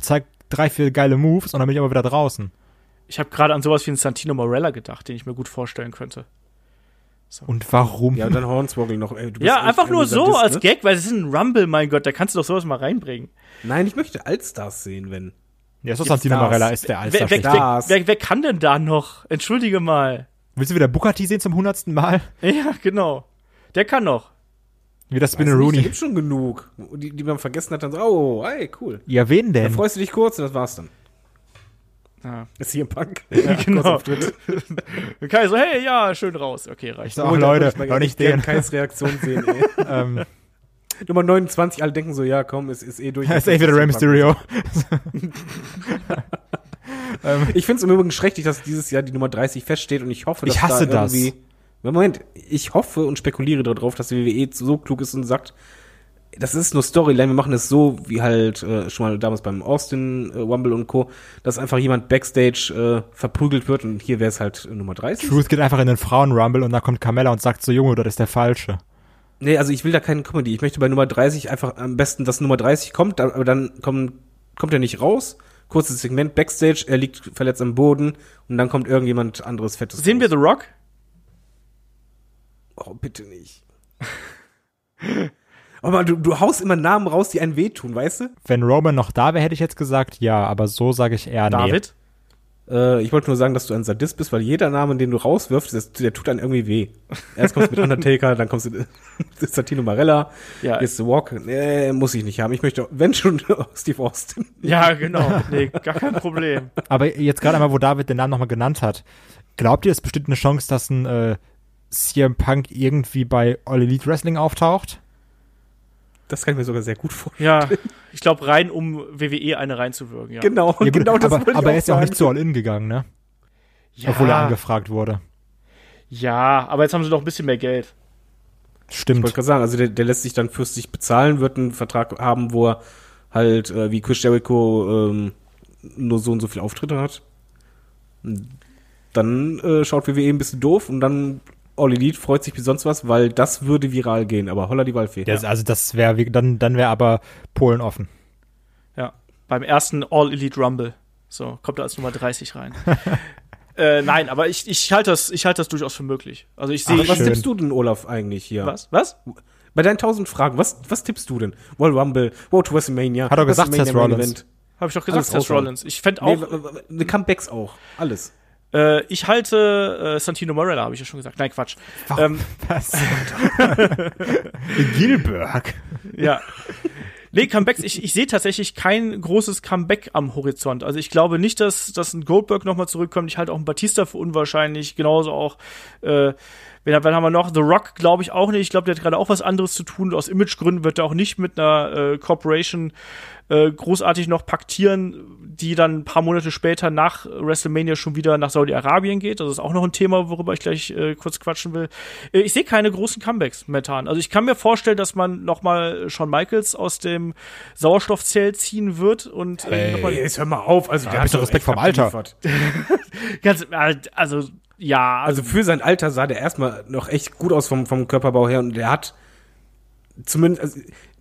zeig drei, vier geile Moves und dann bin ich aber wieder draußen. Ich habe gerade an sowas wie einen Santino Morella gedacht, den ich mir gut vorstellen könnte. Und warum? Ja, und dann Hornswoggle noch. Ey, du bist Ja, einfach nur so Sadist, als ne? Gag, weil es ist ein Rumble, mein Gott, da kannst du doch sowas mal reinbringen. Nein, ich möchte Allstars sehen, wenn. ja, so Santino Stars? Marella ist der Wer, Allstar. wer, wer, wer, wer kann denn da noch? Entschuldige mal. Willst du wieder T sehen zum hundertsten Mal? Ja, genau. Der kann noch. Wie das Da Spinneroonie. gibt's schon genug. Die, die man vergessen hat, dann so, oh, ey, cool. Ja, wen Dann denn? freust du dich kurz und das war's dann. Ja. Das ist hier ein Punk. Ja, genau. Kai so, hey, ja, schön raus. Okay, reicht. So, ach Leute, doch nicht den. Keins Reaktion sehen, ey. ähm, Nummer 29, alle denken so, ja, komm, es ist eh durch. ist eh wieder Rey Mysterio. Ähm, Ich find's im Übrigen schrecklich, dass dieses Jahr die Nummer 30 feststeht und ich hoffe, dass Ich hasse da das. irgendwie. Moment, ich hoffe und spekuliere darauf, dass die WWE so klug ist und sagt, das ist nur Storyline, wir machen es so, wie halt äh, schon mal damals beim Austin äh, Rumble und Co., dass einfach jemand Backstage äh, verprügelt wird und hier wäre es halt äh, Nummer 30. Truth geht einfach in den Frauen-Rumble und da kommt Carmella und sagt so, Junge, das ist der Falsche. Nee, also ich will da keinen Comedy. Ich möchte bei Nummer 30 einfach am besten, dass Nummer 30 kommt, aber dann kommt, kommt er nicht raus, kurzes Segment Backstage, er liegt verletzt am Boden und dann kommt irgendjemand anderes Fettes. Sehen wir raus. The Rock? Oh, bitte nicht. Aber du, du haust immer Namen raus, die einen wehtun, weißt du? Wenn Roman noch da wäre, hätte ich jetzt gesagt ja, aber so sage ich eher nee. Äh, ich wollte nur sagen, dass du ein Sadist bist, weil jeder Name, den du rauswirfst, das, der tut dann irgendwie weh. Erst kommst du mit Undertaker, dann kommst du mit Santino Marella, Ja. jetzt The Walk. Nee, muss ich nicht haben. Ich möchte, wenn schon, Steve Austin. Ja, genau. Nee, gar kein Problem. Aber jetzt gerade einmal, wo David den Namen nochmal genannt hat, glaubt ihr, es besteht eine Chance, dass ein äh, CM Punk irgendwie bei All Elite Wrestling auftaucht? Das kann ich mir sogar sehr gut vorstellen. Ja, ich glaube rein, um WWE eine reinzuwirken, ja. Genau, Ja, genau das aber wollte ich aber auch er ist ja auch nicht zu All In gegangen, ne? ja, Obwohl er angefragt wurde. ja, aber jetzt haben sie doch ein bisschen mehr Geld. Ich Stimmt. wollte gerade sagen, also der, der lässt sich dann fürs sich bezahlen, wird einen Vertrag haben, wo er halt äh, wie Chris Jericho ähm, nur so und so viele Auftritte hat. Dann äh, schaut WWE ein bisschen doof und dann All Elite freut sich wie sonst was, weil das würde viral gehen, aber holla die Waldfee. Ja, Also das wäre, dann, dann wäre aber Polen offen. Ja, beim ersten All Elite Rumble. So, kommt er als Nummer 30 rein. äh, nein, aber ich, ich halte das, ich halte das durchaus für möglich. Also ich sehe. Was schön. tippst du denn, Olaf, eigentlich hier? Was? Was? Bei deinen tausend Fragen, was, was tippst du denn? Royal Rumble, Road to WrestleMania, Hat er gesagt, WrestleMania Seth Rollins. Habe ich doch gesagt, Seth. Rollins. Ich fände Nee, auch. w- w- ne Comebacks auch, alles. Äh, ich halte äh, Santino Morella, habe ich ja schon gesagt. Nein, Quatsch. Ähm, Was? Gilberg. ja. Nee, Comebacks, ich, ich sehe tatsächlich kein großes Comeback am Horizont. Also ich glaube nicht, dass, dass ein Goldberg nochmal zurückkommt. Ich halte auch einen Batista für unwahrscheinlich. Genauso auch, äh, wen, wen haben wir noch? The Rock glaube ich auch nicht. Ich glaube, der hat gerade auch was anderes zu tun. Aus Imagegründen wird er auch nicht mit einer äh, Corporation äh, großartig noch paktieren, die dann ein paar Monate später nach WrestleMania schon wieder nach Saudi-Arabien geht. Das ist auch noch ein Thema, worüber ich gleich äh, kurz quatschen will. Äh, ich sehe keine großen Comebacks momentan. Also ich kann mir vorstellen, dass man noch mal Shawn Michaels aus dem Sauerstoffzelt ziehen wird und äh, Hey. noch mal Jetzt hör mal auf, also der hab ich doch Respekt vorm Alter. ganz, äh, also ja, Also für sein Alter sah der erstmal noch echt gut aus vom, vom Körperbau her und der hat zumindest also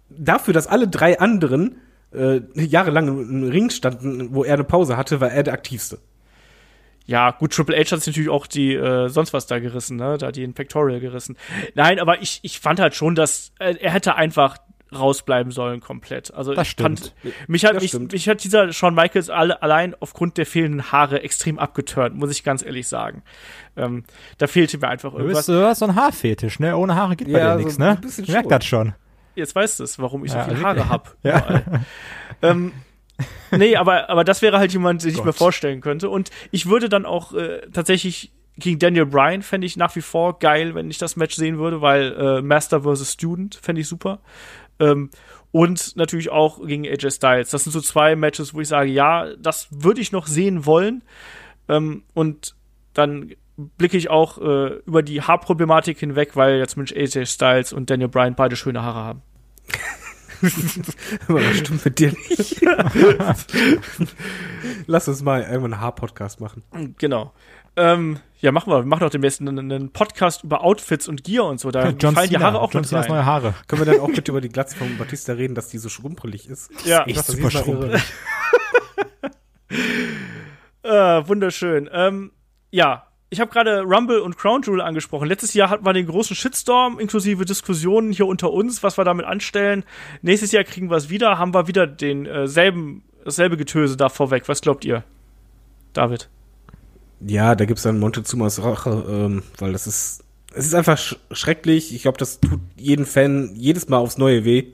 dafür, dass alle drei anderen äh, jahrelang im Ring standen, wo er eine Pause hatte, war er der aktivste. Ja, gut, Triple H hat sich natürlich auch die äh, sonst was da gerissen, ne? Da die in Pectorial gerissen. Nein, aber ich, ich fand halt schon, dass äh, er hätte einfach rausbleiben sollen komplett. Also Das ich stimmt. fand mich hat Das mich, stimmt. mich hat dieser Shawn Michaels alle, allein aufgrund der fehlenden Haare extrem abgeturnt, muss ich ganz ehrlich sagen. Ähm, da fehlte mir einfach Du irgendwas. bist, du hast so ein Haarfetisch, ne? Ohne Haare geht bei Ja, dir so nichts, ne? Ich merk schon. das schon. Jetzt weißt du es, warum ich so Ja, viele also- Haare hab. Ja. überall. ähm, nee, aber, aber das wäre halt jemand, den ich Gott. mir vorstellen könnte. Und ich würde dann auch äh, tatsächlich gegen Daniel Bryan fände ich nach wie vor geil, wenn ich das Match sehen würde, weil äh, Master vs. Student fände ich super. Ähm, und natürlich auch gegen AJ Styles. Das sind so zwei Matches, wo ich sage, ja, das würde ich noch sehen wollen. Ähm, und dann blicke ich auch äh, über die Haarproblematik hinweg, weil jetzt Mensch AJ Styles und Daniel Bryan beide schöne Haare haben. Aber das stimmt mit dir nicht. Lass uns mal irgendwann einen Haar-Podcast machen. Genau. Ähm, ja, machen wir. Wir machen doch demnächst einen, einen Podcast über Outfits und Gear und so. Da John fallen die Cena. Haare auch John Cenas rein. neue Haare. Können wir dann auch bitte über die Glatze von Batista reden, dass die so schrumpelig ist? Ja. Ich super sie ist irre. schrumpelig. Äh, wunderschön. Ähm, ja, ich habe gerade Rumble und Crown Jewel angesprochen. Letztes Jahr hatten wir den großen Shitstorm inklusive Diskussionen hier unter uns, was wir damit anstellen. Nächstes Jahr kriegen wir es wieder, haben wir wieder den äh, selben, dasselbe Getöse da vorweg. Was glaubt ihr, David? Ja, da gibt's dann Montezumas Rache, ähm, weil das ist, es ist einfach sch schrecklich. Ich glaube, das tut jeden Fan jedes Mal aufs Neue weh.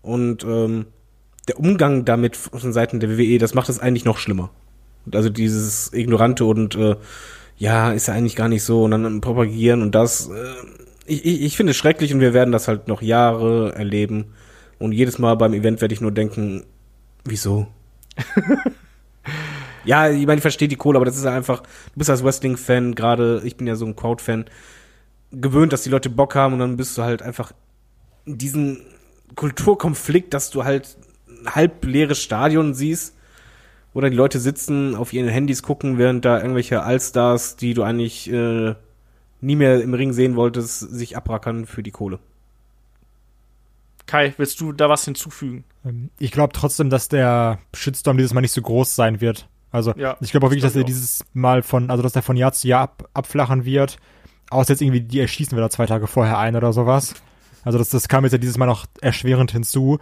Und ähm, der Umgang damit von Seiten der WWE, das macht es eigentlich noch schlimmer. Also dieses Ignorante und äh, ja, ist ja eigentlich gar nicht so und dann propagieren und das. Äh, ich, ich, ich finde es schrecklich und wir werden das halt noch Jahre erleben. Und jedes Mal beim Event werde ich nur denken, wieso? Ja, ich meine, ich verstehe die Kohle, aber das ist ja einfach, du bist als Wrestling-Fan, gerade, ich bin ja so ein Crowd-Fan, gewöhnt, dass die Leute Bock haben und dann bist du halt einfach in diesem Kulturkonflikt, dass du halt ein halb leeres Stadion siehst, wo dann die Leute sitzen, auf ihren Handys gucken, während da irgendwelche Allstars, die du eigentlich äh, nie mehr im Ring sehen wolltest, sich abrackern für die Kohle. Kai, willst du da was hinzufügen? Ähm, Ich glaube trotzdem, dass der Shitstorm dieses Mal nicht so groß sein wird. Also Ja, ich glaube auch wirklich, das dass er dieses Mal von, also dass der von Jahr zu Jahr ab, abflachen wird. Außer jetzt irgendwie, die erschießen wir da zwei Tage vorher ein oder sowas. Also das, das kam jetzt ja dieses Mal noch erschwerend hinzu.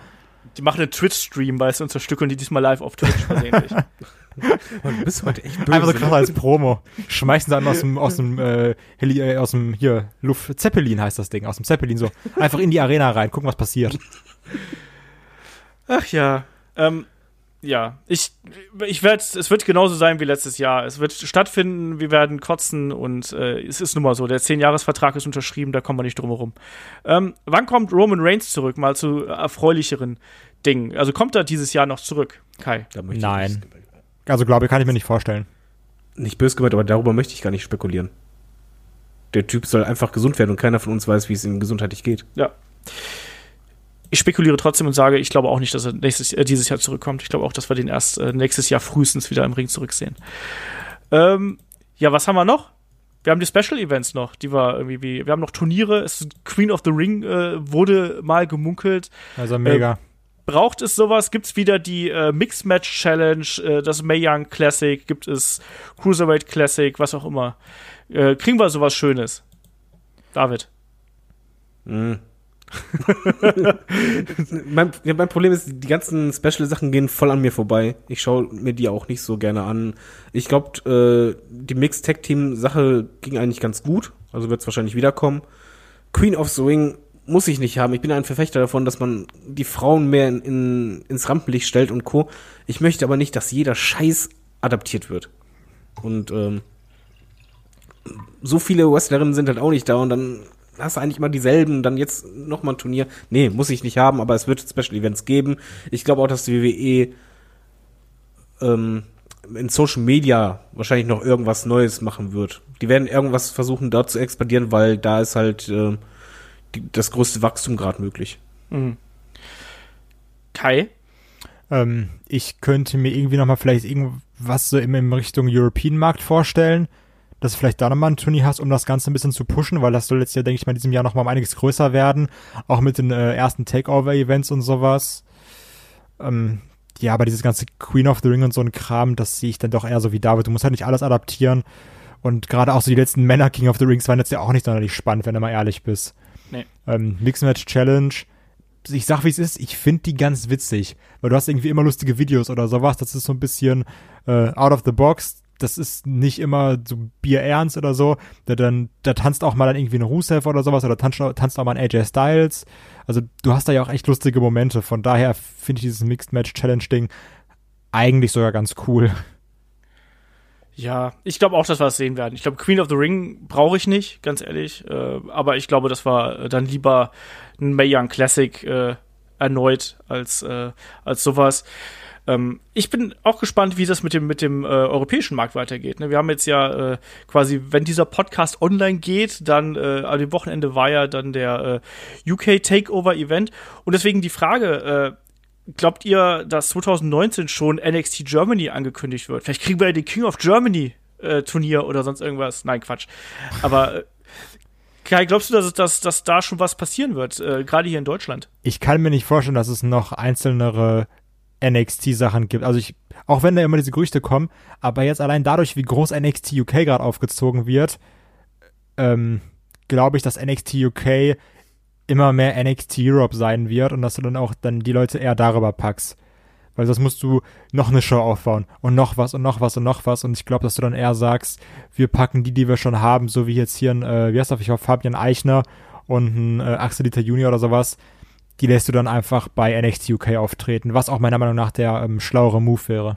Die machen einen Twitch-Stream, weißt du, und zerstückeln die diesmal live auf Twitch versehentlich. Du bist heute echt böse. Einfach so krass als Promo. Schmeißen dann aus dem, aus dem, äh, Heli, äh, aus dem, hier, Luft, Zeppelin heißt das Ding, aus dem Zeppelin so. Einfach in die Arena rein, gucken, was passiert. Ach ja. Ähm, ja, ich, ich werde, es wird genauso sein wie letztes Jahr. Es wird stattfinden, wir werden kotzen und äh, es ist nun mal so. Der 10-Jahres-Vertrag ist unterschrieben, da kommen wir nicht drum herum. Ähm, wann kommt Roman Reigns zurück? Mal zu erfreulicheren Dingen. Also kommt er dieses Jahr noch zurück, Kai? Da möchte ich Nein. Also glaube ich, kann ich mir nicht vorstellen. Nicht böse gemeint, aber darüber möchte ich gar nicht spekulieren. Der Typ soll einfach gesund werden und keiner von uns weiß, wie es ihm gesundheitlich geht. Ja. Ich spekuliere trotzdem und sage, ich glaube auch nicht, dass er nächstes, äh, dieses Jahr zurückkommt. Ich glaube auch, dass wir den erst äh, nächstes Jahr frühestens wieder im Ring zurücksehen. Ähm, ja, was haben wir noch? Wir haben die Special Events noch, die wir irgendwie, wie, wir haben noch Turniere. Es ist Queen of the Ring äh, wurde mal gemunkelt. Also mega. Braucht es sowas? Gibt es wieder die äh, Mixed Match Challenge, äh, das Mae Young Classic? Gibt es Cruiserweight Classic, was auch immer? Äh, kriegen wir sowas Schönes? David. Mhm. mein, ja, mein Problem ist, die ganzen Special-Sachen gehen voll an mir vorbei. Ich schaue mir die auch nicht so gerne an. Ich glaube, äh, die Mixed-Tag-Team-Sache ging eigentlich ganz gut. Also wird es wahrscheinlich wiederkommen. Queen of the Ring muss ich nicht haben. Ich bin ein Verfechter davon, dass man die Frauen mehr in, in, ins Rampenlicht stellt und Co. Ich möchte aber nicht, dass jeder Scheiß adaptiert wird. Und ähm, so viele Wrestlerinnen sind halt auch nicht da und dann hast du eigentlich immer dieselben, dann jetzt noch mal ein Turnier. Nee, muss ich nicht haben, aber es wird Special Events geben. Ich glaube auch, dass die WWE ähm, in Social Media wahrscheinlich noch irgendwas Neues machen wird. Die werden irgendwas versuchen, dort zu expandieren, weil da ist halt äh, die, das größte Wachstum gerade möglich. Mhm. Kai? Ähm, ich könnte mir irgendwie nochmal vielleicht irgendwas so im, im Richtung European-Markt vorstellen, dass du vielleicht da nochmal ein Turnier hast, um das Ganze ein bisschen zu pushen, weil das soll jetzt ja, denke ich mal, in diesem Jahr nochmal um einiges größer werden, auch mit den äh, ersten Takeover-Events und sowas. Ähm, ja, aber dieses ganze Queen of the Ring und so ein Kram, das sehe ich dann doch eher so wie David. Du musst halt nicht alles adaptieren. Und gerade auch so die letzten Männer King of the Rings waren jetzt ja auch nicht sonderlich spannend, wenn du mal ehrlich bist. Nee. Ähm, Mixed Match Challenge. Ich sag, wie es ist, ich finde die ganz witzig. Weil du hast irgendwie immer lustige Videos oder sowas. Das ist so ein bisschen äh, out of the box. Das ist nicht immer so bierernst oder so. Da, dann, da tanzt auch mal dann irgendwie ein Rusev oder sowas oder tanzt, tanzt auch mal ein AJ Styles. Also du hast da ja auch echt lustige Momente. Von daher finde ich dieses Mixed Match Challenge Ding eigentlich sogar ganz cool. Ja, ich glaube auch, dass wir das sehen werden. Ich glaube, Queen of the Ring brauche ich nicht, ganz ehrlich. Äh, aber ich glaube, dass wir äh, dann lieber ein Mae Young Classic äh, erneut als, äh, als sowas. Ähm, ich bin auch gespannt, wie das mit dem, mit dem äh, europäischen Markt weitergeht. Ne? Wir haben jetzt ja äh, quasi, wenn dieser Podcast online geht, dann äh, an Wochenende war ja dann der äh, UK Takeover Event. Und deswegen die Frage, äh, Glaubt ihr, dass 2019 schon NXT Germany angekündigt wird? Vielleicht kriegen wir ja den King of Germany äh, Turnier oder sonst irgendwas. Nein, Quatsch. Aber äh, Kai, glaubst du, dass, dass, dass da schon was passieren wird, äh, gerade hier in Deutschland? Ich kann mir nicht vorstellen, dass es noch einzelnere NXT-Sachen gibt. Also ich, auch wenn da immer diese Gerüchte kommen, aber jetzt allein dadurch, wie groß NXT UK gerade aufgezogen wird, ähm, glaube ich, dass NXT UK immer mehr NXT Europe sein wird und dass du dann auch dann die Leute eher darüber packst. Weil das musst du noch eine Show aufbauen und noch was und noch was und noch was und ich glaube, dass du dann eher sagst, wir packen die, die wir schon haben, so wie jetzt hier ein, äh, wie heißt das, ich hoffe, Fabian Eichner und ein äh, Axel Dieter Junior oder sowas, die lässt du dann einfach bei NXT UK auftreten, was auch meiner Meinung nach der ähm, schlauere Move wäre.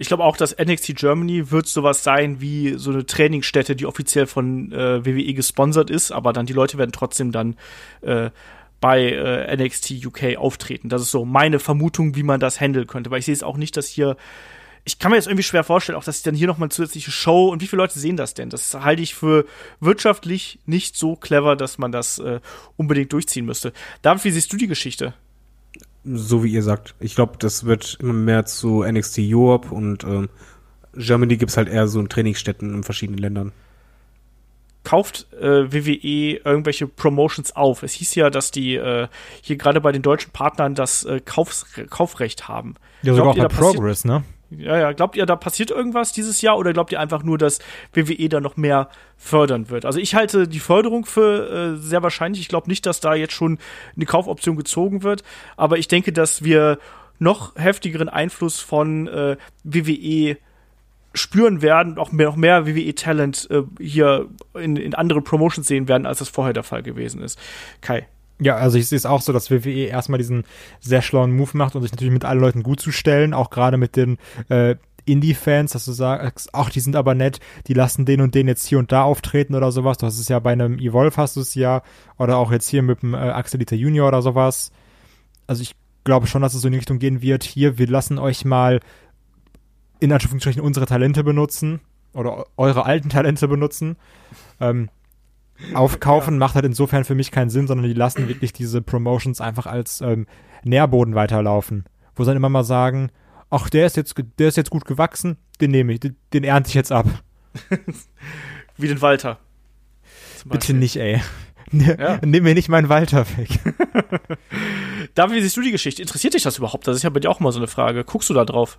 Ich glaube auch, dass NXT Germany wird sowas sein wie so eine Trainingsstätte, die offiziell von äh, WWE gesponsert ist, aber dann die Leute werden trotzdem dann äh, bei äh, NXT UK auftreten. Das ist so meine Vermutung, wie man das handeln könnte. Weil ich sehe es auch nicht, dass hier ich kann mir jetzt irgendwie schwer vorstellen, auch dass ich dann hier noch mal eine zusätzliche Show und wie viele Leute sehen das denn? Das halte ich für wirtschaftlich nicht so clever, dass man das äh, unbedingt durchziehen müsste. David, wie siehst du die Geschichte? So wie ihr sagt. Ich glaube, das wird immer mehr zu NXT Europe und ähm, Germany gibt's halt eher so in Trainingsstätten in verschiedenen Ländern. kauft äh, WWE irgendwelche Promotions auf. Es hieß ja, dass die äh, hier gerade bei den deutschen Partnern das äh, Kaufs Kaufrecht haben. Ja, sogar Glaubt auch ihr, bei Progress, ne? Ja, ja. Glaubt ihr, da passiert irgendwas dieses Jahr oder glaubt ihr einfach nur, dass WWE da noch mehr fördern wird? Also ich halte die Förderung für äh, sehr wahrscheinlich. Ich glaube nicht, dass da jetzt schon eine Kaufoption gezogen wird, aber ich denke, dass wir noch heftigeren Einfluss von äh, WWE spüren werden, auch mehr, noch mehr WWE-Talent äh, hier in, in andere Promotions sehen werden, als das vorher der Fall gewesen ist. Kai. Ja, also ich sehe es auch so, dass WWE erstmal diesen sehr schlauen Move macht und sich natürlich mit allen Leuten gut zu stellen, auch gerade mit den äh, Indie-Fans, dass du sagst, ach, die sind aber nett, die lassen den und den jetzt hier und da auftreten oder sowas. Du hast es ja bei einem Evolve hast du es ja, oder auch jetzt hier mit dem äh, Axel Dieter Junior oder sowas. Also ich glaube schon, dass es so in die Richtung gehen wird. Hier, wir lassen euch mal in Anführungsstrichen unsere Talente benutzen oder eu- eure alten Talente benutzen. Ähm, aufkaufen macht halt insofern für mich keinen Sinn, sondern die lassen wirklich diese Promotions einfach als ähm, Nährboden weiterlaufen. Wo sie dann immer mal sagen, ach, der ist jetzt, der ist jetzt gut gewachsen, den nehme ich, den, den ernte ich jetzt ab. Wie den Walter. Bitte nicht, ey. Ne- Ja. Nimm mir nicht meinen Walter weg. David, wie siehst du die Geschichte? Interessiert dich das überhaupt? Das ist ja bei dir auch mal so eine Frage. Guckst du da drauf?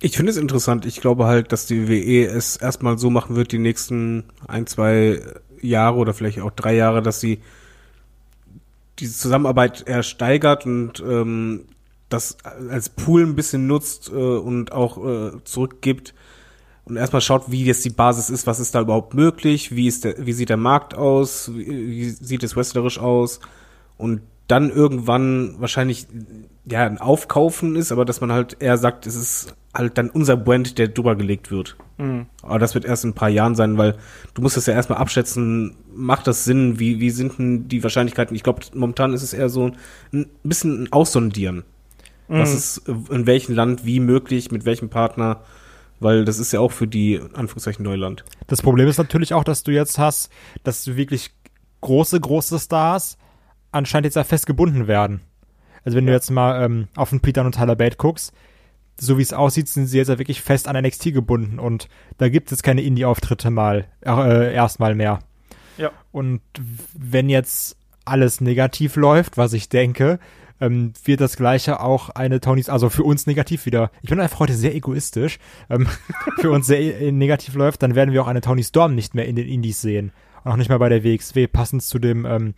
Ich finde es interessant. Ich glaube halt, dass die WWE es erstmal so machen wird, die nächsten ein, zwei Jahre oder vielleicht auch drei Jahre, dass sie diese Zusammenarbeit eher steigert und ähm, das als Pool ein bisschen nutzt äh, und auch äh, zurückgibt und erstmal schaut, wie jetzt die Basis ist, was ist da überhaupt möglich, wie ist der, wie sieht der Markt aus, wie, wie sieht es wrestlerisch aus? Und dann irgendwann wahrscheinlich ja ein Aufkaufen ist, aber dass man halt eher sagt, es ist halt dann unser Brand, der drüber gelegt wird. Aber das wird erst in ein paar Jahren sein, weil du musst das ja erstmal abschätzen, macht das Sinn, wie, wie sind denn die Wahrscheinlichkeiten? Ich glaube, momentan ist es eher so ein bisschen ein Aussondieren. Was ist in welchem Land wie möglich, mit welchem Partner, weil das ist ja auch für die, in Anführungszeichen, Neuland. Das Problem ist natürlich auch, dass du jetzt hast, dass du wirklich große, große Stars anscheinend jetzt ja festgebunden werden. Also wenn du jetzt mal ähm, auf den Peter und Tyler Bate guckst, so wie es aussieht, sind sie jetzt ja wirklich fest an NXT gebunden und da gibt es keine Indie-Auftritte mal, äh, erstmal mehr. Ja. Und wenn jetzt alles negativ läuft, was ich denke, ähm, wird das gleiche auch eine Tonys, also für uns negativ wieder. Ich bin einfach heute sehr egoistisch. Ähm, für uns sehr äh, negativ läuft, dann werden wir auch eine Tony Storm nicht mehr in den Indies sehen. Und auch nicht mehr bei der WXW, passend zu dem ähm,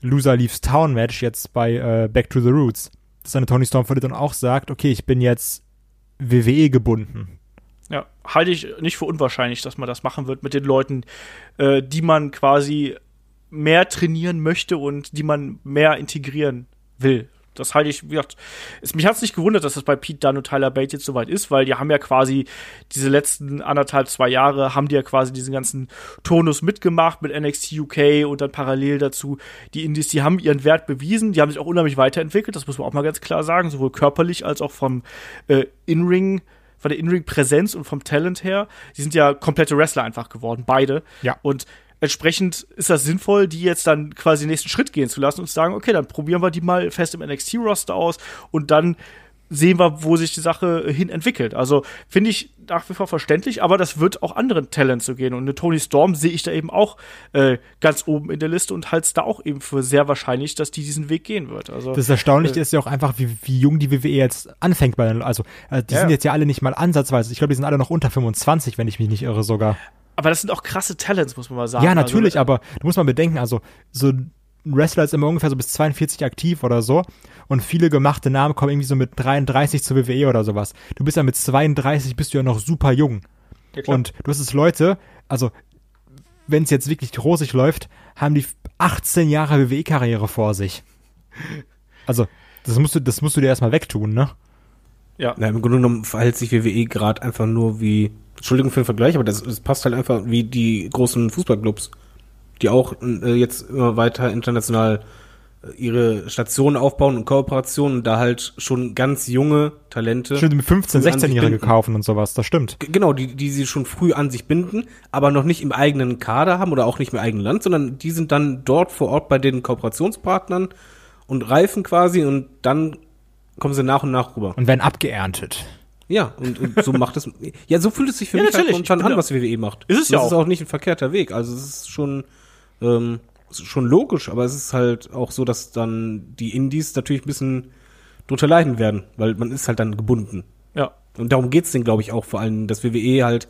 Loser Leaves Town Match jetzt bei äh, Back to the Roots. Dass eine Tony Storm dann auch sagt, okay, ich bin jetzt WWE gebunden. Ja, halte ich nicht für unwahrscheinlich, dass man das machen wird mit den Leuten, äh, die man quasi mehr trainieren möchte und die man mehr integrieren will. Das halte ich, wie gesagt, es, mich hat es nicht gewundert, dass das bei Pete Dunne und Tyler Bate jetzt soweit ist, weil die haben ja quasi diese letzten anderthalb, zwei Jahre, haben die ja quasi diesen ganzen Tonus mitgemacht mit NXT UK und dann parallel dazu die Indies, die haben ihren Wert bewiesen, die haben sich auch unheimlich weiterentwickelt, das muss man auch mal ganz klar sagen, sowohl körperlich als auch vom äh, In-Ring von der In-Ring-Präsenz und vom Talent her. Die sind ja komplette Wrestler einfach geworden, beide. Ja. Und entsprechend ist das sinnvoll, die jetzt dann quasi den nächsten Schritt gehen zu lassen und zu sagen, okay, dann probieren wir die mal fest im NXT-Roster aus und dann sehen wir, wo sich die Sache äh, hin entwickelt. Also finde ich nach wie vor verständlich, aber das wird auch anderen Talents so gehen. Und eine Tony Storm sehe ich da eben auch äh, ganz oben in der Liste und halte es da auch eben für sehr wahrscheinlich, dass die diesen Weg gehen wird. Also Das Erstaunliche ist ja auch einfach, wie, wie jung die WWE jetzt anfängt bei also äh, die Ja, sind jetzt ja alle nicht mal ansatzweise, ich glaube, die sind alle noch unter 25, wenn ich mich nicht irre sogar. Aber das sind auch krasse Talents, muss man mal sagen. Ja, natürlich, also, aber du musst mal bedenken, also so ein Wrestler ist immer ungefähr so bis 42 aktiv oder so und viele gemachte Namen kommen irgendwie so mit 33 zur WWE oder sowas. Du bist ja mit 32 bist du ja noch super jung. Ja, und du hast es Leute, also wenn es jetzt wirklich rosig läuft, haben die 18 Jahre WWE-Karriere vor sich. Also, das musst du, das musst du dir erstmal wegtun, ne? ja. Na, im Grunde genommen verhält sich WWE gerade einfach nur wie, Entschuldigung für den Vergleich, aber das, das passt halt einfach wie die großen Fußballclubs, die auch äh, jetzt immer weiter international äh, ihre Stationen aufbauen und Kooperationen und da halt schon ganz junge Talente. Stimmt, mit 15, früh an sich 16-Jährige binden. kaufen und sowas, das stimmt. G- Genau, die, die sie schon früh an sich binden, aber noch nicht im eigenen Kader haben oder auch nicht im eigenen Land, sondern die sind dann dort vor Ort bei den Kooperationspartnern und reifen quasi und dann kommen sie nach und nach rüber. Und werden abgeerntet. Ja, und, und so macht es. Ja, so fühlt es sich für Ja, mich halt momentan bin an, da- was WWE macht. Ist es ja das ist auch. auch nicht ein verkehrter Weg. Also es ist schon, ähm, ist schon logisch, aber es ist halt auch so, dass dann die Indies natürlich ein bisschen drunter leiden werden, weil man ist halt dann gebunden. Ja. Und darum geht's denen, glaube ich, auch vor allem, dass WWE halt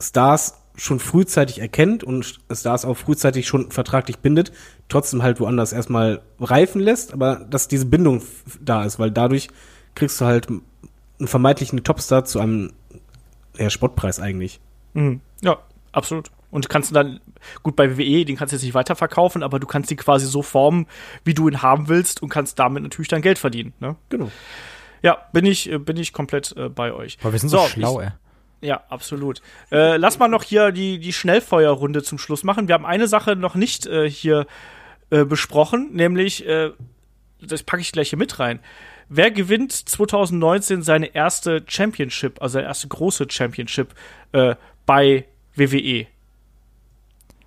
Stars schon frühzeitig erkennt und Stars auch frühzeitig schon vertraglich bindet, trotzdem halt woanders erstmal reifen lässt, aber dass diese Bindung da ist, weil dadurch kriegst du halt einen vermeintlichen Topstar zu einem ja, Spottpreis eigentlich. Mhm. Ja, absolut. Und kannst du dann, gut, bei WWE, den kannst du jetzt nicht weiterverkaufen, aber du kannst ihn quasi so formen, wie du ihn haben willst und kannst damit natürlich dann Geld verdienen. Ne? Genau. Ja, bin ich, äh, bin ich komplett äh, bei euch. Aber wir sind so, schlau, ich, ey. Ja, absolut. Äh, lass mal noch hier die, die Schnellfeuerrunde zum Schluss machen. Wir haben eine Sache noch nicht äh, hier äh, besprochen, nämlich, äh, das packe ich gleich hier mit rein. Wer gewinnt 2019 seine erste Championship, also seine erste große Championship äh, bei WWE?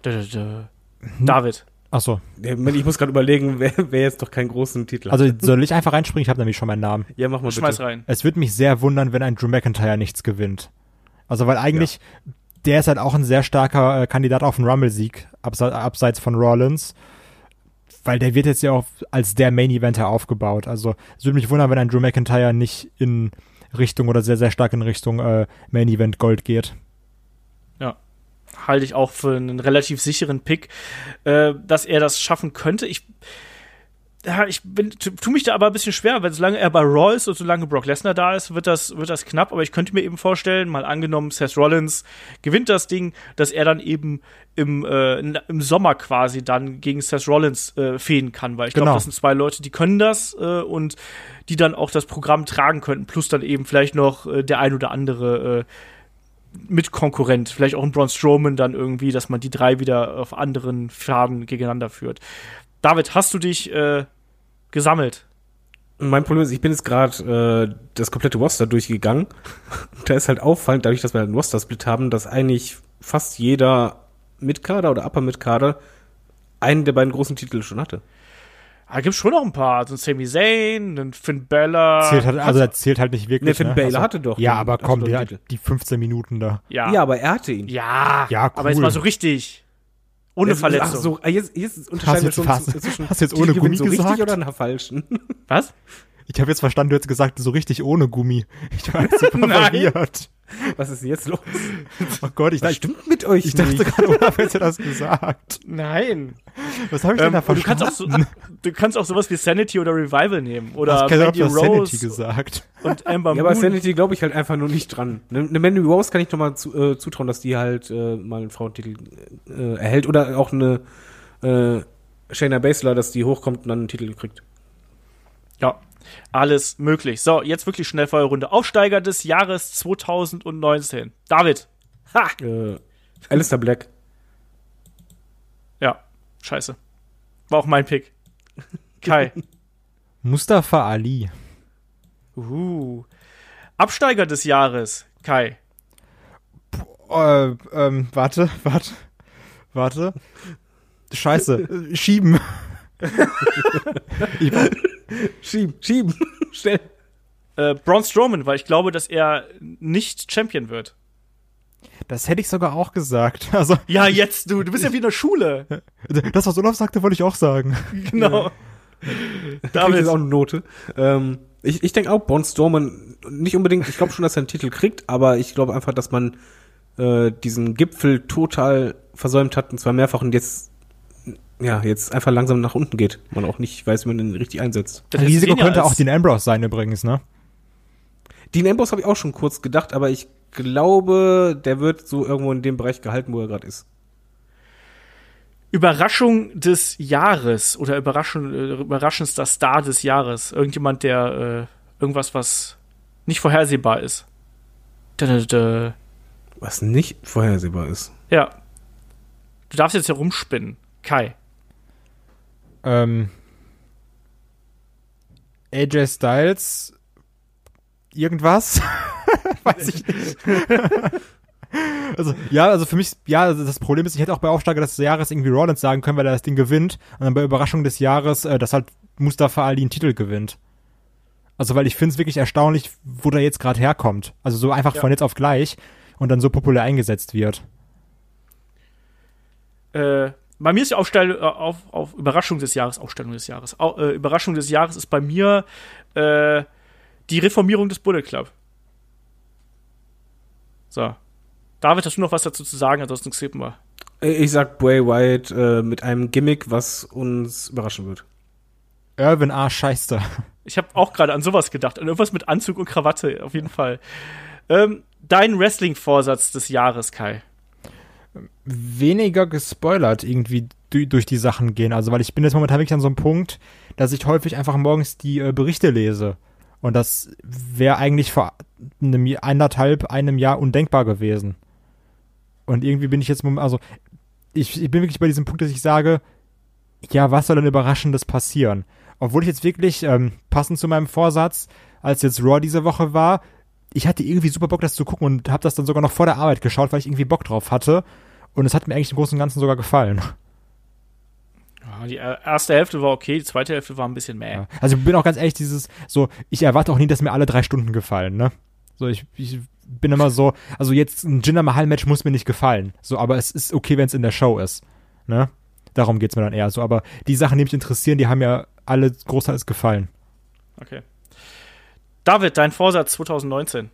Dö, dö, dö. David. Achso. Ja, Ich muss gerade überlegen, wer, wer jetzt doch keinen großen Titel Also hat. soll ich einfach reinspringen? Ich habe nämlich schon meinen Namen. Ja, mach mal bitte. Schmeiß rein. Es würde mich sehr wundern, wenn ein Drew McIntyre nichts gewinnt. Also weil eigentlich, der ist halt auch ein sehr starker äh, Kandidat auf einen Rumble-Sieg, abse abseits von Rollins. Weil der wird jetzt ja auch als der Main-Eventer aufgebaut. Also es würde mich wundern, wenn ein Drew McIntyre nicht in Richtung oder sehr, sehr stark in Richtung äh, Main-Event Gold geht. halte ich auch für einen relativ sicheren Pick, äh, dass er das schaffen könnte. Ich, ja, ich bin, tu, mich da aber ein bisschen schwer, weil solange er bei Raw ist und solange Brock Lesnar da ist, wird das, wird das knapp. Aber ich könnte mir eben vorstellen, mal angenommen, Seth Rollins gewinnt das Ding, dass er dann eben im, äh, im Sommer quasi dann gegen Seth Rollins äh, fehlen kann, weil ich glaube, Genau. das sind zwei Leute, die können das äh, und die dann auch das Programm tragen könnten, plus dann eben vielleicht noch äh, der ein oder andere äh, Mitkonkurrent, vielleicht auch ein Braun Strowman dann irgendwie, dass man die drei wieder auf anderen Farben gegeneinander führt. David, hast du dich äh, gesammelt? Mein Problem ist, ich bin jetzt gerade äh, das komplette Roster durchgegangen. da ist halt auffallend, dadurch, dass wir einen Roster-Split haben, dass eigentlich fast jeder Mitkader oder Upper Mitkader einen der beiden großen Titel schon hatte. Da gibt's schon noch ein paar. So ein Sami Zayn, ein Finn Bella. Zählt halt, also er zählt halt nicht wirklich. Ne, Finn ne? Balor also, hatte doch Ja, den- aber komm, doch die, den Titel. die 15 Minuten da. ja. Ja, aber er hatte ihn. ja. Ja, Aber jetzt cool. mal so richtig. Ohne Jetzt- Verletzung. Ach so, ah, jetzt, jetzt Hast unterscheiden wir jetzt schon fast- zwischen hast jetzt ohne Gummi so richtig gesagt? oder nach falschen. Was? Ich habe jetzt verstanden, du hast gesagt, so richtig ohne Gummi. Ich war jetzt super verwirrt. Was ist denn jetzt los? Oh Gott, ich, Was dachte, stimmt mit euch ich dachte gerade, Olaf hätte das gesagt. Nein. Was habe ich denn Ähm, da und du kannst auch verstanden? so, du kannst auch sowas wie Sanity oder Revival nehmen oder Hast gesagt, Mandy du hast Sanity Rose gesagt. und Amber Ja, Moon. aber Sanity glaube ich halt einfach nur nicht dran. Ne, Eine Mandy Rose kann ich doch mal zu, äh, zutrauen, dass die halt äh, mal einen Frauentitel äh, erhält oder auch eine äh, Shayna Baszler, dass die hochkommt und dann einen Titel kriegt. Ja, alles möglich. So, jetzt wirklich Schnellfeuerrunde. Aufsteiger des Jahres 2019. David. Ha! Äh, Alistair Black. Ja, scheiße. War auch mein Pick. Kai. Mustafa Ali. uh. Absteiger des Jahres. Kai. Äh, ähm, warte, warte, warte. Scheiße, schieben. ich, Schieben, schieben, schnell. Äh, Braun Strowman, weil ich glaube, dass er nicht Champion wird. das hätte ich sogar auch gesagt. Also, Ja, jetzt, du. Du bist ja wie in der Schule. das, was Olaf sagte, wollte ich auch sagen. Genau. David. jetzt auch eine Note. Ähm, ich ich denke auch, Braun Strowman, nicht unbedingt, ich glaube schon, dass er einen Titel kriegt, aber ich glaube einfach, dass man äh, diesen Gipfel total versäumt hat, und zwar mehrfach und jetzt ja, jetzt einfach langsam nach unten geht. Man auch nicht weiß, wie man den richtig einsetzt. Das Risiko könnte auch Dean Ambrose sein übrigens, ne? Dean Ambrose habe ich auch schon kurz gedacht, aber ich glaube, der wird so irgendwo in dem Bereich gehalten, wo er gerade ist. Überraschung des Jahres oder Überraschung, äh, überraschendster Star des Jahres. Irgendjemand, der äh, irgendwas, was nicht vorhersehbar ist. Da, da, da. Was nicht vorhersehbar ist. Ja. Du darfst jetzt herumspinnen. Kai. Ähm, AJ Styles, irgendwas? Weiß ich nicht. also, ja, also für mich, ja, also das Problem ist, ich hätte auch bei Aufsteiger des Jahres irgendwie Rollins sagen können, weil er das Ding gewinnt. Und dann bei Überraschung des Jahres, äh, dass halt Mustafa Ali einen Titel gewinnt. Also, weil ich finde es wirklich erstaunlich, wo der jetzt gerade herkommt. Also so einfach Ja. von jetzt auf gleich und dann so populär eingesetzt wird. Äh, bei mir ist die Aufstell äh, auf, auf Überraschung des Jahres, Aufstellung des Jahres. Au, äh, Überraschung des Jahres ist bei mir äh, die Reformierung des Bullet Club. So. David, hast du noch was dazu zu sagen? Ansonsten skippen wir. Ich sag Bray Wyatt äh, mit einem Gimmick, was uns überraschen wird. Irvin A. Scheiße. Ich habe auch gerade an sowas gedacht. An irgendwas mit Anzug und Krawatte, auf jeden Fall. Ähm, dein Wrestling-Vorsatz des Jahres, Kai. Weniger gespoilert irgendwie du- durch die Sachen gehen. Also, weil ich bin jetzt momentan wirklich an so einem Punkt, dass ich häufig einfach morgens die äh, Berichte lese. Und das wäre eigentlich vor einem, anderthalb, einem Jahr undenkbar gewesen. Und irgendwie bin ich jetzt, also, ich, ich bin wirklich bei diesem Punkt, dass ich sage, ja, was soll denn Überraschendes passieren? Obwohl ich jetzt wirklich, ähm, passend zu meinem Vorsatz, als jetzt Raw diese Woche war, ich hatte irgendwie super Bock, das zu gucken und habe das dann sogar noch vor der Arbeit geschaut, weil ich irgendwie Bock drauf hatte. Und es hat mir eigentlich im Großen und Ganzen sogar gefallen. Ja, die erste Hälfte war okay, die zweite Hälfte war ein bisschen mäh. Ja. Also ich bin auch ganz ehrlich, dieses, so, ich erwarte auch nie, dass mir alle drei Stunden gefallen, ne? So, ich, ich bin immer so, also jetzt ein Jinder Mahal-Match muss mir nicht gefallen. So, aber es ist okay, wenn es in der Show ist. Ne? Darum geht's mir dann eher so. Aber die Sachen, die mich interessieren, die haben ja alle großteils gefallen. Okay. David, dein Vorsatz 2019.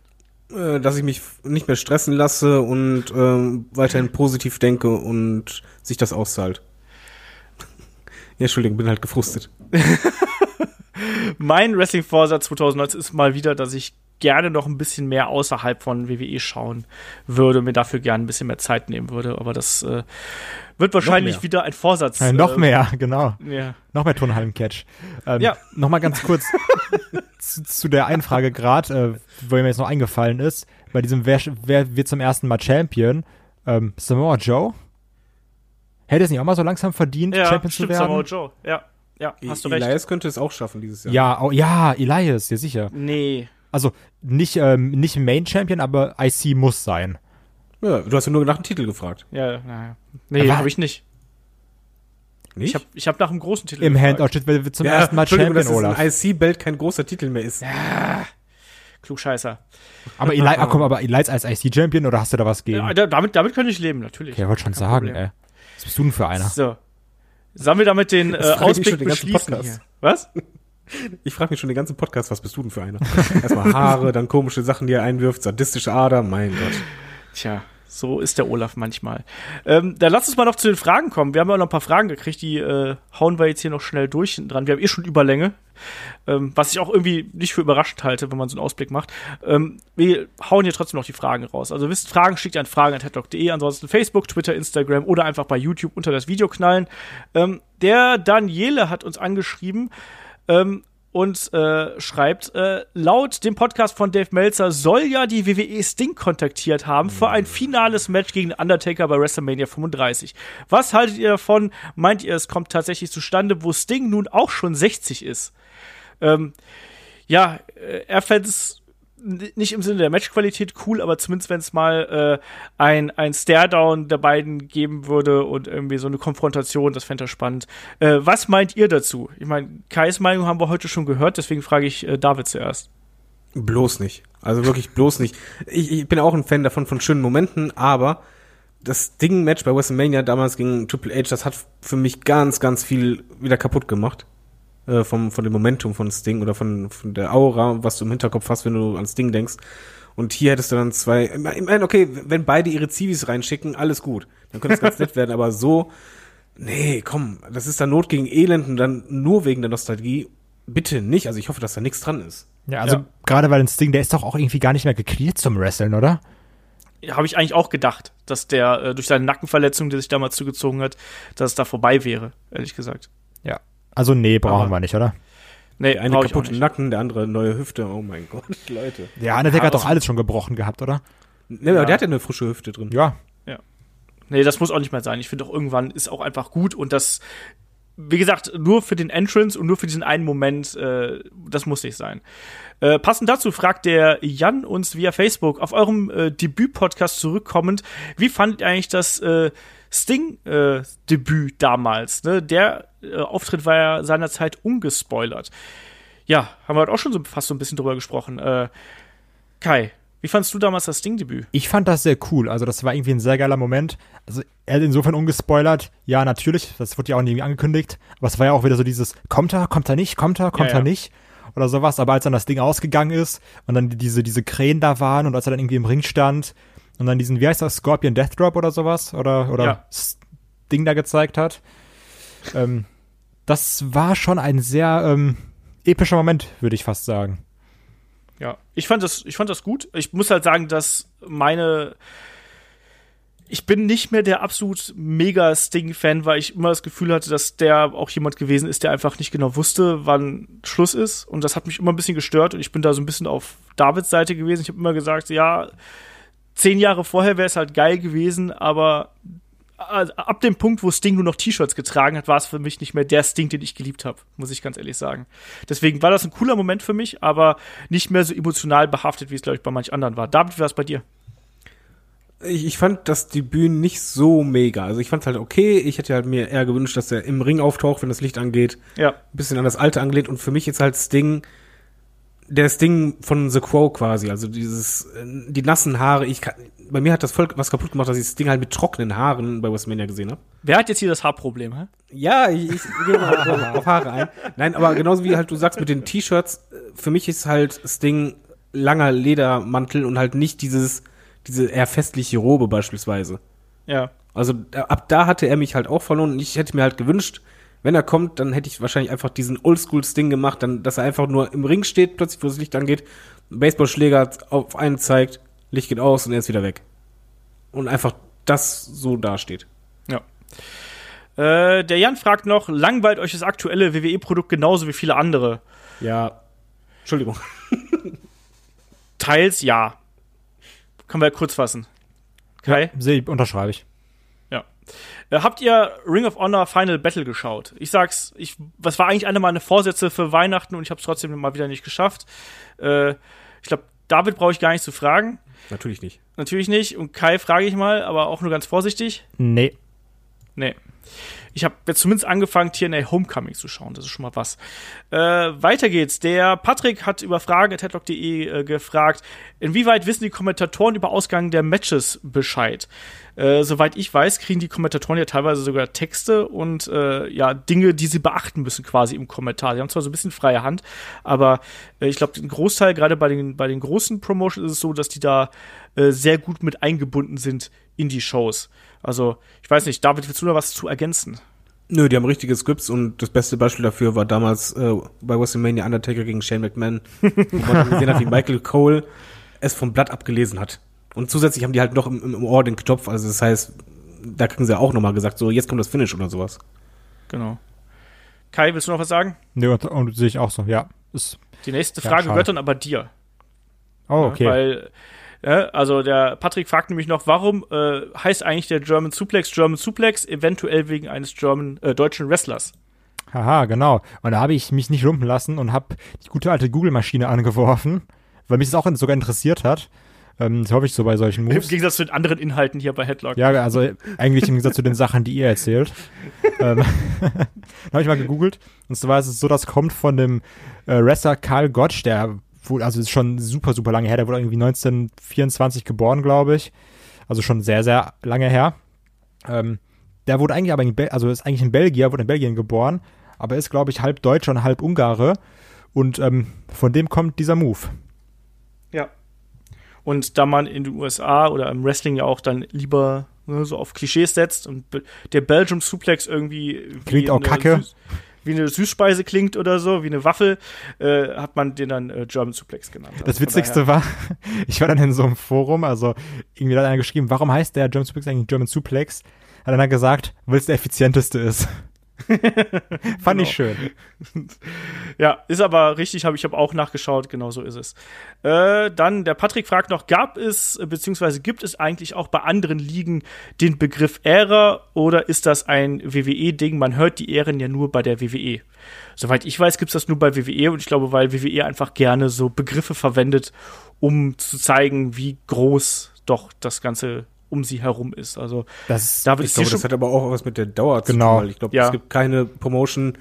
Äh, dass ich mich nicht mehr stressen lasse und ähm, weiterhin positiv denke und sich das auszahlt. Ja, Entschuldigung, bin halt gefrustet. Mein Wrestling-Vorsatz 2019 ist mal wieder, dass ich gerne noch ein bisschen mehr außerhalb von WWE schauen würde, mir dafür gerne ein bisschen mehr Zeit nehmen würde. Aber das äh, wird wahrscheinlich wieder ein Vorsatz. Äh, noch äh, mehr, genau. Ja. Noch mehr Turnhallen-Catch. Ähm, Ja. Noch mal ganz kurz zu, zu der einen Frage gerade, äh, wo mir jetzt noch eingefallen ist. Bei diesem, wer, wer wird zum ersten Mal Champion? Ähm, Samoa Joe? Hätte es nicht auch mal so langsam verdient, Ja, Champion zu stimmt, werden? Samoa Joe. Ja, ja, hast du recht. Elias könnte es auch schaffen dieses Jahr. Ja, oh, ja, Elias, ja sicher. Nee. Also nicht, ähm, nicht Main Champion, aber IC muss sein. ja. Du hast ja nur nach dem Titel gefragt. Ja, naja. Nee, habe ich nicht. Nicht? Ich habe ich hab nach einem großen Titel Im. Handout steht, wer wird zum ja, ersten Mal Champion, dass Olaf. ein IC-Belt kein großer Titel mehr ist. Klugscheißer. Aber Eli, ah, komm, aber Elias als IC-Champion oder hast du da was gegen? Ja, da, damit, damit könnte ich leben, natürlich. Okay, ich wollte schon Kein sagen, Problem. ey. Was bist du denn für einer? So. Sollen wir damit den äh, Ausblick den ganzen beschließen Podcast. hier? Was? Ich frage mich schon den ganzen Podcast, was bist du denn für einer? Erstmal Haare, dann komische Sachen, die er einwirft, sadistische Ader, mein Gott. Tja, so ist der Olaf manchmal. Ähm, dann lass uns mal noch zu den Fragen kommen. Wir haben ja noch ein paar Fragen gekriegt, die äh, hauen wir jetzt hier noch schnell durch dran. Wir haben eh schon Überlänge, ähm, was ich auch irgendwie nicht für überraschend halte, wenn man so einen Ausblick macht. Ähm, wir hauen hier trotzdem noch die Fragen raus. Also wisst, Fragen schickt ihr an fragen.headlock.de, ansonsten Facebook, Twitter, Instagram oder einfach bei YouTube unter das Video knallen. Ähm, der Daniele hat uns angeschrieben, ähm, und äh, schreibt, äh, laut dem Podcast von Dave Meltzer soll ja die WWE Sting kontaktiert haben für ein finales Match gegen Undertaker bei WrestleMania 35. Was haltet ihr davon? Meint ihr, es kommt tatsächlich zustande, wo Sting nun auch schon 60 ist? Ähm, ja, äh, er fände es nicht im Sinne der Matchqualität cool, aber zumindest wenn es mal äh, ein, ein Stare-Down der beiden geben würde und irgendwie so eine Konfrontation, das fände er spannend. Äh, was meint ihr dazu? Ich meine, Kais Meinung haben wir heute schon gehört, deswegen frage ich äh, David zuerst. Bloß nicht. Also wirklich bloß nicht. Ich, ich bin auch ein Fan davon von schönen Momenten, aber das Ding-Match bei WrestleMania damals gegen Triple H, das hat für mich ganz, ganz viel wieder kaputt gemacht. Äh, vom, von dem Momentum von Sting oder von, von der Aura, was du im Hinterkopf hast, wenn du ans Ding denkst. Und hier hättest du dann zwei, ich meine, okay, wenn beide ihre Zivis reinschicken, alles gut. Dann könnte es ganz nett werden, aber so, nee, komm, das ist dann Not gegen Elend und dann nur wegen der Nostalgie. Bitte nicht, also ich hoffe, dass da nichts dran ist. Ja, also Ja. gerade weil ein Sting, der ist doch auch irgendwie gar nicht mehr geklärt zum Wresteln, oder? Habe ich eigentlich auch gedacht, dass der äh, durch seine Nackenverletzung, die sich damals zugezogen hat, dass es da vorbei wäre, ehrlich gesagt. Ja. Also nee, brauchen Aber- wir nicht, oder? Nee, eine brauch ich auch kaputte nicht. Nacken, der andere neue Hüfte. Oh mein Gott, Leute. Der Undertaker hat also- doch alles schon gebrochen gehabt, oder? Ne, aber Ja. der hat ja eine frische Hüfte drin. Ja. Nee, das muss auch nicht mehr sein. Ich finde auch irgendwann ist auch einfach gut und das, wie gesagt, nur für den Entrance und nur für diesen einen Moment, äh, das muss nicht sein. Äh, passend dazu fragt der Jan uns via Facebook auf eurem äh, Debüt-Podcast zurückkommend, wie fandet ihr eigentlich das äh, Sting-Debüt damals? Ne? Der äh, Auftritt war ja seinerzeit ungespoilert. Ja, haben wir heute auch schon so, fast so ein bisschen drüber gesprochen. Äh, Kai, wie fandst du damals das Sting-Debüt? Ich fand das sehr cool. Also, das war irgendwie ein sehr geiler Moment. Also, er hat insofern ungespoilert. Ja, natürlich. Das wurde ja auch irgendwie angekündigt. Aber es war ja auch wieder so dieses, kommt er, kommt er nicht, kommt er, kommt Ja, er ja. nicht. Oder sowas. Aber als dann das Ding ausgegangen ist und dann diese, diese Krähen da waren und als er dann irgendwie im Ring stand und dann diesen, wie heißt das, Scorpion Death Drop oder sowas? Oder, oder Ja. das Ding da gezeigt hat. Ähm, das war schon ein sehr ähm, epischer Moment, würde ich fast sagen. Ja, ich fand das, ich fand das gut. Ich muss halt sagen, dass meine, ich bin nicht mehr der absolut mega Sting-Fan, weil ich immer das Gefühl hatte, dass der auch jemand gewesen ist, der einfach nicht genau wusste, wann Schluss ist. Und das hat mich immer ein bisschen gestört und ich bin da so ein bisschen auf Davids Seite gewesen. Ich habe immer gesagt, ja, zehn Jahre vorher wäre es halt geil gewesen, aber ab dem Punkt, wo Sting nur noch T-Shirts getragen hat, war es für mich nicht mehr der Sting, den ich geliebt habe, muss ich ganz ehrlich sagen. Deswegen war das ein cooler Moment für mich, aber nicht mehr so emotional behaftet, wie es, glaube ich, bei manch anderen war. David, wie war es bei dir? Ich, ich fand das Debüt nicht so mega. Also ich fand es halt okay. Ich hätte halt mir eher gewünscht, dass er im Ring auftaucht, wenn das Licht angeht. Ja, Ein bisschen an das Alte angelehnt. Und für mich ist halt Sting der Sting von The Crow quasi. Also dieses, äh, die nassen Haare. Ich kann, bei mir hat das voll was kaputt gemacht, dass ich das Ding halt mit trockenen Haaren bei WrestleMania gesehen habe. wer hat jetzt hier das Haarproblem? Hä? Ja, ich, ich gehe mal auf, Haare ein. Nein, aber genauso wie halt du sagst mit den T-Shirts, äh, für mich ist halt Sting langer Ledermantel und halt nicht dieses, diese eher festliche Robe beispielsweise. Ja, Also ab da hatte er mich halt auch verloren und ich hätte mir halt gewünscht, wenn er kommt, dann hätte ich wahrscheinlich einfach diesen Oldschool-Sting gemacht, dann, dass er einfach nur im Ring steht, plötzlich, wo das Licht angeht, einen Baseballschläger auf einen zeigt, Licht geht aus und er ist wieder weg. Und einfach das so dasteht. ja. Äh, der Jan fragt noch, langweilt euch das aktuelle WWE-Produkt genauso wie viele andere? Ja. Entschuldigung. Teils ja. Können wir kurz fassen. Kai? Sehe ich, unterschreibe ich. Äh, habt ihr Ring of Honor Final Battle geschaut? Ich sag's, ich, was war eigentlich einer meiner Vorsätze für Weihnachten und ich habe es trotzdem mal wieder nicht geschafft. Äh, ich glaube, David brauche ich gar nicht zu fragen. Natürlich nicht. Natürlich nicht. Und Kai frage ich mal, aber auch nur ganz vorsichtig. Nee. Nee. Ich habe jetzt zumindest angefangen, TNA Homecoming zu schauen. Das ist schon mal was. Äh, weiter geht's. Der Patrick hat über fragen.headlock.de äh, gefragt, inwieweit wissen die Kommentatoren über Ausgang der Matches Bescheid? Äh, soweit ich weiß, kriegen die Kommentatoren ja teilweise sogar Texte und äh, ja Dinge, die sie beachten müssen quasi im Kommentar. Sie haben zwar so ein bisschen freie Hand, aber äh, ich glaube, ein Großteil, gerade bei den, bei den großen Promotions ist es so, dass die da äh, sehr gut mit eingebunden sind in die Shows. Also, ich weiß nicht, David, willst du da was zu ergänzen? Nö, die haben richtige Scripts und das beste Beispiel dafür war damals äh, bei WrestleMania Undertaker gegen Shane McMahon, wo man gesehen hat, wie Michael Cole es vom Blatt abgelesen hat. Und zusätzlich haben die halt noch im, im Ohr den Knopf, also das heißt, da kriegen sie auch nochmal gesagt, so jetzt kommt das Finish oder sowas. Genau. Kai, willst du noch was sagen? Nee, und, und sehe ich auch so, ja. Ist, Die nächste Ja, Frage schade. gehört dann aber dir. oh, okay. Weil, ja, also der Patrick fragt nämlich noch, warum äh, heißt eigentlich der German Suplex German Suplex, eventuell wegen eines German, äh, deutschen Wrestlers. Haha, genau. Und da habe ich mich nicht lumpen lassen und habe die gute alte Google-Maschine angeworfen, weil mich das auch sogar interessiert hat. Ähm, das hoffe ich so bei solchen Im Moves. Gegensatz zu den anderen Inhalten hier bei Headlock. Ja, also eigentlich im Gegensatz zu den Sachen, die ihr erzählt. ähm, habe ich mal gegoogelt. Und zwar ist es so, das kommt von dem äh, Wrestler Karl Gottsch, der wohl, also ist schon super, super lange her. Der wurde irgendwie 1924 geboren, glaube ich. Also schon sehr, sehr lange her. Ähm, der wurde eigentlich aber in Bel also ist eigentlich in Belgier, wurde in Belgien geboren, aber ist, glaube ich, halb Deutscher und halb Ungare. Und ähm, von dem kommt dieser Move. Ja. Und da man in den USA oder im Wrestling ja auch dann lieber ne, so auf Klischees setzt und der Belgium Suplex irgendwie wie Klingt auch kacke. Süß- wie eine Süßspeise klingt oder so, wie eine Waffel, äh, hat man den dann äh, German Suplex genannt. Das Also von Witzigste war, ich war dann in so einem Forum, also irgendwie hat einer geschrieben, warum heißt der German Suplex eigentlich German Suplex? Hat einer gesagt, weil es der effizienteste ist. Fand ich schön. Ja, ist aber richtig, hab, ich habe auch nachgeschaut, genau so ist es. Äh, dann, der Patrick fragt noch, gab es, beziehungsweise gibt es eigentlich auch bei anderen Ligen den Begriff Ära oder ist das ein WWE-Ding? Man hört die Ehren ja nur bei der WWE. Soweit ich weiß, gibt's das nur bei WWE und ich glaube, weil WWE einfach gerne so Begriffe verwendet, um zu zeigen, wie groß doch das Ganze um sie herum ist. Also, Das David, Ich glaube, das hat aber auch was mit der Dauer zu Genau. tun, weil ich glaube, Ja. es gibt keine Promotion,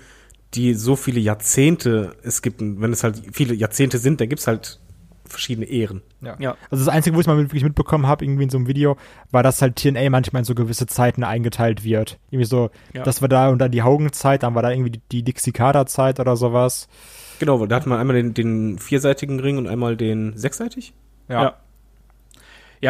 die so viele Jahrzehnte es gibt. Und wenn es halt viele Jahrzehnte sind, dann gibt's halt verschiedene Ehren. Ja. Ja. Also das Einzige, wo ich mal wirklich mitbekommen habe, irgendwie in so einem Video, war, dass halt TNA manchmal in so gewisse Zeiten eingeteilt wird. Irgendwie so, Ja. das war da und dann die Hogan-Zeit, dann war da irgendwie die, die Dixie-Carter-Zeit oder sowas. Genau, da hat man einmal den, den vierseitigen Ring und einmal den sechsseitig. Ja. Ja,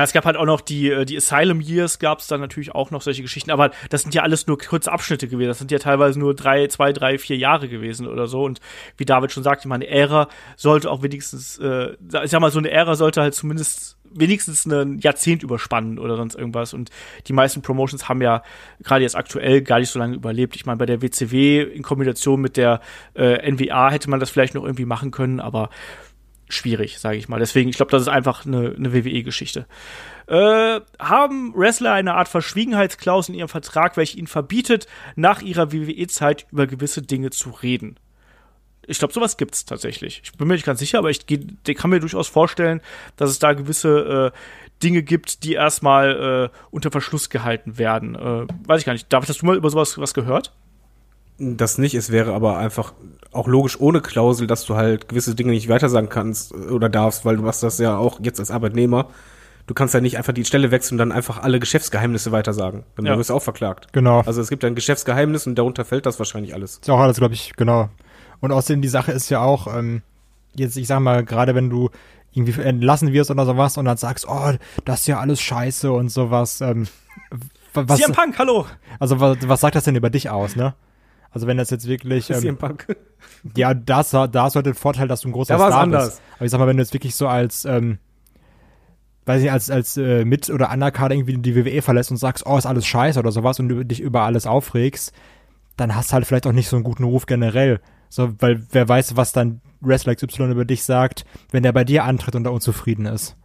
es gab halt auch noch die, äh, die Asylum Years, gab es dann natürlich auch noch solche Geschichten, aber das sind ja alles nur kurze Abschnitte gewesen. Das sind ja teilweise nur drei, zwei, drei, vier Jahre gewesen oder so. Und wie David schon sagte, meine Ära sollte auch wenigstens, äh, ich sag mal, so eine Ära sollte halt zumindest wenigstens ein Jahrzehnt überspannen oder sonst irgendwas. Und die meisten Promotions haben ja gerade jetzt aktuell gar nicht so lange überlebt. Ich meine, bei der WCW in Kombination mit der äh, NWA hätte man das vielleicht noch irgendwie machen können, aber schwierig, sage ich mal. Deswegen, ich glaube, das ist einfach eine, eine WWE-Geschichte. Äh, haben Wrestler eine Art Verschwiegenheitsklausel in ihrem Vertrag, welche ihnen verbietet, nach ihrer WWE-Zeit über gewisse Dinge zu reden? Ich glaube, sowas gibt's tatsächlich. Ich bin mir nicht ganz sicher, aber ich ich kann mir durchaus vorstellen, dass es da gewisse äh, Dinge gibt, die erstmal äh, unter Verschluss gehalten werden. Äh, weiß ich gar nicht. David, hast du mal über sowas was gehört? Das nicht, es wäre aber einfach auch logisch ohne Klausel, dass du halt gewisse Dinge nicht weitersagen kannst äh, oder darfst, weil du machst das ja auch jetzt als Arbeitnehmer. Du kannst ja nicht einfach die Stelle wechseln und dann einfach alle Geschäftsgeheimnisse weitersagen. Dann Ja. wirst du auch verklagt. Genau. Also es gibt ein Geschäftsgeheimnis und darunter fällt das wahrscheinlich alles. Ist auch alles, glaube ich, genau. Und außerdem die Sache ist ja auch, ähm, jetzt, ich sag mal, gerade wenn du irgendwie entlassen wirst oder sowas und dann sagst, oh, das ist ja alles scheiße und sowas, ähm, wa- was, CM Punk, hallo! also was, was sagt das denn über dich aus, ne? Also wenn das jetzt wirklich, ähm, ja, das, da hast du halt den Vorteil, dass du ein großer Da Star anders. bist. Aber ich sag mal, wenn du jetzt wirklich so als, ähm, weiß ich als, als äh, Mit- oder Undercard irgendwie die WWE verlässt und sagst, oh, ist alles scheiße oder sowas und du dich über alles aufregst, dann hast du halt vielleicht auch nicht so einen guten Ruf generell. So, weil wer weiß, was dann Wrestler XY über dich sagt, wenn der bei dir antritt und da unzufrieden ist.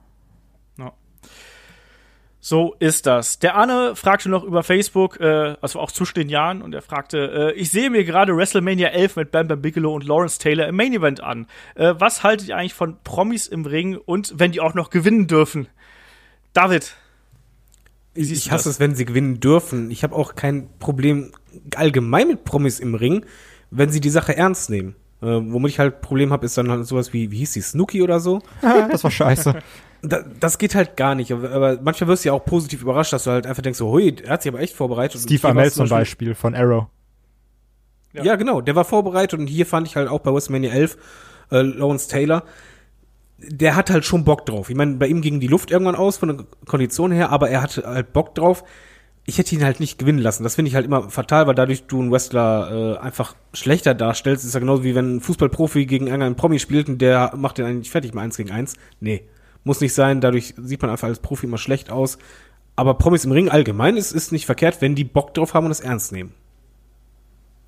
So ist das. Der Arne fragte noch über Facebook, äh, also auch zwischen den Jahren, und er fragte, äh, ich sehe mir gerade WrestleMania 11 mit Bam Bam Bigelow und Lawrence Taylor im Main Event an. Äh, was haltet ihr eigentlich von Promis im Ring und wenn die auch noch gewinnen dürfen? David. Ich, ich hasse das? es, wenn sie gewinnen dürfen. Ich habe auch kein Problem allgemein mit Promis im Ring, wenn sie die Sache ernst nehmen. Äh, womit ich halt Problem habe, ist dann halt sowas wie, wie hieß die, Snooki oder so? das war scheiße. Da, das geht halt gar nicht. Aber, manchmal wirst du ja auch positiv überrascht, dass du halt einfach denkst, so, hui, er hat sich aber echt vorbereitet. Steve Amell zum Beispiel von Arrow. Ja. Ja. genau, der war vorbereitet und hier fand ich halt auch bei WrestleMania 11 äh, Lawrence Taylor, der hat halt schon Bock drauf. Ich meine, bei ihm ging die Luft irgendwann aus von der Kondition her, aber er hatte halt Bock drauf. Ich hätte ihn halt nicht gewinnen lassen. Das finde ich halt immer fatal, weil dadurch du einen Wrestler äh, einfach schlechter darstellst. ist ja genauso wie wenn ein Fußballprofi gegen irgendeinen Promi spielt und der macht den eigentlich fertig mal eins gegen eins. Nee, muss nicht sein. Dadurch sieht man einfach als Profi immer schlecht aus. Aber Promis im Ring allgemein ist, ist nicht verkehrt, wenn die Bock drauf haben und es ernst nehmen.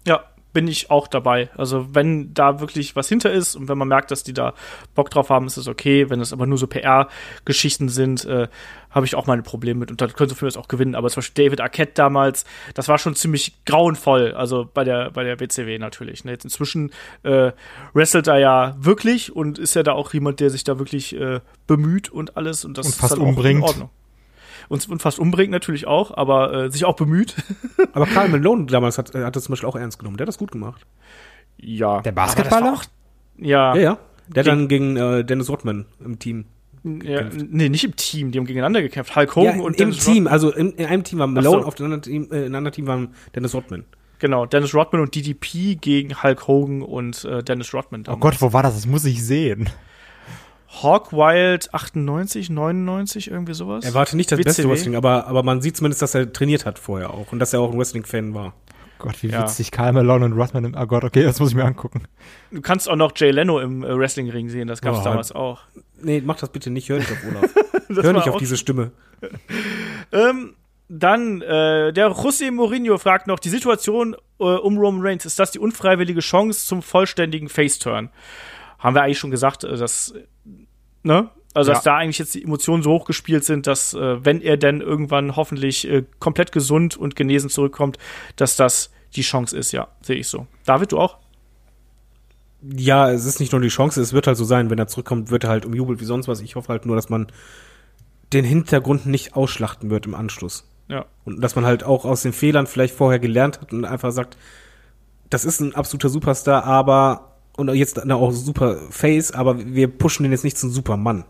Ja, bin ich auch dabei. Also wenn da wirklich was hinter ist und wenn man merkt, dass die da Bock drauf haben, ist es okay. Wenn es aber nur so PR-Geschichten sind, äh, habe ich auch meine Probleme mit. Und dann können sie für mich auch gewinnen. Aber zum Beispiel David Arquette damals, das war schon ziemlich grauenvoll. Also bei der, bei der WCW natürlich. Ne? Jetzt inzwischen äh, wrestelt er ja wirklich und ist ja da auch jemand, der sich da wirklich äh, bemüht und alles. Und das Und fast ist dann auch umbringt. in Ordnung. Und, und fast umbringt natürlich auch, aber äh, sich auch bemüht. Aber Karl Malone damals hat, hat das zum Beispiel auch ernst genommen. Der hat das gut gemacht. ja. Der Basketballer? auch- Ja. Ja, ja. Der hat Gegen- dann gegen äh, Dennis Rodman im Team. Ja, nee, nicht im Team, die haben gegeneinander gekämpft. Hulk Hogan Ja, und im Dennis Team, also in, in einem Team war Malone, so. auf dem anderen Team, äh, in einem anderen Team war Dennis Rodman. Rodman. Genau, Dennis Rodman und DDP gegen Hulk Hogan und äh, Dennis Rodman. Oh damals. Gott, wo war das? Das muss ich sehen. Hawk Wild 98, 99, irgendwie sowas. Er warte nicht das beste WCW. Wrestling, aber, aber man sieht zumindest, dass er trainiert hat vorher auch und dass er auch ein Wrestling-Fan war. Gott, wie Ja. witzig. Karl Malone und Rodman im, oh Gott, okay, das muss ich mir angucken. Du kannst auch noch Jay Leno im äh, Wrestlingring sehen, das gab es Oh, damals auch. Nee, mach das bitte nicht, hör nicht auf Olaf. Hör nicht auf diese Stimme. Ähm, dann, äh, der José Mourinho fragt noch, die Situation äh, um Roman Reigns, ist das die unfreiwillige Chance zum vollständigen Face-Turn? Haben wir eigentlich schon gesagt, äh, dass, ne? Also, dass Ja. da eigentlich jetzt die Emotionen so hochgespielt sind, dass, äh, wenn er denn irgendwann hoffentlich äh, komplett gesund und genesen zurückkommt, dass das die Chance ist, ja, sehe ich so. David, du auch? Ja, es ist nicht nur die Chance, es wird halt so sein, wenn er zurückkommt, wird er halt umjubelt wie sonst was. Ich hoffe halt nur, dass man den Hintergrund nicht ausschlachten wird im Anschluss. Ja. Und dass man halt auch aus den Fehlern vielleicht vorher gelernt hat und einfach sagt, das ist ein absoluter Superstar, aber und jetzt auch super Face, aber wir pushen den jetzt nicht zum Supermann.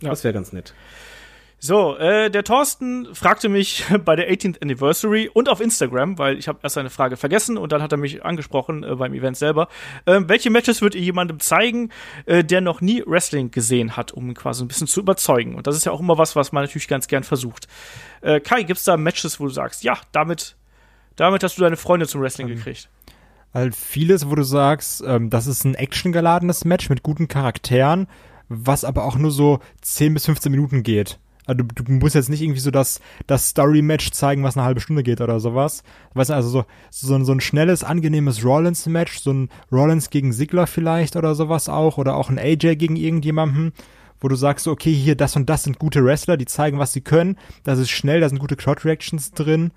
Ja. Das wäre ganz nett. So, äh, der Thorsten fragte mich bei der 18th Anniversary und auf Instagram, weil ich habe erst eine Frage vergessen und dann hat er mich angesprochen äh, beim Event selber. Äh, welche Matches würdet ihr jemandem zeigen, äh, der noch nie Wrestling gesehen hat, um ihn quasi ein bisschen zu überzeugen? Und das ist ja auch immer was, was man natürlich ganz gern versucht. Äh, Kai, gibt's da Matches, wo du sagst, ja, damit, damit hast du deine Freunde zum Wrestling Ähm, gekriegt? Halt vieles, wo du sagst, ähm, das ist ein actiongeladenes Match mit guten Charakteren, was aber auch nur so 10 bis 15 Minuten geht. Also du, du musst jetzt nicht irgendwie so das, das Story-Match zeigen, was eine halbe Stunde geht oder sowas. Weißt du, also so, so, ein- so ein schnelles, angenehmes Rollins-Match, so ein Rollins gegen Sigler vielleicht oder sowas auch, oder auch ein AJ gegen irgendjemanden, wo du sagst, okay, hier, das und das sind gute Wrestler, die zeigen, was sie können, das ist schnell, da sind gute Crowd-Reactions drin.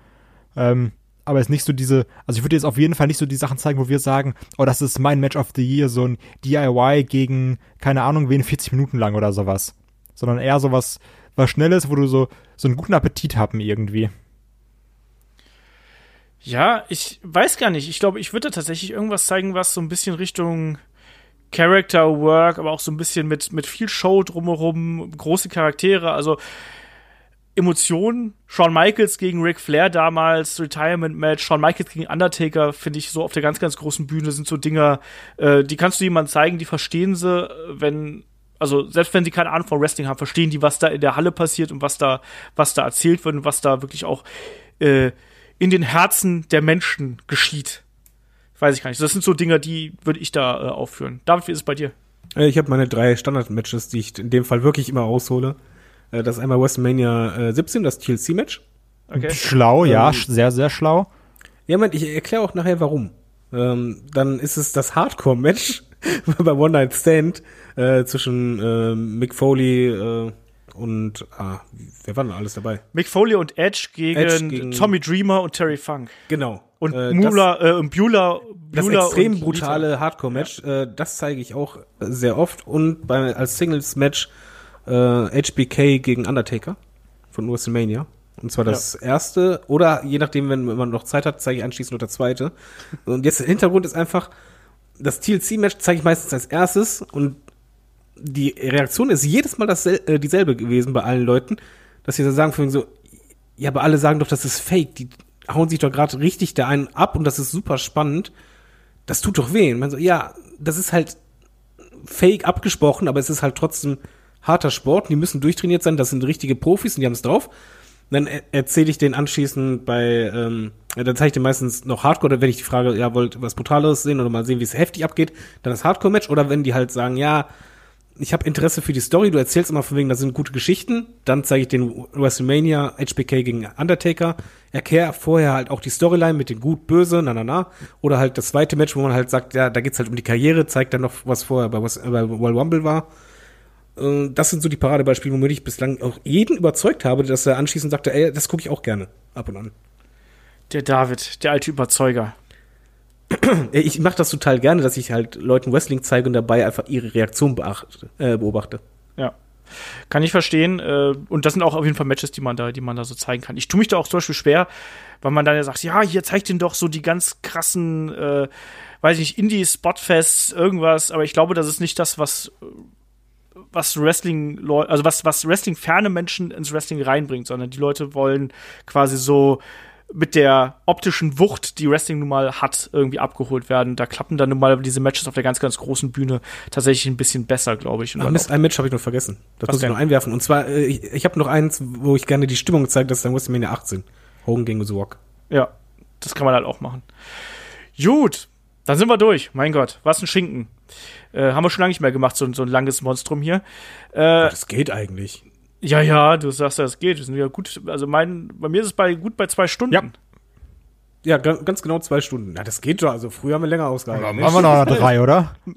Ähm, aber ist nicht so diese, also ich würde jetzt auf jeden Fall nicht so die Sachen zeigen, wo wir sagen, oh, das ist mein Match of the Year, so ein DIY gegen, keine Ahnung, wen 40 Minuten lang oder sowas. Sondern eher sowas, was Schnelles, wo du so, so einen guten Appetit haben irgendwie. Ja, ich weiß gar nicht. Ich glaube, ich würde tatsächlich irgendwas zeigen, was so ein bisschen Richtung Character Work, aber auch so ein bisschen mit, mit viel Show drumherum, große Charaktere, also Emotionen. Shawn Michaels gegen Ric Flair damals, Retirement Match, Shawn Michaels gegen Undertaker, finde ich so auf der ganz, ganz großen Bühne sind so Dinger, äh, die kannst du jemandem zeigen, die verstehen sie, wenn also selbst wenn sie keine Ahnung von Wrestling haben, verstehen die, was da in der Halle passiert und was da, was da erzählt wird und was da wirklich auch äh, in den Herzen der Menschen geschieht. Weiß ich gar nicht. Das sind so Dinge, die würde ich da äh, aufführen. David, wie ist es bei dir? Äh, Ich habe meine drei Standard-Matches, die ich in dem Fall wirklich immer raushole. Äh, Das ist einmal WrestleMania äh, 17, das TLC-Match. Okay. Schlau, ja, Ähm, sehr, sehr schlau. Ja, Moment, ich erkläre auch nachher warum. Ähm, dann ist es das Hardcore-Match bei One Night Stand äh, zwischen äh, Mick Foley äh, und ah, wer war denn alles dabei? Mick Foley und Edge gegen, Edge gegen- Tommy Dreamer und Terry Funk. Genau. Und Äh, Mula, äh, und Beulah, das, das extrem und brutale Hardcore-Match, äh, das zeige ich auch sehr oft. Und bei, als Singles-Match äh, HBK gegen Undertaker von WrestleMania. Und zwar das erste, oder je nachdem, wenn man noch Zeit hat, zeige ich anschließend noch der zweite. Und jetzt der Hintergrund ist einfach, das TLC-Match zeige ich meistens als erstes und die Reaktion ist jedes Mal dassel äh, dieselbe gewesen bei allen Leuten, dass sie so sagen, von so, ja, aber alle sagen doch, das ist fake, die hauen sich doch gerade richtig da einen ab und das ist super spannend. Das tut doch weh. Und man so, ja, das ist halt fake abgesprochen, aber es ist halt trotzdem harter Sport. Die müssen durchtrainiert sein, das sind richtige Profis und die haben es drauf. Und dann er erzähle ich den anschließend bei, ähm, dann zeige ich den meistens noch Hardcore, wenn ich die Frage, ja, wollt was Brutaleres sehen oder mal sehen, wie es heftig abgeht, dann das Hardcore-Match. Oder wenn die halt sagen, ja, ich habe Interesse für die Story, du erzählst immer von wegen, das sind gute Geschichten, dann zeige ich den WrestleMania HBK gegen Undertaker, erkläre vorher halt auch die Storyline mit den gut, böse, na na na, oder halt das zweite Match, wo man halt sagt, ja, da geht's halt um die Karriere, zeigt dann noch, was vorher bei, was, bei Royal Rumble war. Äh, Das sind so die Paradebeispiele, womit ich bislang auch jeden überzeugt habe, dass er anschließend sagte, ey, das gucke ich auch gerne, ab und an. Der David, der alte Überzeuger. Ich mache das total gerne, dass ich halt Leuten Wrestling zeige und dabei einfach ihre Reaktion beachte, äh, beobachte. Ja. Kann ich verstehen. Äh, und das sind auch auf jeden Fall Matches, die man da, die man da so zeigen kann. Ich tue mich da auch zum Beispiel schwer, weil man dann ja sagt, ja, hier zeigt den doch so die ganz krassen, äh, weiß ich nicht, Indie, Spotfests, irgendwas, aber ich glaube, das ist nicht das, was äh, was Wrestling, also was, was Wrestling-ferne Menschen ins Wrestling reinbringt, sondern die Leute wollen quasi so mit der optischen Wucht, die Wrestling nun mal hat, irgendwie abgeholt werden. Da klappen dann nun mal diese Matches auf der ganz, ganz großen Bühne tatsächlich ein bisschen besser, glaube ich. Und dann Mist, ein Match habe ich noch vergessen. Das Was muss ich denn? noch einwerfen. Und zwar, äh, ich, ich habe noch eins, wo ich gerne die Stimmung zeige, das ist dann WrestleMania 18. Hogan gegen The Rock. Ja, das kann man halt auch machen. Gut, dann sind wir durch. Mein Gott, was ein Schinken. Äh, haben wir schon lange nicht mehr gemacht, so, so ein langes Monstrum hier. Äh, Das geht eigentlich. ja, ja, du sagst ja, es geht. Wir sind ja gut. Also mein, bei mir ist es bei gut bei zwei Stunden. Ja. Ja, ga- ganz genau zwei Stunden. Ja, das geht doch. Also früher haben wir länger ausgehalten. Machen wir noch drei, oder?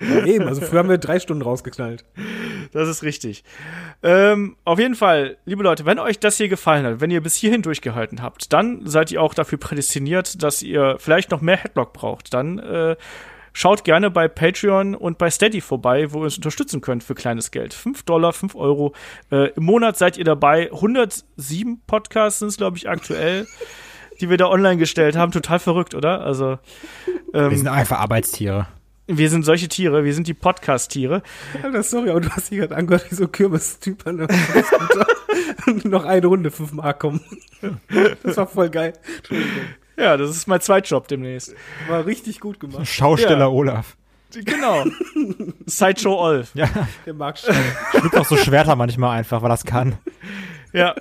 Ja, eben, also früher haben wir drei Stunden rausgeknallt. Das ist richtig. Ähm, auf jeden Fall, liebe Leute, wenn euch das hier gefallen hat, wenn ihr bis hierhin durchgehalten habt, dann seid ihr auch dafür prädestiniert, dass ihr vielleicht noch mehr Headlock braucht. Dann äh, schaut gerne bei Patreon und bei Steady vorbei, wo ihr uns unterstützen könnt für kleines Geld. 5 Dollar, 5 Euro. Äh, Im Monat seid ihr dabei. 107 Podcasts sind es, glaube ich, aktuell. die wir da online gestellt haben. Total verrückt, oder? Also, Wir sind einfach Arbeitstiere. wir sind solche Tiere, wir sind die Podcast-Tiere. Alter, sorry, aber du hast dich gerade angehört wie so ein Kürbis-Typ an noch eine Runde 5 Mark kommen. Das war voll geil. Entschuldigung. Ja, das ist mein Zweitjob demnächst. War richtig gut gemacht. Schausteller Ja. Olaf. Genau. Sideshow Olf. Ja, Der Stein. schluckt auch so Schwerter manchmal einfach, weil das kann. Ja.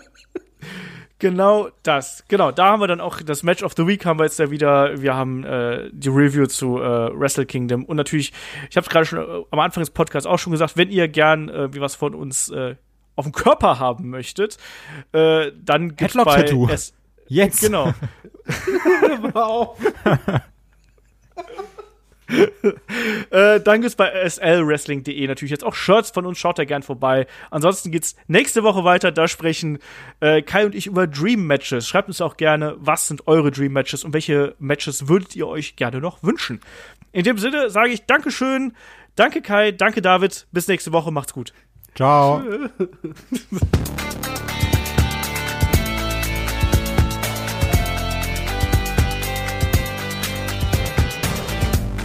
Genau das. Genau, da haben wir dann auch das Match of the Week haben wir jetzt da wieder. Wir haben äh, die Review zu äh, Wrestle Kingdom und natürlich, ich habe es gerade schon äh, am Anfang des Podcasts auch schon gesagt, wenn ihr gern äh, wie was von uns äh, auf dem Körper haben möchtet, äh, dann gibt's bei Headlock-Tattoo. S Jetzt. genau. Hör auf. äh, dann gibt's bei slwrestling.de natürlich jetzt auch Shirts von uns. Schaut da gern vorbei. Ansonsten geht's nächste Woche weiter. Da sprechen äh, Kai und ich über Dream Matches. Schreibt uns auch gerne, was sind eure Dream Matches und welche Matches würdet ihr euch gerne noch wünschen. In dem Sinne sage ich Dankeschön. Danke Kai, danke David. Bis nächste Woche. Macht's gut. Ciao.